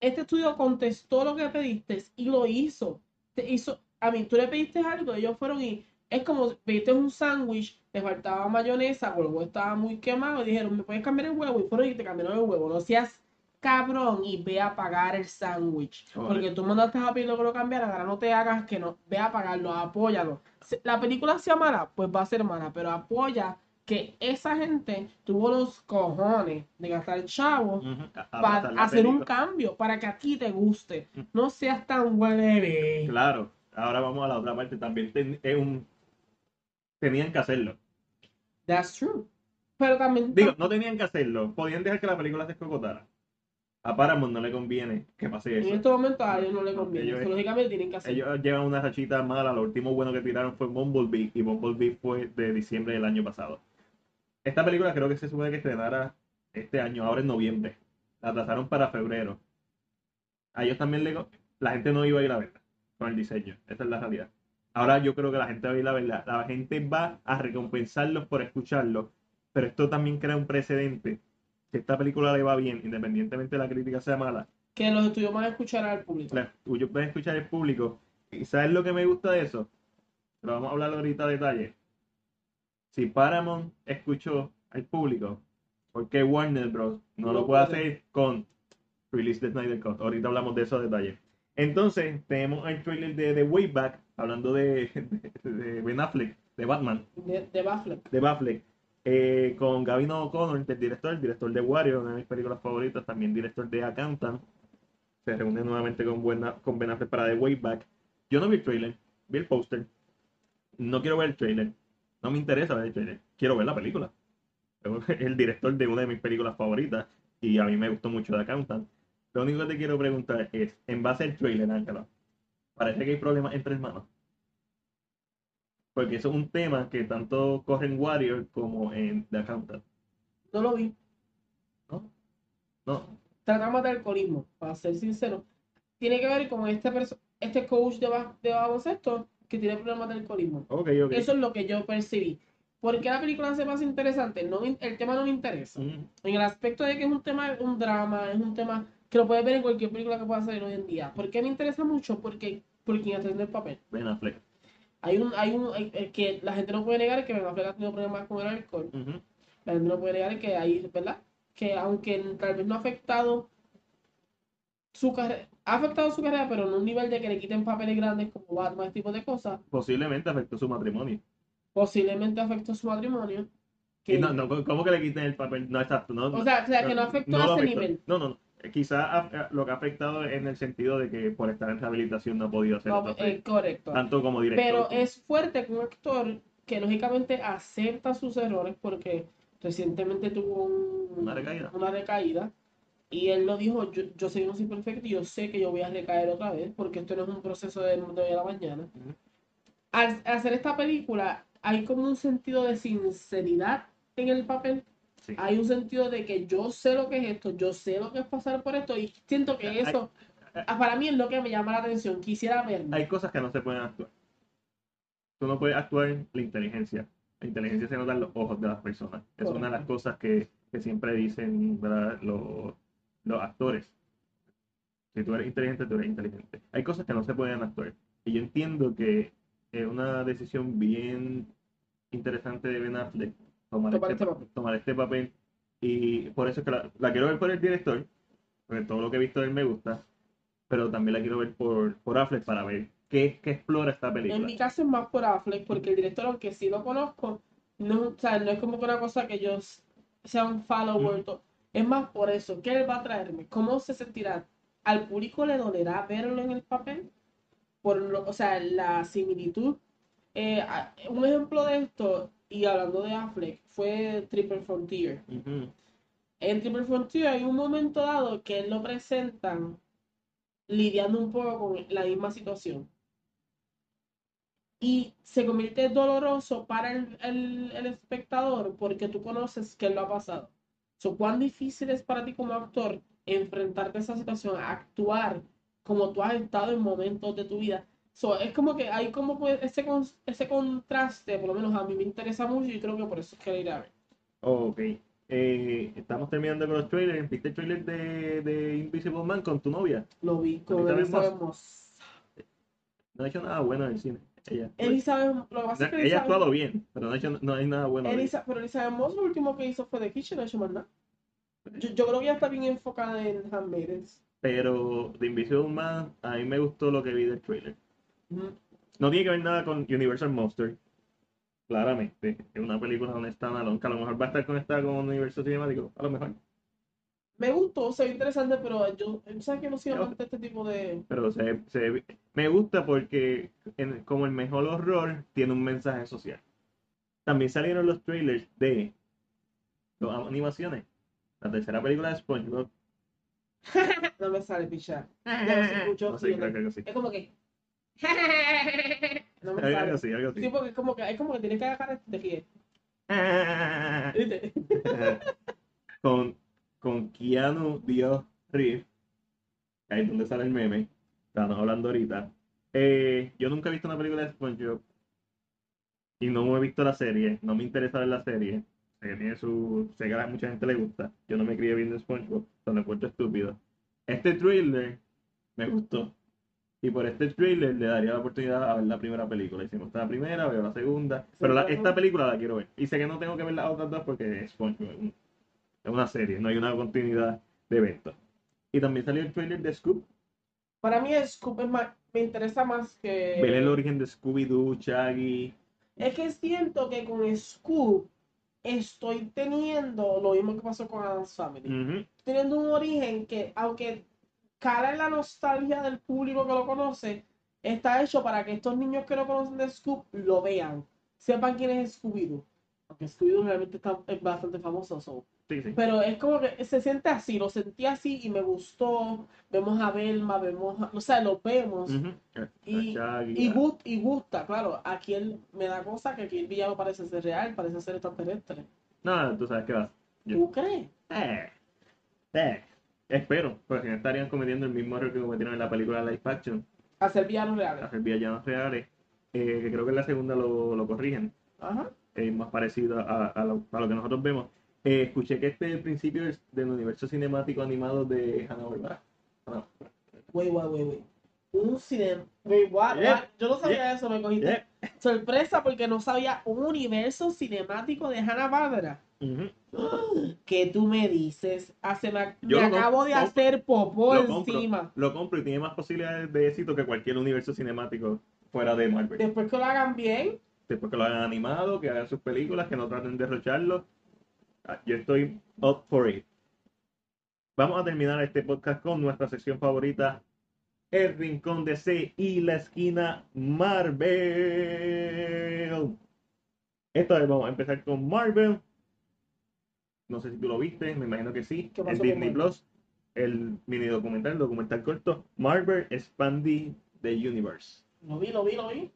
Este estudio contestó lo que pediste y lo hizo. Te hizo, a mí, tú le pediste algo, ellos fueron y es como si pediste un sándwich, te faltaba mayonesa, o el huevo estaba muy quemado, y dijeron, ¿me puedes cambiar el huevo? Y fueron y te cambiaron el huevo. No seas cabrón y ve a pagar el sándwich. Porque tú mandaste a pedirlo que lo cambiaran, ahora no te hagas que no, ve a pagarlo, apóyalo. La película sea mala, pues va a ser mala, pero apoya que esa gente tuvo los cojones de gastar chavo Ujú, a- para hacer un cambio, para que a ti te guste. No seas tan huele. Claro, ahora vamos a la otra parte. También ten- es un... tenían que hacerlo. That's true. Pero también. Digo, no tenían que hacerlo. Podían dejar que la película se escocotara. A Paramount no le conviene que pase en eso. este momento a ellos no No, conviene. ellos- lógicamente tienen que hacer. Ellos llevan una rachita mala. Lo último bueno que tiraron fue Bumblebee. Y Bumblebee fue de diciembre del año pasado. Esta película creo que se supone que estrenara este año, ahora en noviembre. La atrasaron para febrero. A ellos también le... La gente no iba a ir a verla con el diseño. Esa es la realidad. Ahora yo creo que la gente va a ir a verla. La gente va a recompensarlos por escucharlo. Pero esto también crea un precedente. Si esta película le va bien, independientemente de la crítica sea mala, Que los estudios van a escuchar al público. la- yo puedo escuchar el público. ¿Y sabes lo que me gusta de eso? Pero vamos a hablar ahorita a detalle. Si Paramount escuchó al público, ¿por qué Warner Bros. no, No lo puede hacer con Release the Snyder Cut? Ahorita hablamos de esos detalles. Entonces, tenemos el trailer de The Way Back, hablando de, de, de Ben Affleck, de Batman De, de Baffle. de Batfleck, eh, con Gavin O'Connor, el director, el director de Wario, una de mis películas favoritas, también director de Accountant. Se reúne nuevamente con, Buena, con Ben Affleck para The Way Back. Yo no vi el trailer, vi el póster. No quiero ver el trailer. No me interesa ver el trailer. Quiero ver la película. El director de una de mis películas favoritas y a mí me gustó mucho The Accountant. Lo único que te quiero preguntar es, en base al trailer, Ángela, parece que hay problemas entre hermanos. Porque eso es un tema que tanto corre en Warrior como en The Accountant. No lo vi. ¿No? No. Tratamos de alcoholismo, para ser sincero. Tiene que ver con este, este coach de, ba- de baloncesto que tiene problemas de alcoholismo. Eso es lo que yo percibí. ¿Por qué la película se más interesante? No, el tema no me interesa. Mm, En el aspecto de que es un tema, un drama, es un tema que lo puedes ver en cualquier película que pueda salir hoy en día. ¿Por qué me interesa mucho? Porque por quien está haciendo el papel. Ben Affleck. Hay un, hay un, hay- eh, que la gente no puede negar que Ben Affleck ha tenido problemas con el alcohol. La gente no puede negar que hay, ¿verdad? Que aunque tal vez no ha afectado su carrera, ha afectado su carrera, pero no a un nivel de que le quiten papeles grandes como Batman, este tipo de cosas, Posiblemente afectó su matrimonio. posiblemente afectó su matrimonio. Que, Y no, no, ¿Cómo que le quiten el papel? No, exacto. No, o sea, o sea, que no afectó no a ese afectó. nivel. No, no, no. Quizás lo que ha afectado en el sentido de que por estar en rehabilitación no ha podido hacer No, eh, correcto. tanto como director. Pero es fuerte que un actor que lógicamente acepta sus errores porque recientemente tuvo un- Una recaída. una recaída, y él lo dijo, yo, yo soy un soy perfecto y yo sé que yo voy a recaer otra vez porque esto no es un proceso de, de hoy a la mañana. Al hacer esta película hay como un sentido de sinceridad en el papel. Sí. Hay un sentido de que yo sé lo que es esto, yo sé lo que es pasar por esto y siento que Hay- eso, ah, para mí es lo que me llama la atención. Quisiera verlo. Hay cosas que no se pueden actuar. Tú no puedes actuar la inteligencia. La inteligencia se nota en los ojos de las personas. Es una de las cosas que, que siempre dicen. Los, los actores. Si tú eres inteligente, tú eres inteligente. Hay cosas que no se pueden actuar. Y yo entiendo que es una decisión bien interesante de Ben Affleck tomar, Tomar este, este papel. tomar este papel. Y por eso es que la, la quiero ver por el director, porque todo lo que he visto de él me gusta, pero también la quiero ver por, por Affleck para ver qué, qué explora esta película. En mi caso es más por Affleck, porque el director, aunque sí lo conozco, no, o sea, no es como que una cosa que yo sea un follower. to- Es más por eso. ¿Qué él va a traerme? ¿Cómo se sentirá? ¿Al público le dolerá verlo en el papel? Por lo- o sea, la similitud. Eh, un ejemplo de esto, y hablando de Affleck, fue Triple Frontier. Ujú. En Triple Frontier hay un momento dado que él lo presentan lidiando un poco con la misma situación. Y se convierte doloroso para el, el- el espectador porque tú conoces que lo ha pasado. So, ¿Cuán difícil es para ti como actor enfrentarte a esa situación, actuar como tú has estado en momentos de tu vida? So, es como que hay como pues, ese, ese contraste, por lo menos a mí me interesa mucho y creo que por eso es que la iré a ver. Ok. Eh, estamos terminando con los trailers. ¿Viste el trailer de, de Invisible Man con tu novia? Lo vi con Elizabeth Moss. No ha hecho nada bueno en el cine. Ella, Elizabeth, lo que pasa es que ella ha actuado bien, pero no ha hecho no hay nada bueno. Elisa- pero Elizabeth Moss lo último que hizo fue The Kitchen, no ha hecho más nada. Yo, yo creo que ella está bien enfocada en Handmaidens. Pero de Invisible Man, a mí me gustó lo que vi del trailer. No tiene que ver nada con Universal Monster. Claramente. Es una película donde está Alone, que a lo mejor va a estar conectada con un universo cinemático. A lo mejor. Me gustó, se ve interesante, pero yo, ¿sabes que no soy Yo- amante de este tipo de... Pero se, se- me gusta porque en- como el mejor horror tiene un mensaje social. También salieron los trailers de las animaciones. La tercera película de SpongeBob. No me sale pichar. Ya no se escuchó, No sé, sí, creo que algo así. Es como que... No me Algo sale. así, algo Sí, porque es como que, es como que tienes que agarrar de ríe. ¿Viste? con, con Keanu Dios Reeves, ahí es donde sale el meme, estamos hablando ahorita. Eh, yo nunca he visto una película de SpongeBob y no me he visto la serie, no me interesa ver la serie. Sé que tiene su, sé que a mucha gente le gusta. Yo no me crié viendo SpongeBob, lo encuentro estúpido. Este thriller me gustó. Y por este thriller le daría la oportunidad a ver la primera película. Y si me gusta la primera, veo la segunda. Pero la- esta película la quiero ver. Y sé que no tengo que ver las otras dos porque es. Es un- es una serie, no hay una continuidad de eventos. Y también salió el trailer de Scoop. Para mí Scoop es más, me interesa más que... Ver el origen de Scooby-Doo, Shaggy. Es que siento que con Scoop estoy teniendo lo mismo que pasó con Adam's Family. Ujú. Teniendo un origen que, aunque cara en la nostalgia del público que lo conoce, está hecho para que estos niños que no conocen de Scoop lo vean, sepan quién es Scooby-Doo. Aunque Scooby-Doo realmente está, es bastante famoso. so. Sí, sí. Pero es como que se siente así, lo sentí así y me gustó. Vemos a Velma, vemos a, o sea, lo vemos. Y- Y, a- gust- y gusta, claro. Aquí él me da cosa que aquí el villano parece ser real, parece ser extraterrestre. No, tú sabes qué vas. Yo- ¿Tú crees? Eh, eh, espero, porque si no estarían cometiendo el mismo error que cometieron en la película live action, Hacer villanos reales. hacer villanos reales, eh, que creo que en la segunda lo, lo corrigen, Ajá. es más parecido a, a lo, a lo que nosotros vemos. Eh, escuché que este es el principio del, del universo cinemático animado de Hanna-Barbera. Hanna- Wait, wait, wait, wait. Un cinema. Wait, what, Yeah. what? Yo no sabía eso, me cogiste. Yeah. Sorpresa porque no sabía un universo cinemático de Hanna-Barbera. Ujú. ¿Qué tú me dices? Hace me, Yo me acabo de compro- hacer popó lo compro. encima. Lo compro y tiene más posibilidades de éxito que cualquier universo cinemático fuera de Marvel. Después que lo hagan bien, Después que lo hagan animado, que hagan sus películas, que no traten de derrocharlo. Ah, Yo estoy up for it. Vamos a terminar este podcast con nuestra sección favorita, el Rincón de C y la esquina Marvel. Esta vez vamos a empezar con Marvel. No sé si tú lo viste, me imagino que sí. ¿Qué El pasó con Disney? Plus, el mini documental, el documental corto, Marvel Expanding the Universe lo vi, lo vi, lo vi.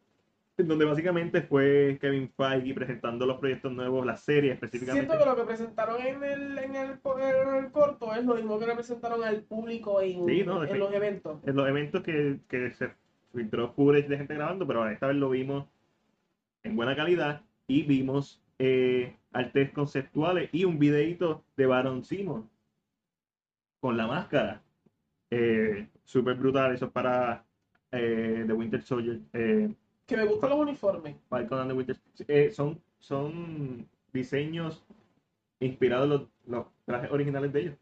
donde básicamente fue Kevin Feige presentando los proyectos nuevos, la serie específicamente. Siento que lo que presentaron en el, en el, en el corto es lo mismo que presentaron al público en, Sí, no, en los eventos. En los eventos que, que se filtró footage de gente grabando, pero esta vez lo vimos en buena calidad y vimos eh, artes conceptuales y un videito de Baron Simon con la máscara. Eh, Súper brutal, eso es para eh, The Winter Soldier. Eh, Que me gustan los uniformes. Falcon and the Winter eh, son, son diseños inspirados en los, los trajes originales de ellos.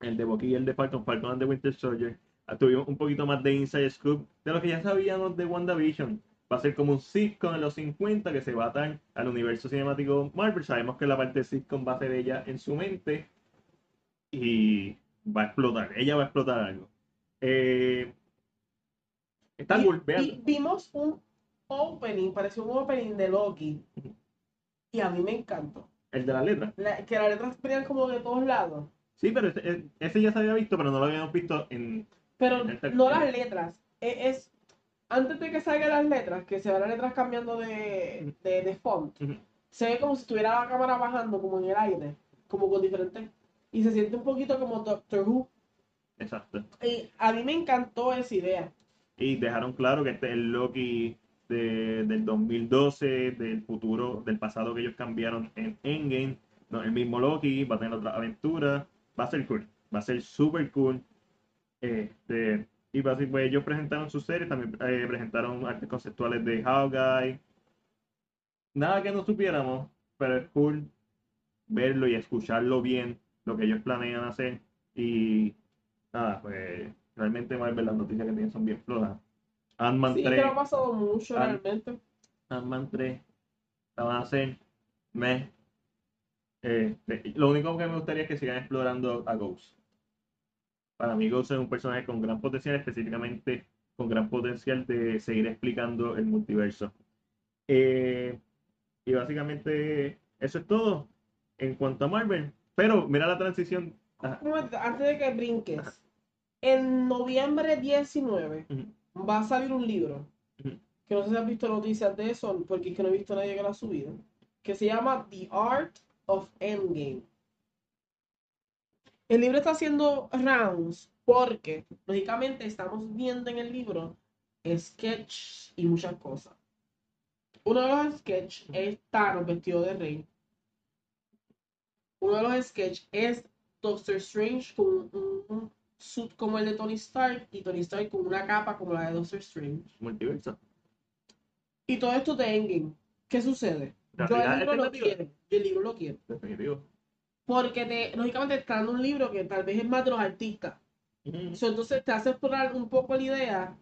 El de Bucky y el de Falcon, Falcon and the Winter Soldier. tuvimos un poquito más de Inside Scoop de lo que ya sabíamos de WandaVision. Va a ser como un sitcom en los 50 que se va a atar al universo cinemático Marvel. Sabemos que la parte de sitcom va a ser ella en su mente y va a explotar. Ella va a explotar algo. Eh, está Vi- cool, vimos un opening, pareció un opening de Loki. Y a mí me encantó. El de la letra. La- que las letras venían como de todos lados. Sí, pero ese, ese ya se había visto, pero no lo habíamos visto en. Pero Este- no las letras. e- Es, antes de que salgan las letras, que se van las letras cambiando de, de, de font, se ve como si estuviera la cámara bajando como en el aire, como con diferentes. Y se siente un poquito como Doctor Who. Exacto. Y a mí me encantó esa idea. Y dejaron claro que este es el Loki de- del 2012, del futuro, del pasado que ellos cambiaron en Endgame. No, el mismo Loki va a tener otra aventura. Va a ser cool. Va a ser super cool. Este, y básicamente pues, ellos presentaron su serie, también eh, presentaron artes conceptuales de Hawkeye. Nada que no supiéramos, pero es cool verlo y escucharlo bien, lo que ellos planean hacer. Y nada, pues realmente Marvel las noticias que tienen son bien flojas. Ant-Man Sí, 3, que no ha pasado mucho realmente. Ant-Man 3 la van a hacer me este, lo único que me gustaría es que sigan explorando a Ghost. Para mí Ghost es un personaje con gran potencial, específicamente con gran potencial de seguir explicando el multiverso. Eh, y básicamente eso es todo en cuanto a Marvel. Pero mira la transición. Ajá. Antes de que brinques, en noviembre 19 Ujú. va a salir un libro, que no sé si has visto noticias de eso, porque es que no he visto a nadie que lo ha subido, que se llama The Art of Endgame. El libro está haciendo rounds porque, lógicamente, estamos viendo en el libro sketches y muchas cosas. Uno de los sketches es Thanos vestido de rey. Uno de los sketches es Doctor Strange con un, un suit como el de Tony Stark y Tony Stark con una capa como la de Doctor Strange. Multiverso. Y todo esto de Endgame. ¿Qué sucede? Yo el libro lo quiero. Yo el libro lo quiero. Definitivo. Porque te, lógicamente está dando un libro que tal vez es más de los artistas. So, entonces te hace explorar un poco la idea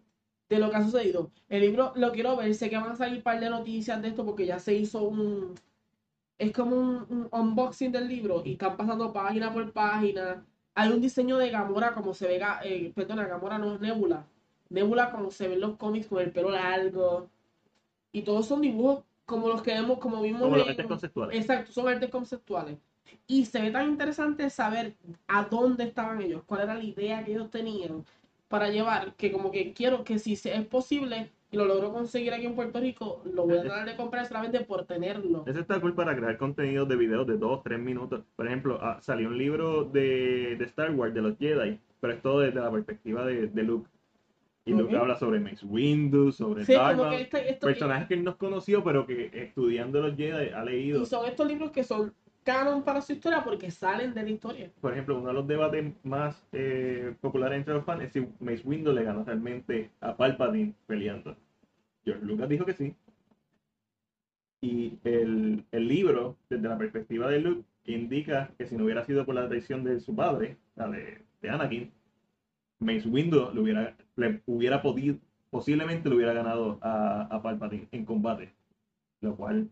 de lo que ha sucedido. El libro lo quiero ver, sé que van a salir un par de noticias de esto porque ya se hizo un... Es como un, un unboxing del libro y están pasando página por página. Hay un diseño de Gamora como se ve, eh, perdona, Gamora no es Nebula. Nebula como se ve en los cómics con el pelo largo. Y todos son dibujos como los que vemos, como vimos Como los en- artes conceptuales. Exacto, son artes conceptuales. Y se ve tan interesante saber a dónde estaban ellos, cuál era la idea que ellos tenían para llevar, que como que quiero que si es posible y lo logro conseguir aquí en Puerto Rico, lo voy a tratar de comprar solamente por tenerlo. Ese está cool para crear contenido de videos de 2, 3 minutos. Por ejemplo, ah, salió un libro de, de Star Wars, de los Jedi, pero es todo desde la perspectiva de, de Luke. Y Luke habla sobre Mace Windu, sobre Sí, Darth Maul, este- esto- personajes que él no conoció, pero que estudiando los Jedi ha leído. y son estos libros que son canon para su historia porque salen de la historia. Por ejemplo, uno de los debates más eh, populares entre los fans es si Mace Windu le ganó realmente a Palpatine peleando. George Lucas dijo que sí. Y el, el libro, desde la perspectiva de Luke, indica que si no hubiera sido por la traición de su padre, la de, de Anakin, Mace Windu le hubiera, le hubiera podido, posiblemente le hubiera ganado a, a Palpatine en combate. Lo cual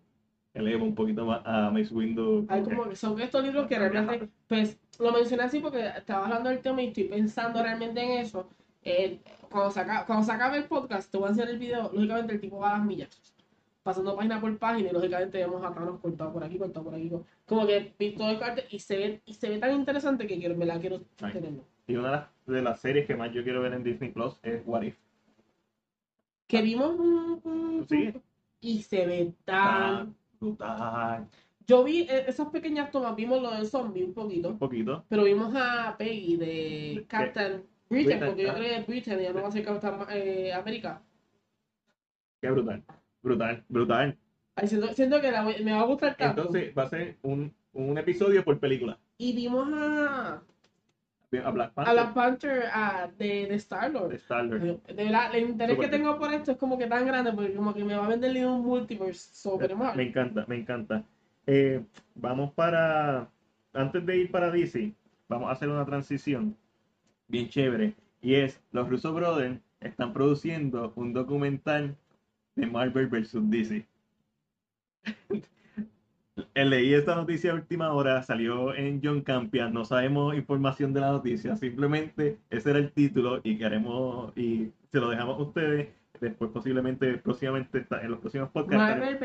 eleva un poquito más a Mace Windu. Hay como que- que son estos libros que realmente, pues lo mencioné así porque estaba hablando del tema y estoy pensando realmente en eso. Eh, cuando, se aca- cuando se acabe el podcast, te voy a enseñar el video. Lógicamente, el tipo va a las millas, pasando página por página, y lógicamente vemos a Thanos cortado por aquí, cortado por aquí. Como que vi todo el arte y se ve, y se ve tan interesante que quiero, me la quiero Ay. tenerlo. Y una de las, de las series que más yo quiero ver en Disney Plus es What If. Que vimos Sí. y se ve tan. Tan brutal. Yo vi eh, esas pequeñas tomas, vimos lo del zombie un poquito. Un poquito. Pero vimos a Peggy de Captain Britain, porque yo ah. creo que es Britain, ya no va a ser Captain eh, América. Qué brutal. Brutal, brutal. Ay, siento, siento que la me va a gustar tanto. Entonces va a ser un, un episodio por película. y vimos a, A Black a Panther. la Panther a- de, de Star-Lord. de verdad, el interés que tengo por esto es como que tan grande, porque como que me va a vender un multiverse sobre Me mal. encanta, me encanta. Eh, vamos para. Antes de ir para DC, vamos a hacer una transición bien chévere. Y es, los Russo Brothers están produciendo un documental de Marvel vs. DC. Leí esta noticia a última hora, salió en John Campion, no sabemos información de la noticia, simplemente ese era el título y queremos, y se lo dejamos a ustedes, después posiblemente, próximamente, está- en los próximos podcasts. Marvel.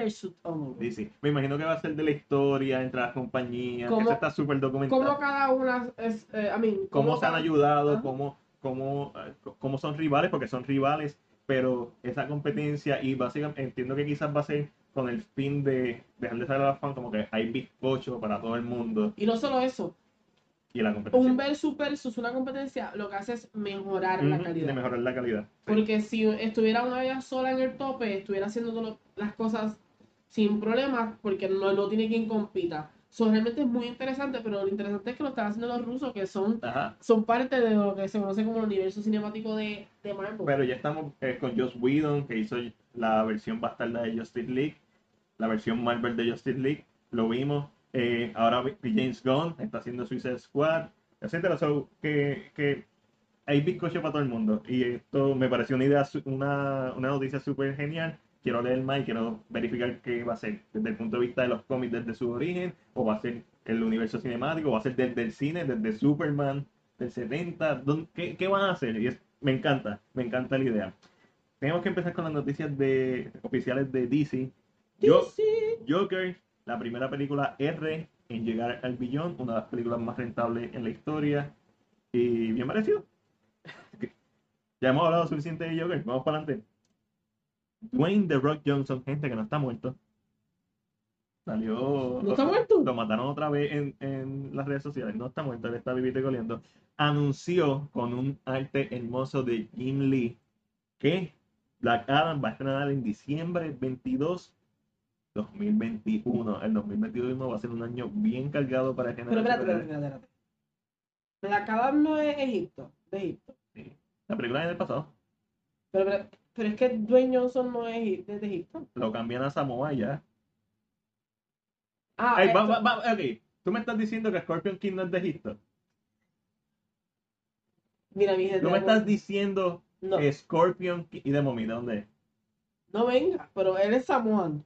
DC. Me imagino que va a ser de la historia entre las compañías, que ¿Cómo- eso está súper documentado. Cómo cada una es, eh, I mean, cómo se han ayudado, Ajá. cómo, cómo, eh, cómo son rivales, porque son rivales, pero esa competencia y básicamente entiendo que quizás va a ser con el fin de dejar de salir a la fan como que hay bizcocho para todo el mundo Y no solo eso, y la competencia. un versus versus una competencia lo que hace es mejorar la calidad. De mejorar la calidad. Sí. Porque si estuviera una ella sola en el tope, estuviera haciendo todo lo- las cosas sin problemas, porque no, no tiene quien compita. So, realmente es muy interesante, pero lo interesante es que lo están haciendo los rusos, que son, Ajá. son parte de lo que se conoce como el universo cinemático de, de Marvel. Pero ya estamos eh, con Joss Whedon, que hizo la versión bastarda de Justice League, la versión Marvel de Justice League, lo vimos. Eh, ahora James Gunn está haciendo Suicide Squad, etcétera. So, que, que hay bizcocho para todo el mundo. Y esto me pareció una idea, una, una noticia súper genial. Quiero leer más y quiero verificar qué va a ser desde el punto de vista de los cómics desde su origen, o va a ser el universo cinemático, o va a ser desde el cine, desde Superman del 70. ¿dónde- ¿Qué, qué van a hacer? Y es- me encanta, me encanta la idea. Tenemos que empezar con las noticias de, oficiales de DC. DC. Joker, la primera película R en llegar al billón, una de las películas más rentables en la historia. Y bien merecido. ya hemos hablado suficiente de Joker, vamos para adelante. Dwayne The Rock Johnson, gente que no está muerto. Salió. ¿No está muerto? Lo mataron otra vez en, en las redes sociales. No está muerto, él está vivito y coleando. Anunció con un arte hermoso de Jim Lee que Black Adam va a estrenar en diciembre 22, 2021. El 2021 va a ser un año bien cargado para género Pero espérate, espérate, espérate. La Cadam no es Egipto, de Egipto. Sí. La película es del pasado. Pero, pero, pero es que Dwayne Johnson no es de Egipto. Lo cambian a Samoa ya. Ah, va- va- va- ok. Tú me estás diciendo que Scorpion King no es de Egipto. mira, mi gente. Tú me estás diciendo no, Scorpion. ¿Y de Mommy de dónde es? no venga, pero él es samoano.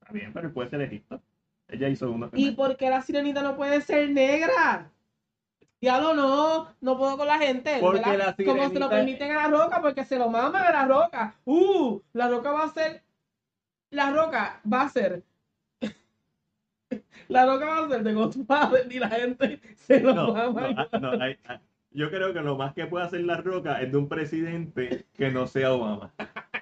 Está bien, pero él puede ser Egipto. Ella hizo uno. ¿Y por qué la sirenita no puede ser negra? Diablo, no, no puedo con la gente. Porque la Como se lo sirenita- permiten a la roca, porque se lo maman a la roca. Uh, la roca va a ser. La roca va a ser. la roca va a ser de Godfather y la gente se lo No, no, mama. ah, no, hay- ah, yo creo que lo más que puede hacer La Roca es de un presidente que no sea Obama.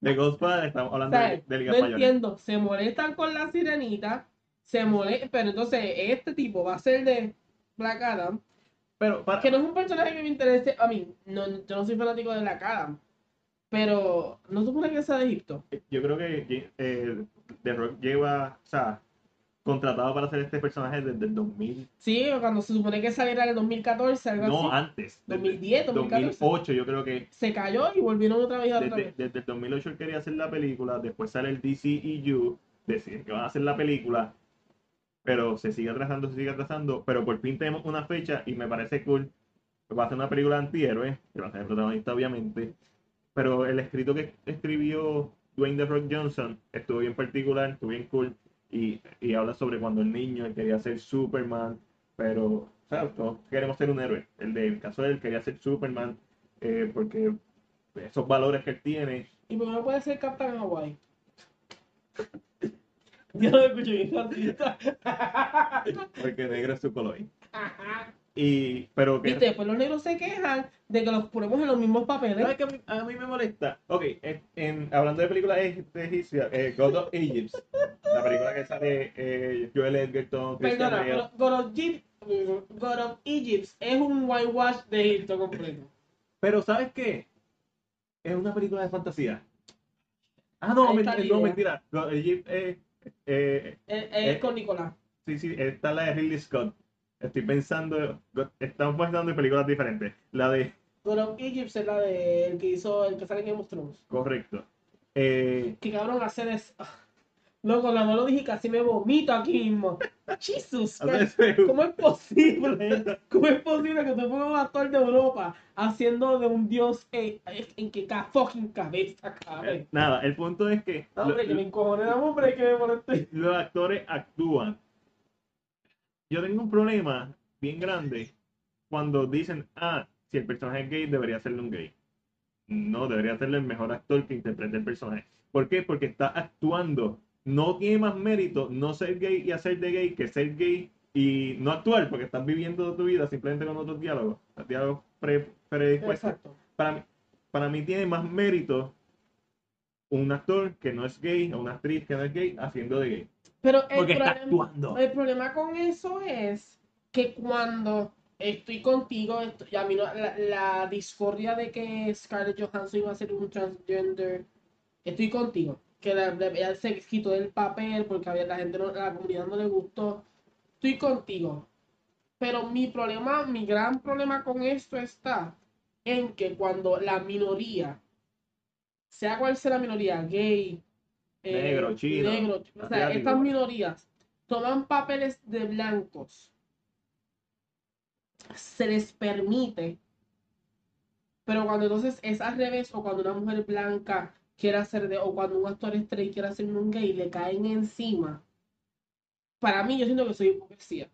De Godfather estamos hablando de, ¿Sabes? de No ligas mayores. entiendo, se molestan con la sirenita, se molestan, pero entonces este tipo va a ser de Black Adam, Pero para, que no es un personaje que me interese, a mí, no, yo no soy fanático de Black Adam, pero no supone que sea de Egipto. yo creo que eh, The Rock lleva, o sea, contratado para hacer este personaje desde el 2000. Sí, cuando se supone que saliera en el 2014, algo No, así, antes. desde 2010, 2014, 2008, yo creo que se cayó y volvieron otra vez a desde, vez. desde el 2008 él quería hacer la película, después sale el DCEU, decir que van a hacer la película, pero se sigue atrasando, se sigue atrasando, pero por fin tenemos una fecha y me parece cool. Va a ser una película de antihéroe, que va a ser el protagonista obviamente, pero el escrito que escribió Dwayne The Rock Johnson estuvo bien particular, estuvo bien cool, y, y habla sobre cuando el niño él quería ser Superman, pero, ¿sabes? Todos queremos ser un héroe. El del caso de él quería ser Superman, eh, porque esos valores que él tiene. ¿Y por qué no puede ser Captain Hawaii? Yo lo escuché bien. Porque negro es su color. Y, pero que. Viste, pues los negros se quejan de que los ponemos en los mismos papeles. ¿Sabes qué a mí, a mí me molesta? Ok, en, en- hablando de películas egipcias, eh, God of Egypt, la película que sale eh, Joel Edgerton, Christian Perdona, God of, Egypt, God of Egypt es un whitewash de Egipto completo. Pero ¿sabes qué? Es una película de fantasía. Ah, no, Ahí men- está la no, mentira. God of Egypt, eh, eh, Es, es Eh. con Nicolás. sí, sí, está la de Ridley Scott. Estoy pensando, estamos pensando en películas diferentes. La de Egypt es la de el que hizo el que sale en Game of Thrones. Correcto. Eh, Que cabrón hacer es. Loco, la lo dije y casi me vomito aquí mismo. Jesus ¿Cómo es posible? ¿Cómo es posible que tú pongas un actor de Europa haciendo de un dios eh, en que cada fucking cabeza cabe? Eh, Nada, el punto es que No, lo- hombre, que me encojoné, hombre, que me moleste. los actores actúan. Yo tengo un problema bien grande cuando dicen, ah, si el personaje es gay, debería serle un gay. No, debería serle el mejor actor que interprete el personaje. ¿Por qué? Porque está actuando. No tiene más mérito no ser gay y hacer de gay que ser gay y no actuar, porque estás viviendo tu vida simplemente con otros diálogos, diálogos pre- predispuestos Exacto. para mí, para mí tiene más mérito un actor que no es gay o una actriz que no es gay haciendo de gay. Pero el Porque está problema, actuando. el problema con eso es que cuando estoy contigo, esto- y a mí no- la, la discordia de que Scarlett Johansson iba a ser un transgender, estoy contigo. Que la, la- ella se quitó del papel porque había, la gente, no, la comunidad no le gustó. Estoy contigo. Pero mi problema, mi gran problema con esto está en que cuando la minoría, sea cual sea la minoría, gay, eh, Negro, chino, negro, o sea, asiático. estas minorías toman papeles de blancos, se les permite, pero cuando entonces es al revés, o cuando una mujer blanca quiere hacer de, o cuando un actor straight quiere hacer un gay, le caen encima. Para mí, yo siento que soy hipocresía.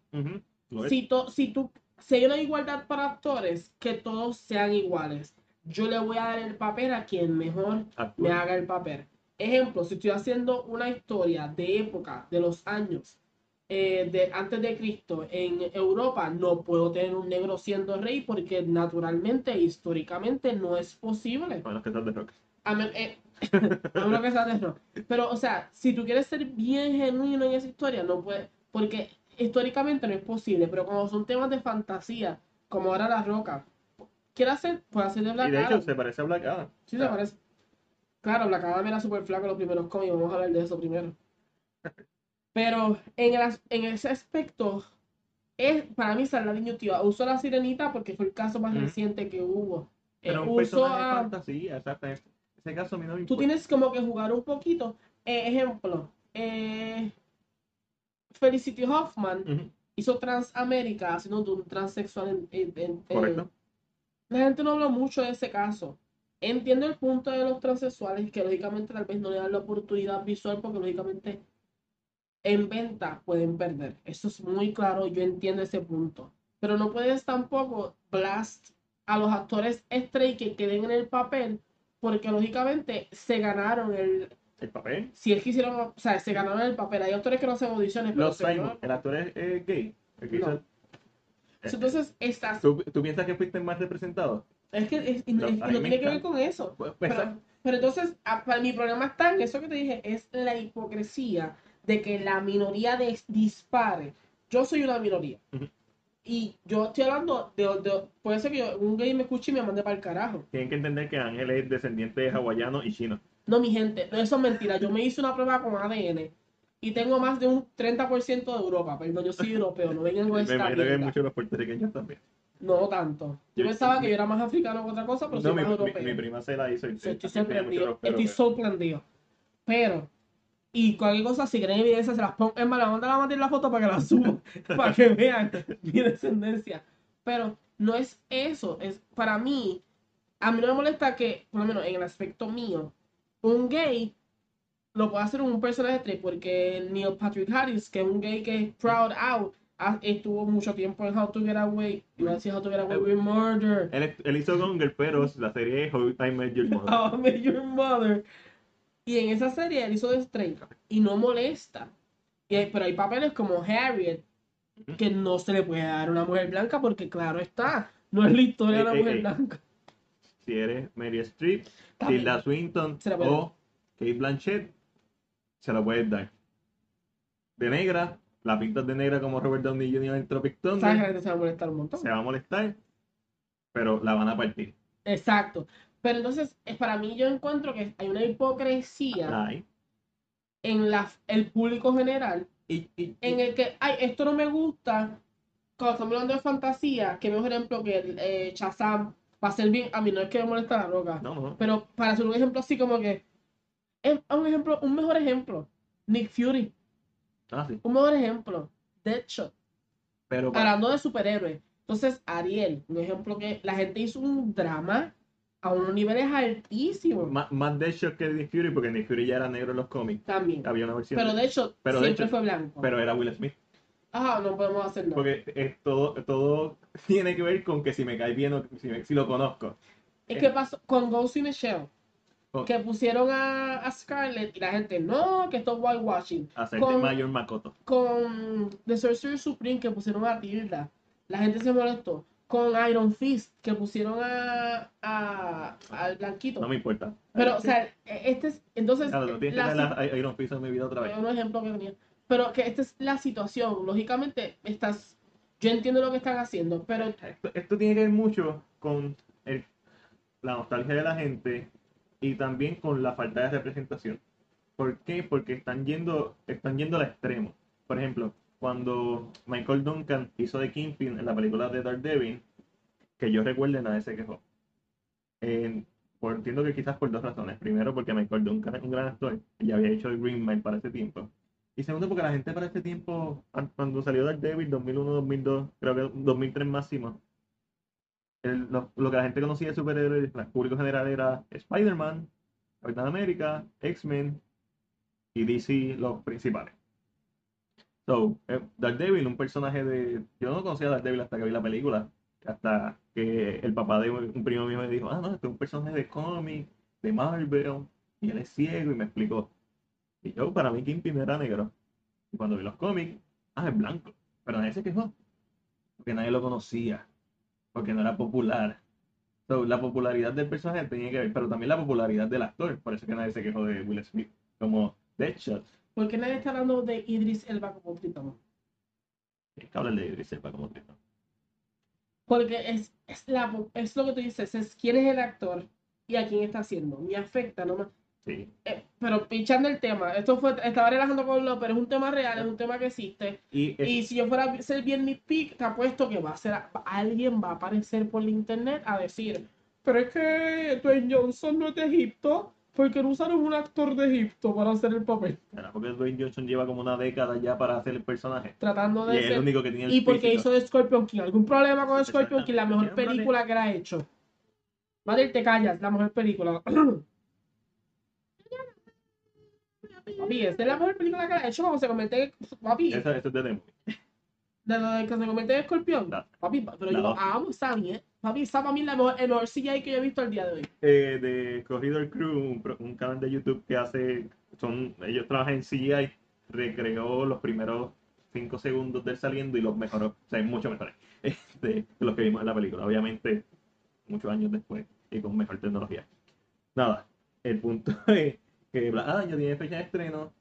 Lo es. Si, to- si, tú, si hay una igualdad para actores, que todos sean iguales. Yo le voy a dar el papel a quien mejor Actúa. me haga el papel. Ejemplo, si estoy haciendo una historia de época, de los años eh, de antes de Cristo en Europa, no puedo tener un negro siendo rey porque naturalmente, históricamente, no es posible. Bueno, que estás de rock. A men- eh, a menos que sea de rock. Pero, o sea, si tú quieres ser bien genuino en esa historia, no puedes, porque históricamente no es posible, pero como son temas de fantasía, como ahora La Roca, quiere hacer, puede hacer de Black Y de hecho Adam. se parece a Black Adam. Sí, se parece. Claro, Black Adam era súper flaco en los primeros cómics, vamos a hablar de eso primero. Pero en, el en ese aspecto, es, para mí Saladin Tío usó la sirenita porque fue el caso más reciente que hubo. Eh, Pero un usó personaje de a- fantasía, exacto. En ese- caso a mí no me tú tienes como que jugar un poquito. Eh, ejemplo, eh, Felicity Hoffman Ujú, hizo Transamérica haciendo un transexual en, en- en- eh, Correcto. la gente no habló mucho de ese caso. Entiendo el punto de los transexuales que lógicamente tal vez no le dan la oportunidad visual porque lógicamente en venta pueden perder. Eso es muy claro, yo entiendo ese punto. Pero no puedes tampoco blast a los actores straight que queden en el papel porque lógicamente se ganaron el... El papel. Si es que hicieron, o sea, se ganaron el papel. Hay actores que no hacen audiciones, pero Los Simon. El actor es eh, gay. El que No. hizo- Entonces, estás... ¿Tú, ¿Tú piensas que fuiste más representado? Es que es- No, me tiene que ver con eso. Pues, pues, Pero, pero entonces, a- para mi problema está en eso que te dije, es la hipocresía de que la minoría dispare. Yo soy una minoría. Y yo estoy hablando de, de- puede ser que yo- un gay me escuche y me mande para el carajo. Tienen que entender que Ángel es descendiente de hawaiano y chino. No, mi gente, eso es mentira. Yo me hice una prueba con ADN y tengo más de un 30% de Europa. Perdón, yo soy europeo, no vengan con Me esta imagino que hay muchos de los puertorriqueños también. No tanto. Yo Yo- pensaba que yo era más africano que otra cosa, pero No, soy mi, más europeo. mi prima se la hizo y Sí, estoy sorprendido. Estoy pero- sorprendido. Pero, y cualquier cosa, si quieren evidencia, se las pongo. Es más, la manda a matar la foto para que la suba, para que vean mi descendencia. Pero no es eso. Es para mí, a mí no me molesta que, por lo menos en el aspecto mío, un gay lo puede hacer un personaje straight, porque Neil Patrick Harris, que es un gay que es proud out, estuvo mucho tiempo en How to Get Away, iba a decir How to Get Away with Murder. Él, él hizo Gonger, pero la serie es How I Met Your Mother. How I Met Your Mother. Y en esa serie él hizo de straight y no molesta. Y hay- pero hay papeles como Harriet que no se le puede dar a una mujer blanca porque claro está, no es la historia de una ey, mujer ey. blanca. Si eres Mary Streep. Tilda Swinton o Kate Blanchett, se la puedes dar. De negra, la pintas de negra como Robert Downey Jr. en Tropic ¿Sabes que la Thunder, gente se va a molestar un montón? se va a molestar, pero la van a partir. Exacto. Pero entonces, es para mí yo encuentro que hay una hipocresía Ay. en la, el público general Y, y- en el que, ay, esto no me gusta. Cuando estamos hablando de fantasía, que mejor ejemplo que el eh, Shazam, para ser bien, a mí no es que me molesta la roca, no, no. pero para hacer un ejemplo así como que, es un ejemplo, un mejor ejemplo, Nick Fury, Ah, sí. un mejor ejemplo. Deadshot, Pero hablando de superhéroes. Entonces, Ariel, un ejemplo que la gente hizo un drama a unos niveles altísimos más, más Deadshot que Nick Fury, porque Nick Fury ya era negro en los cómics. también. Había una versión. Pero de- Deadshot Pero siempre Deadshot- fue blanco. pero era Will Smith. Ajá, no podemos hacer nada. Porque es todo, todo tiene que ver con que si me cae bien o si, me- si lo conozco. Es que pasó con Ghost y Michelle, Con- que pusieron a, a Scarlett y la gente, no, que esto es whitewashing. Hacer Con- Mayor Makoto. Con The Sorcerer Supreme, que pusieron a Tilda, la gente se molestó. Con Iron Fist, que pusieron a, a- al blanquito. No me importa. Pero, o sea, este es, entonces, Claro, tienes que la la Iron Fist en mi vida otra vez. Un ejemplo que tenía. Pero que esta es la situación. Lógicamente, estás. Yo entiendo lo que están haciendo, pero Esto, esto tiene que ver mucho con el- la nostalgia de la gente y también con la falta de representación. ¿Por qué? Porque están yendo, están yendo al extremo. Por ejemplo, cuando Michael Duncan hizo de Kingpin en la película de Daredevil, que yo recuerde nadie se quejó. Por, entiendo que quizás por dos razones. Primero, porque Michael Duncan es un gran actor y había hecho el Green Mile para ese tiempo. Y segundo, porque la gente para ese tiempo, an- cuando salió Daredevil, 2001, 2002, creo que 2003 máximo, lo, que la gente conocía de superhéroes, el público general era Spider-Man, Capitán América, X-Men y DC los principales. So, eh, Daredevil, un personaje de... Yo no conocía a Daredevil hasta que vi la película, hasta que el papá de un primo mío me dijo, ah, no, este es un personaje de cómic, de Marvel, y él es ciego, y me explicó. Y yo, para mí, Kingpin era negro. Y cuando vi los cómics, ah, es blanco. Pero nadie se quejó, porque nadie lo conocía porque no era popular. So, la popularidad del personaje tenía que ver, pero también la popularidad del actor. Por eso es que nadie se quejó de Will Smith como Deadshot. ¿por qué nadie está hablando de Idris Elba como Tritón? Es que hablar de Idris Elba como Tritón. Porque es, es, la, es lo que tú dices, es quién es el actor y a quién está haciendo. Me afecta, no me- Sí. eh, pero pinchando el tema, esto fue, estaba relajando con lo, pero es un tema real, es un tema que existe. Y, es- Y si yo fuera a ser bien mi pick, te apuesto que va a ser alguien va a aparecer por la internet a decir, pero es que Dwayne Johnson no es de Egipto, porque no usaron un actor de Egipto para hacer el papel, ¿será porque Dwayne Johnson lleva como una década ya para hacer el personaje. tratando Y de es el ser. único que tiene el Y porque físico. hizo de Scorpion King. ¿Algún problema con Scorpion King? La mejor película que él ha hecho. Madre, te callas, la mejor película. Papi, esta es la mejor película que ha hecho cuando se convierte en. Papi, eso es de Demo. de lo de que se convierte en escorpión. Papi, pero la yo amo esa mierda. Papi, esa para mí es la mejor, el mejor CGI que yo he visto el día de hoy. Eh, de Corridor Crew, un, un canal de YouTube que hace, son, ellos trabajan en CGI, recreó los primeros 5 segundos del saliendo y los mejoró, o sea, mucho mejores este, de los que vimos en la película, obviamente muchos años después y con mejor tecnología. Nada, el punto es que Adam ya tiene fecha de estreno.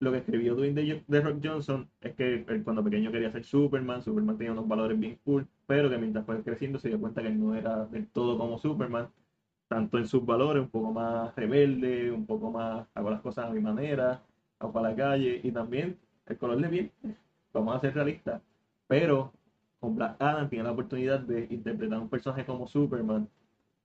Lo que escribió Dwayne The, The Rock Johnson es que él cuando pequeño quería ser Superman, Superman tenía unos valores bien cool, pero que mientras fue creciendo se dio cuenta que él no era del todo como Superman, tanto en sus valores, un poco más rebelde, un poco más hago las cosas a mi manera, hago para la calle, y también el color de piel, vamos a ser realistas, pero con Black Adam tiene la oportunidad de interpretar un personaje como Superman,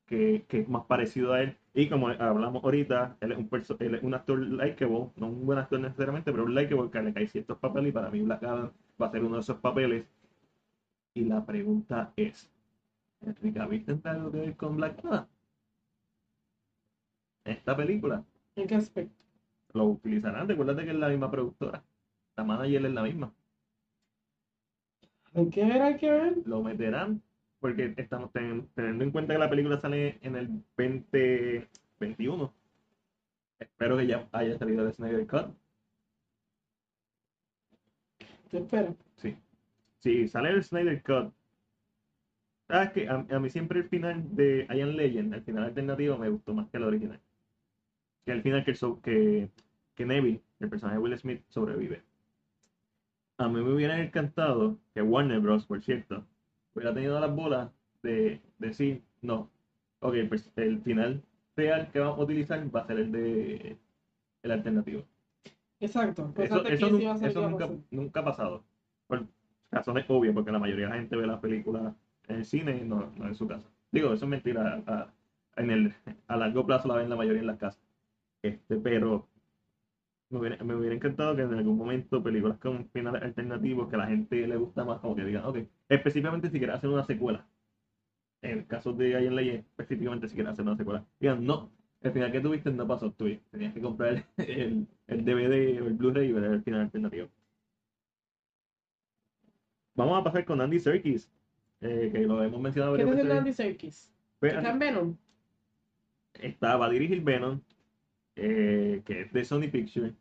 que, que es más parecido a él, y como hablamos ahorita, él es un, él es un actor likeable, no un buen actor necesariamente, pero un likeable que le cae ciertos papeles, y para mí Black Adam va a ser uno de esos papeles, y la pregunta es, ¿Henry Cavill tendrá algo que ver con Black Adam? Esta película ¿En qué aspecto? lo utilizarán. Recuérdate que es la misma productora. La manager es la misma. Hay que ver, hay que ver. Lo meterán porque estamos ten- teniendo en cuenta que la película sale en el 2021. Espero que ya haya salido el Snyder Cut. Te espero. Si sale el Snyder Cut, sabes que a, a mí siempre el final de I Am Legend, el final alternativo, me gustó más que el original. Que el final que, so- que, que Neville, el personaje de Will Smith, sobrevive. A mí me hubiera encantado que Warner Bros., por cierto, hubiera tenido las bolas de decir, no, ok, pues el final real que vamos a utilizar va a ser el de el alternativo. Exacto. Pues Eso, nu- nunca, nunca ha pasado. Por razones obvias, porque la mayoría de la gente ve las películas en el cine y no, no en su casa. Digo, eso es mentira. A, a- en el, a largo plazo la ven la mayoría en las casas. Este, pero Me hubiera, me hubiera encantado que en algún momento películas con finales alternativos que a la gente le gusta más, como que digan, ok, específicamente si quieres hacer una secuela. En el caso de Iron Ley, específicamente si quieres hacer una secuela. Digan, no, el final que tuviste no pasó, tú tenías que comprar el, el DVD o el Blu-ray y ver el final alternativo. Vamos a pasar con Andy Serkis, eh, que lo hemos mencionado ¿Qué haciendo veces. Andy Serkis? Pues, ¿Está en Venom? está, va a dirigir Venom, eh, que es de Sony Pictures.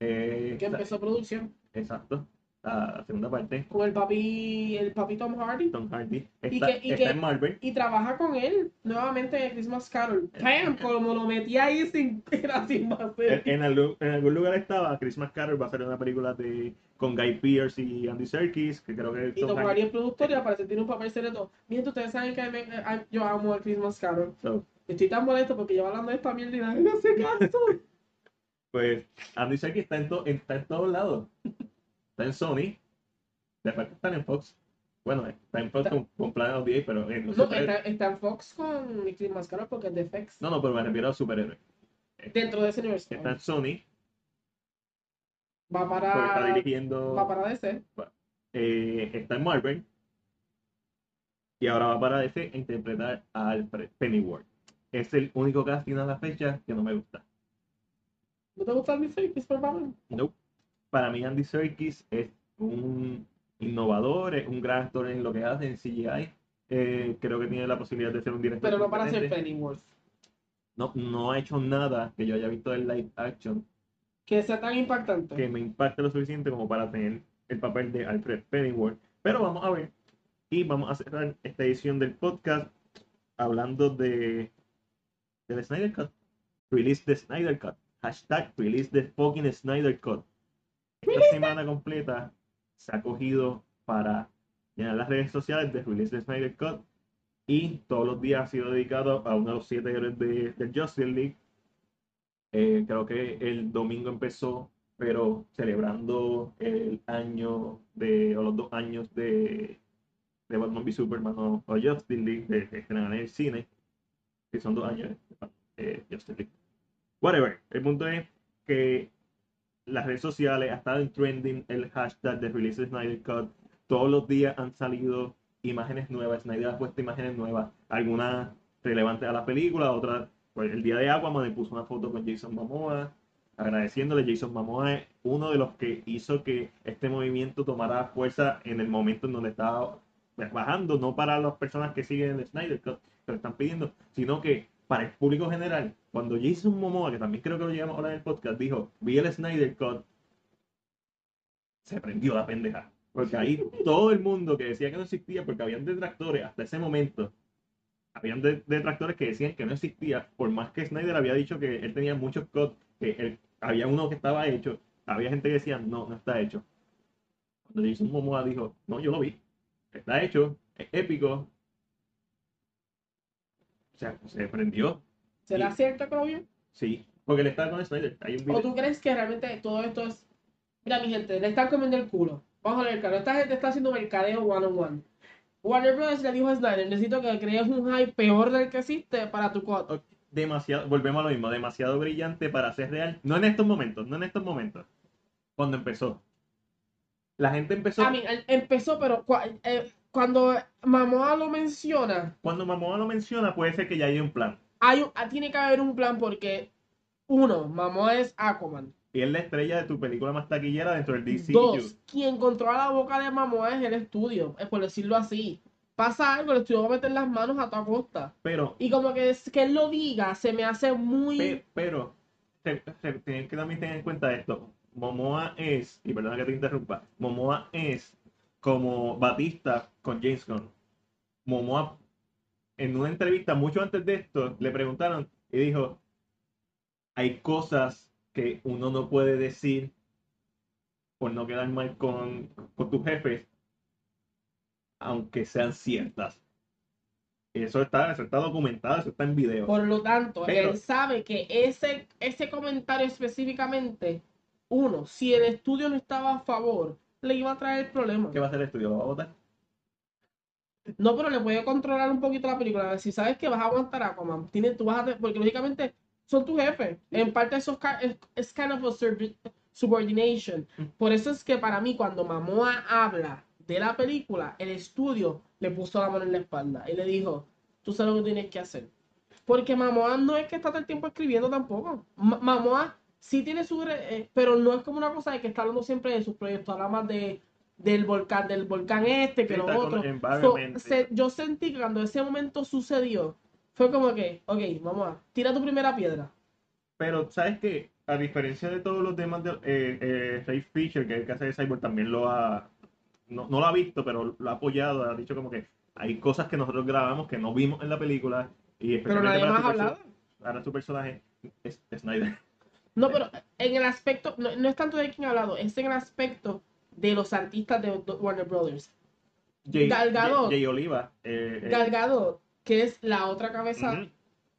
Eh, Que empezó producción exacto, la segunda parte, con el papi, el papi Tom Hardy. Tom Hardy. Y que- y está que- en Marvel. Y trabaja con él nuevamente en Christmas Carol. ¡Pam! Como lo metí ahí sin, era sin En, hacer. en algún, en algún lugar estaba Christmas Carol, va a ser una película de con Guy Pearce y Andy Serkis, que creo que Y Tom Hardy es productor y aparece tiene un papel secreto. Miren, ustedes saben que me- yo amo a Christmas Carol. So, Estoy tan molesto porque llevo hablando de esta mierda y nadie hace caso. pues Andy Serkis está en, to- está en todos lados. Está en Sony, de repente está en Fox. Bueno, está en Fox Está- con, con Planet of the pero en los No, está, está en Fox con Christmas Carol porque es de FX. no, no, pero me refiero a superhéroes. Dentro de ese universo. Está en Sony, Va porque está para, dirigiendo. va para DC. eh, está en Marvel. Y ahora va para DC a interpretar a Alfred Pennyworth. Es el único casting a la fecha que no me gusta. ¿No te gusta Andy Serkis, por favor? Nope. Para mí Andy Serkis es un innovador, es un gran actor en lo que hace en CGI. Eh, creo que tiene la posibilidad de ser un director. Pero no para ser. Pennyworth. No, no ha hecho nada que yo haya visto en live action Que sea tan impactante. que me impacte lo suficiente como para tener el papel de Alfred Pennyworth. Pero vamos a ver. Y vamos a cerrar esta edición del podcast hablando de del Snyder Cut. Release the Snyder Cut. Hashtag release the fucking Snyder Cut. Esta semana completa se ha cogido para llenar las redes sociales de Release the Snyder Cut. Y todos los días ha sido dedicado a uno de los siete héroes de, de Justice League. Eh, creo que el domingo empezó, pero celebrando el año de, o los dos años de, de Batman v Superman o, o Justice League, de, de estrenar en el cine, que son dos años de Justice League. Whatever, el punto es que las redes sociales ha estado en trending el hashtag de Release Snyder Cut. Todos los días han salido imágenes nuevas, Snyder ha puesto imágenes nuevas, algunas relevantes a la película, otras, pues el día de Aquaman me puso una foto con Jason Momoa, agradeciéndole, Jason Momoa es uno de los que hizo que este movimiento tomara fuerza en el momento en donde estaba bajando, no para las personas que siguen el Snyder Cut, están pidiendo, sino que para el público general, cuando Jason Momoa, que también creo que lo llegamos a hablar en el podcast, dijo, vi el Snyder Cut, se prendió la pendeja. Porque ahí todo el mundo que decía que no existía, porque habían detractores hasta ese momento, habían de- detractores que decían que no existía, por más que Snyder había dicho que él tenía muchos cuts, que él- había uno que estaba hecho, había gente que decía, no, no está hecho. Cuando Jason Momoa dijo, no, yo lo vi, está hecho, es épico. O sea, se prendió, ¿Será Sí. cierto que lo vio? sí, porque él estaba con Snyder. Hay un ¿O video. tú crees que realmente todo esto es... Mira, mi gente, le están comiendo el culo. Vamos a ver, claro. Esta gente está haciendo mercadeo one on one. Warner Bros. le dijo a Snyder, necesito que crees un hype peor del que existe para tu cut. demasiado, volvemos a lo mismo, demasiado brillante para ser real. No en estos momentos, no en estos momentos. Cuando empezó. La gente empezó. A mí, empezó, pero eh, cuando Mamoa lo menciona, Cuando Mamoa lo menciona, puede ser que ya haya un plan. hay un- ah, tiene que haber un plan porque, uno, Mamoa es Aquaman. Y es la estrella de tu película más taquillera dentro del DCU. Dos, quien controla la boca de Mamoa es el estudio, es por decirlo así. Pasa algo, el estudio va a meter las manos a toda costa. Pero, Y como que, que él lo diga, se me hace muy... pe- pero, tienen que también tener en cuenta esto. Momoa es, y perdona que te interrumpa, Momoa es como Batista con James Gunn. Momoa, en una entrevista mucho antes de esto, le preguntaron y dijo, hay cosas que uno no puede decir por no quedar mal con, con tus jefes, aunque sean ciertas. Eso está, eso está documentado, eso está en video. Por lo tanto, Pero- él sabe que ese, ese comentario específicamente, uno, si el estudio no estaba a favor, le iba a traer problemas. ¿Qué va a hacer el estudio? ¿Lo va a votar? No, pero le puede controlar un poquito la película. A ver, si sabes que vas a aguantar Aquaman, tiene, tú vas a, porque lógicamente son tu jefe. En parte eso es, kind of a subordination. Mm. Por eso es que para mí cuando Mamoa habla de la película, el estudio le puso la mano en la espalda y le dijo, tú sabes lo que tienes que hacer. Porque Mamoa no es que está todo el tiempo escribiendo tampoco. Ma- Mamoa sí tiene su... re- eh, pero no es como una cosa de que está hablando siempre de sus proyectos, habla más de del volcán, del volcán este, que Sí, lo está con otro. So, environment, se- sí. yo sentí que cuando ese momento sucedió, fue como que, ok, vamos a, tira tu primera piedra. Pero, ¿sabes qué? A diferencia de todos los demás, de, eh, eh, Ray Fisher, que es el que hace de Cyborg, también lo ha. No, no lo ha visto, pero lo ha apoyado. Ha dicho como que hay cosas que nosotros grabamos que no vimos en la película. Y Pero nadie para más su hablado. Para su personaje, es Snyder. No, pero en el aspecto, no, no es tanto de quién ha hablado, es en el aspecto de los artistas de Warner Brothers. Jay, Gal Gadot. Jay- Jay Oliva. eh, eh, Gal Gadot, que es la otra cabeza, ujú.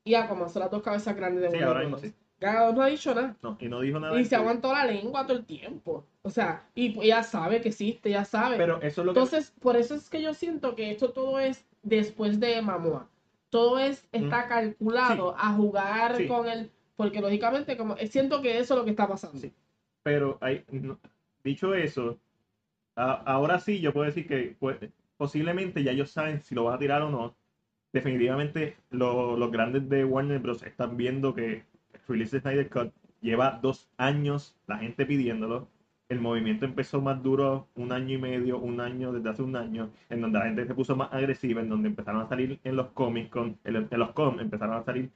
y Aquaman, son las dos cabezas grandes de Sí, Warner ahora mismo Brothers. sí. Gal Gadot no ha dicho nada. No, y no dijo nada. Y se eso. aguantó la lengua todo el tiempo. O sea, y pues ella sabe que existe, ella sabe. Pero eso es lo que. Entonces, por eso es que yo siento que esto todo es después de Mamoa. Todo es, está calculado a jugar. Sí. con el. Porque lógicamente, como siento que eso es lo que está pasando. Sí. Pero hay, no- dicho eso, a- ahora sí yo puedo decir que pues, posiblemente ya ellos saben si lo van a tirar o no. Definitivamente lo- los grandes de Warner Bros. están viendo que Release Snyder Cut lleva dos años la gente pidiéndolo. El movimiento empezó más duro un año y medio, un año desde hace un año, en donde la gente se puso más agresiva, en donde empezaron a salir en los cómics, con, en, en los com empezaron a salir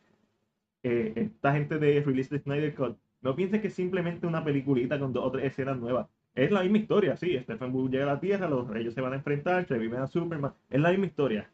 eh, esta gente de Release the Snyder Cut no pienses que es simplemente una peliculita con dos o tres escenas nuevas. Es la misma historia, sí. Stephen Bull llega a la Tierra, los ellos se van a enfrentar, a Superman. Es la misma historia,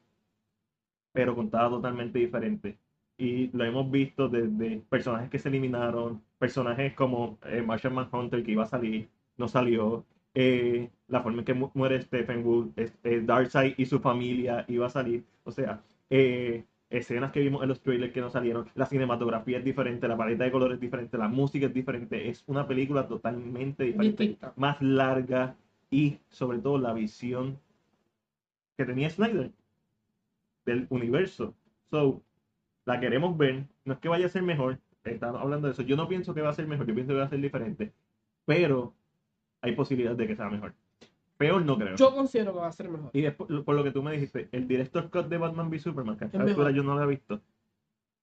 pero contada totalmente diferente. Y lo hemos visto desde personajes que se eliminaron, personajes como eh, Martian Manhunter que iba a salir, no salió. eh, la forma en que mu- muere Stephen Wood, este, Darkseid y su familia iba a salir. O sea, eh, escenas que vimos en los trailers que no salieron, la cinematografía es diferente, la paleta de colores es diferente, la música es diferente, es una película totalmente diferente, Distinta. más larga y sobre todo la visión que tenía Snyder del universo. So, la queremos ver, no es que vaya a ser mejor, estamos hablando de eso, yo no pienso que va a ser mejor, yo pienso que va a ser diferente, pero hay posibilidades de que sea mejor. Peor no creo. Yo considero que va a ser mejor. Y después, por lo que tú me dijiste, el director cut de Batman v Superman, que a esta altura yo no lo he visto,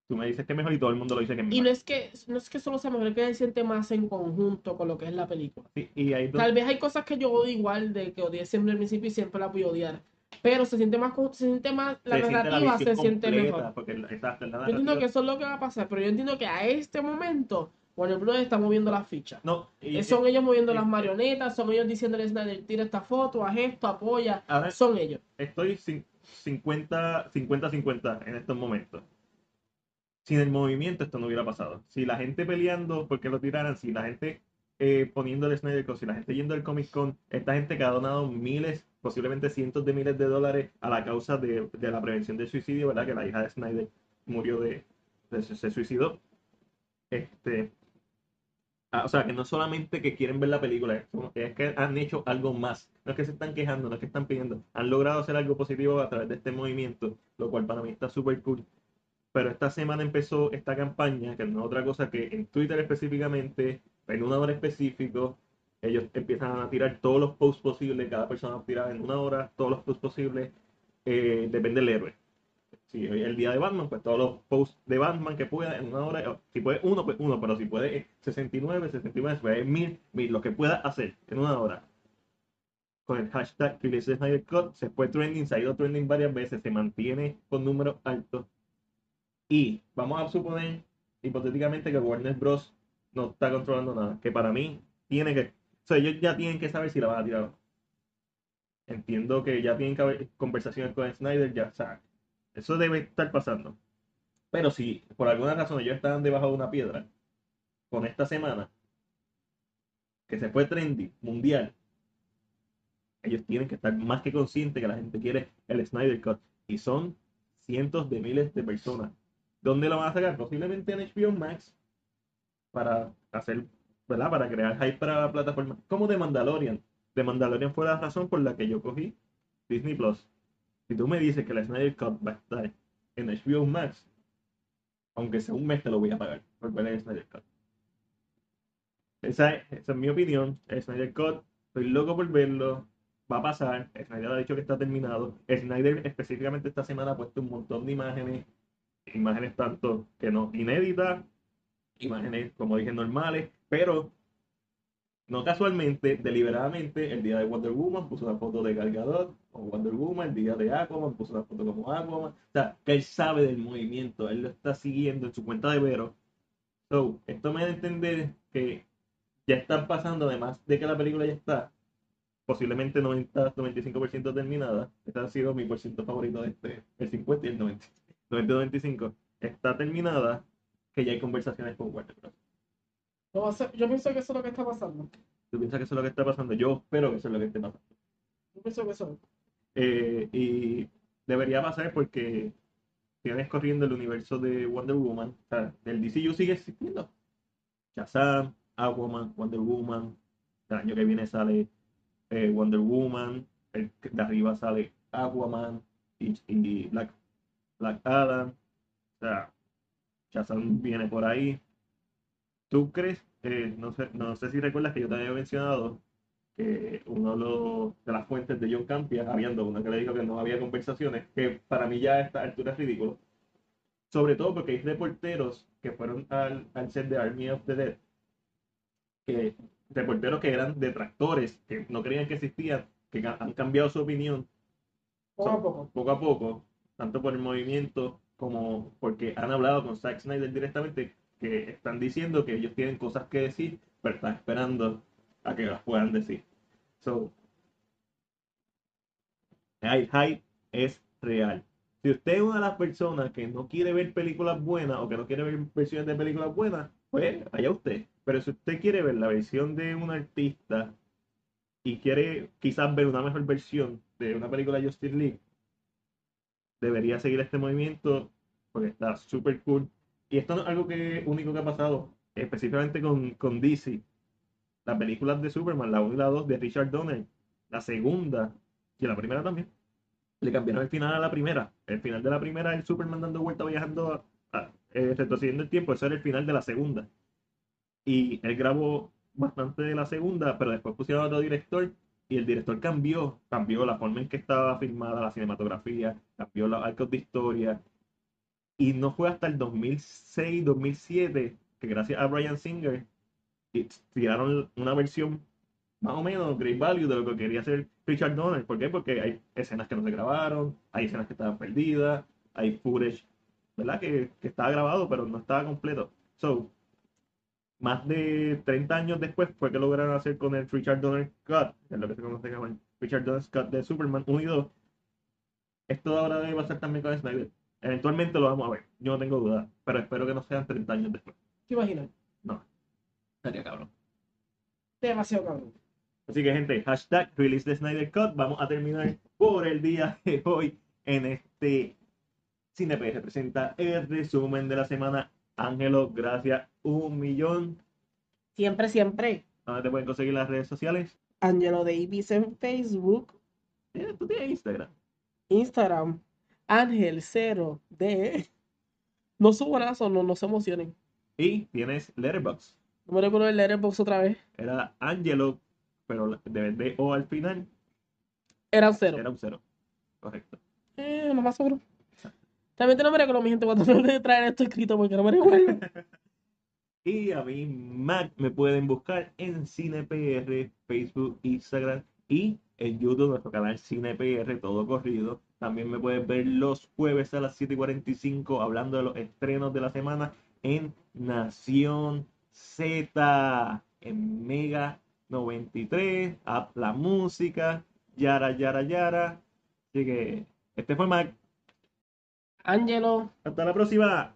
tú me dices que es mejor y todo el mundo lo dice que es Y mejor. no es que no es que solo sea mejor, es que se siente más en conjunto con lo que es la película. Sí, y Tal vez hay cosas que yo odio igual de que odié siempre al principio y siempre la voy a odiar. Pero se siente más, se siente más, la se siente narrativa se siente mejor. Porque, la- exacto, la Yo entiendo que eso es lo que va a pasar, pero yo entiendo que a este momento Warner Bros. está moviendo las fichas. No, y- Eh, son ellos moviendo y- las marionetas, son ellos diciéndole a Snyder, tira esta foto, haz esto, apoya. Son ellos. estoy cin- 50 50-50 en estos momentos. Sin el movimiento esto no hubiera pasado. Si la gente peleando porque lo tiraran, si la gente eh, poniendo el Snyder si la gente yendo al Comic Con, esta gente que ha donado miles, posiblemente cientos de miles de dólares a la causa de, de la prevención del suicidio, ¿verdad? Que la hija de Snyder murió de, de- se suicidó. Este, ah, o sea, que no solamente que quieren ver la película, es que han hecho algo más. No es que se están quejando, no es que están pidiendo. Han logrado hacer algo positivo a través de este movimiento, lo cual para mí está súper cool. Pero esta semana empezó esta campaña, que no es otra cosa que en Twitter específicamente, en una hora específico, ellos empiezan a tirar todos los posts posibles, cada persona va a tirar en una hora todos los posts posibles, eh, depende del héroe. Si hoy es el día de Batman, pues todos los posts de Batman que pueda en una hora, si puede uno, pues uno, pero si puede eh, 69, 69, si puede mil, mil, lo que pueda hacer en una hora. Con el hashtag the Snyder Cut, se fue trending, se ha ido trending varias veces, se mantiene con números altos. Y vamos a suponer, hipotéticamente, que Warner Bros. no está controlando nada, que para mí tiene que, o sea, ellos ya tienen que saber si la van a tirar o no. Entiendo que ya tienen que haber conversaciones con Snyder, ya, o sea, eso debe estar pasando. Pero si por alguna razón ellos estaban debajo de una piedra, con esta semana, que se fue trendy, mundial, ellos tienen que estar más que conscientes que la gente quiere el Snyder Cut. Y son cientos de miles de personas. ¿Dónde lo van a sacar? Posiblemente en HBO Max para hacer, ¿verdad? Para crear hype para la plataforma. Como de Mandalorian. De Mandalorian fue la razón por la que yo cogí Disney Plus. Si tú me dices que la Snyder Cut va a estar en HBO Max, aunque sea un mes te lo voy a pagar. por ver el Snyder Cut. Esa es, esa es mi opinión. El Snyder Cut, estoy loco por verlo. Va a pasar. Snyder ha dicho que está terminado. Snyder específicamente esta semana ha puesto un montón de imágenes. Imágenes tanto que no inéditas, imágenes como dije normales, pero no casualmente, deliberadamente, el día de Wonder Woman puso una foto de Gal Gadot con Wonder Woman, el día de Aquaman puso una foto como Aquaman. O sea, que él sabe del movimiento, él lo está siguiendo en su cuenta de Vero. So, esto me da a entender que ya están pasando, además de que la película ya está posiblemente 90-95% terminada. Este ha sido mi por ciento favorito de este, el 50 y el 90. 90-95. Está terminada, que ya hay conversaciones con Warner Bros. No yo pienso que eso es lo que está pasando. ¿Tú piensas que eso es lo que está pasando? Yo espero que eso es lo que esté pasando. Yo pienso que eso. Eh, y debería pasar porque tienes corriendo el universo de Wonder Woman. O sea, el DCU sigue existiendo. Shazam, Aquaman, Wonder Woman. El año que viene sale eh, Wonder Woman. El de arriba sale Aquaman y, y Black, Black Adam. O sea, Shazam viene por ahí. ¿Tú crees? eh, no, sé, no sé si recuerdas que yo te había mencionado que uno de, los- de las fuentes de John Campia, habiendo una que le dijo que no había conversaciones, que para mí ya a esta altura es ridículo. Sobre todo porque hay reporteros que fueron al, al set de Army of the Dead, que, reporteros que eran detractores, que no creían que existían, que han cambiado su opinión Poco a poco. poco a poco, tanto por el movimiento como porque han hablado con Zack Snyder directamente, que están diciendo que ellos tienen cosas que decir, pero están esperando a que las puedan decir. So, el hype es real. Si usted es una de las personas que no quiere ver películas buenas o que no quiere ver versiones de películas buenas, pues allá usted. Pero si usted quiere ver la versión de un artista y quiere quizás ver una mejor versión de una película de Justice League, debería seguir este movimiento porque está súper cool. Y esto no es algo que único que ha pasado, específicamente con, con DC. Las películas de Superman, la 1 y la 2 de Richard Donner, la segunda y la primera también, le cambiaron el final a la primera. El final de la primera, el Superman dando vuelta, viajando, eh, retrocediendo el tiempo, eso era el final de la segunda. Y él grabó bastante de la segunda, pero después pusieron a otro director y el director cambió, cambió la forma en que estaba filmada la cinematografía, cambió los arcos de historia. Y no fue hasta el 2006, 2007, que gracias a Brian Singer tiraron una versión más o menos great value de lo que quería hacer Richard Donner. ¿Por qué? Porque hay escenas que no se grabaron, hay escenas que estaban perdidas, hay footage, ¿verdad? Que, que estaba grabado, pero no estaba completo. So, más de 30 años después fue que lograron hacer con el Richard Donner Cut, es lo que se conoce como Richard Donner Cut de Superman 1 y 2. Esto ahora debe pasar también con Snyder. Eventualmente lo vamos a ver, yo no tengo duda, pero espero que no sean 30 años después. ¿Te imaginas? No, estaría cabrón. Demasiado cabrón. Así que, gente, hashtag release the Snyder Cut. Vamos a terminar por el día de hoy en este CinePR. Representa el resumen de la semana. Ángelo, gracias un millón. Siempre, siempre. ¿Dónde te pueden conseguir las redes sociales? Angelo Davis en Facebook, Eh, Tú tienes Instagram. Instagram, Ángel 0 D. No subo nada, no, no se emocionen. Y tienes Letterboxd. No me recuerdo el letterbox otra vez. Era Angelo, pero de de O al final Era un cero. era un cero. Correcto. Eh, no más seguro. También te no me recuerdo, mi gente, cuando de traer esto escrito porque no me recuerdo. Y a mí, Mac, me pueden buscar en CinePR, Facebook, Instagram y en YouTube, nuestro canal CinePR, todo corrido. También me pueden ver los jueves a las 7 y 45 hablando de los estrenos de la semana en Nación Z, en Mega 93, App La Música, Yara, Yara, Yara. Así que este fue Mac. Angelo. Hasta la próxima.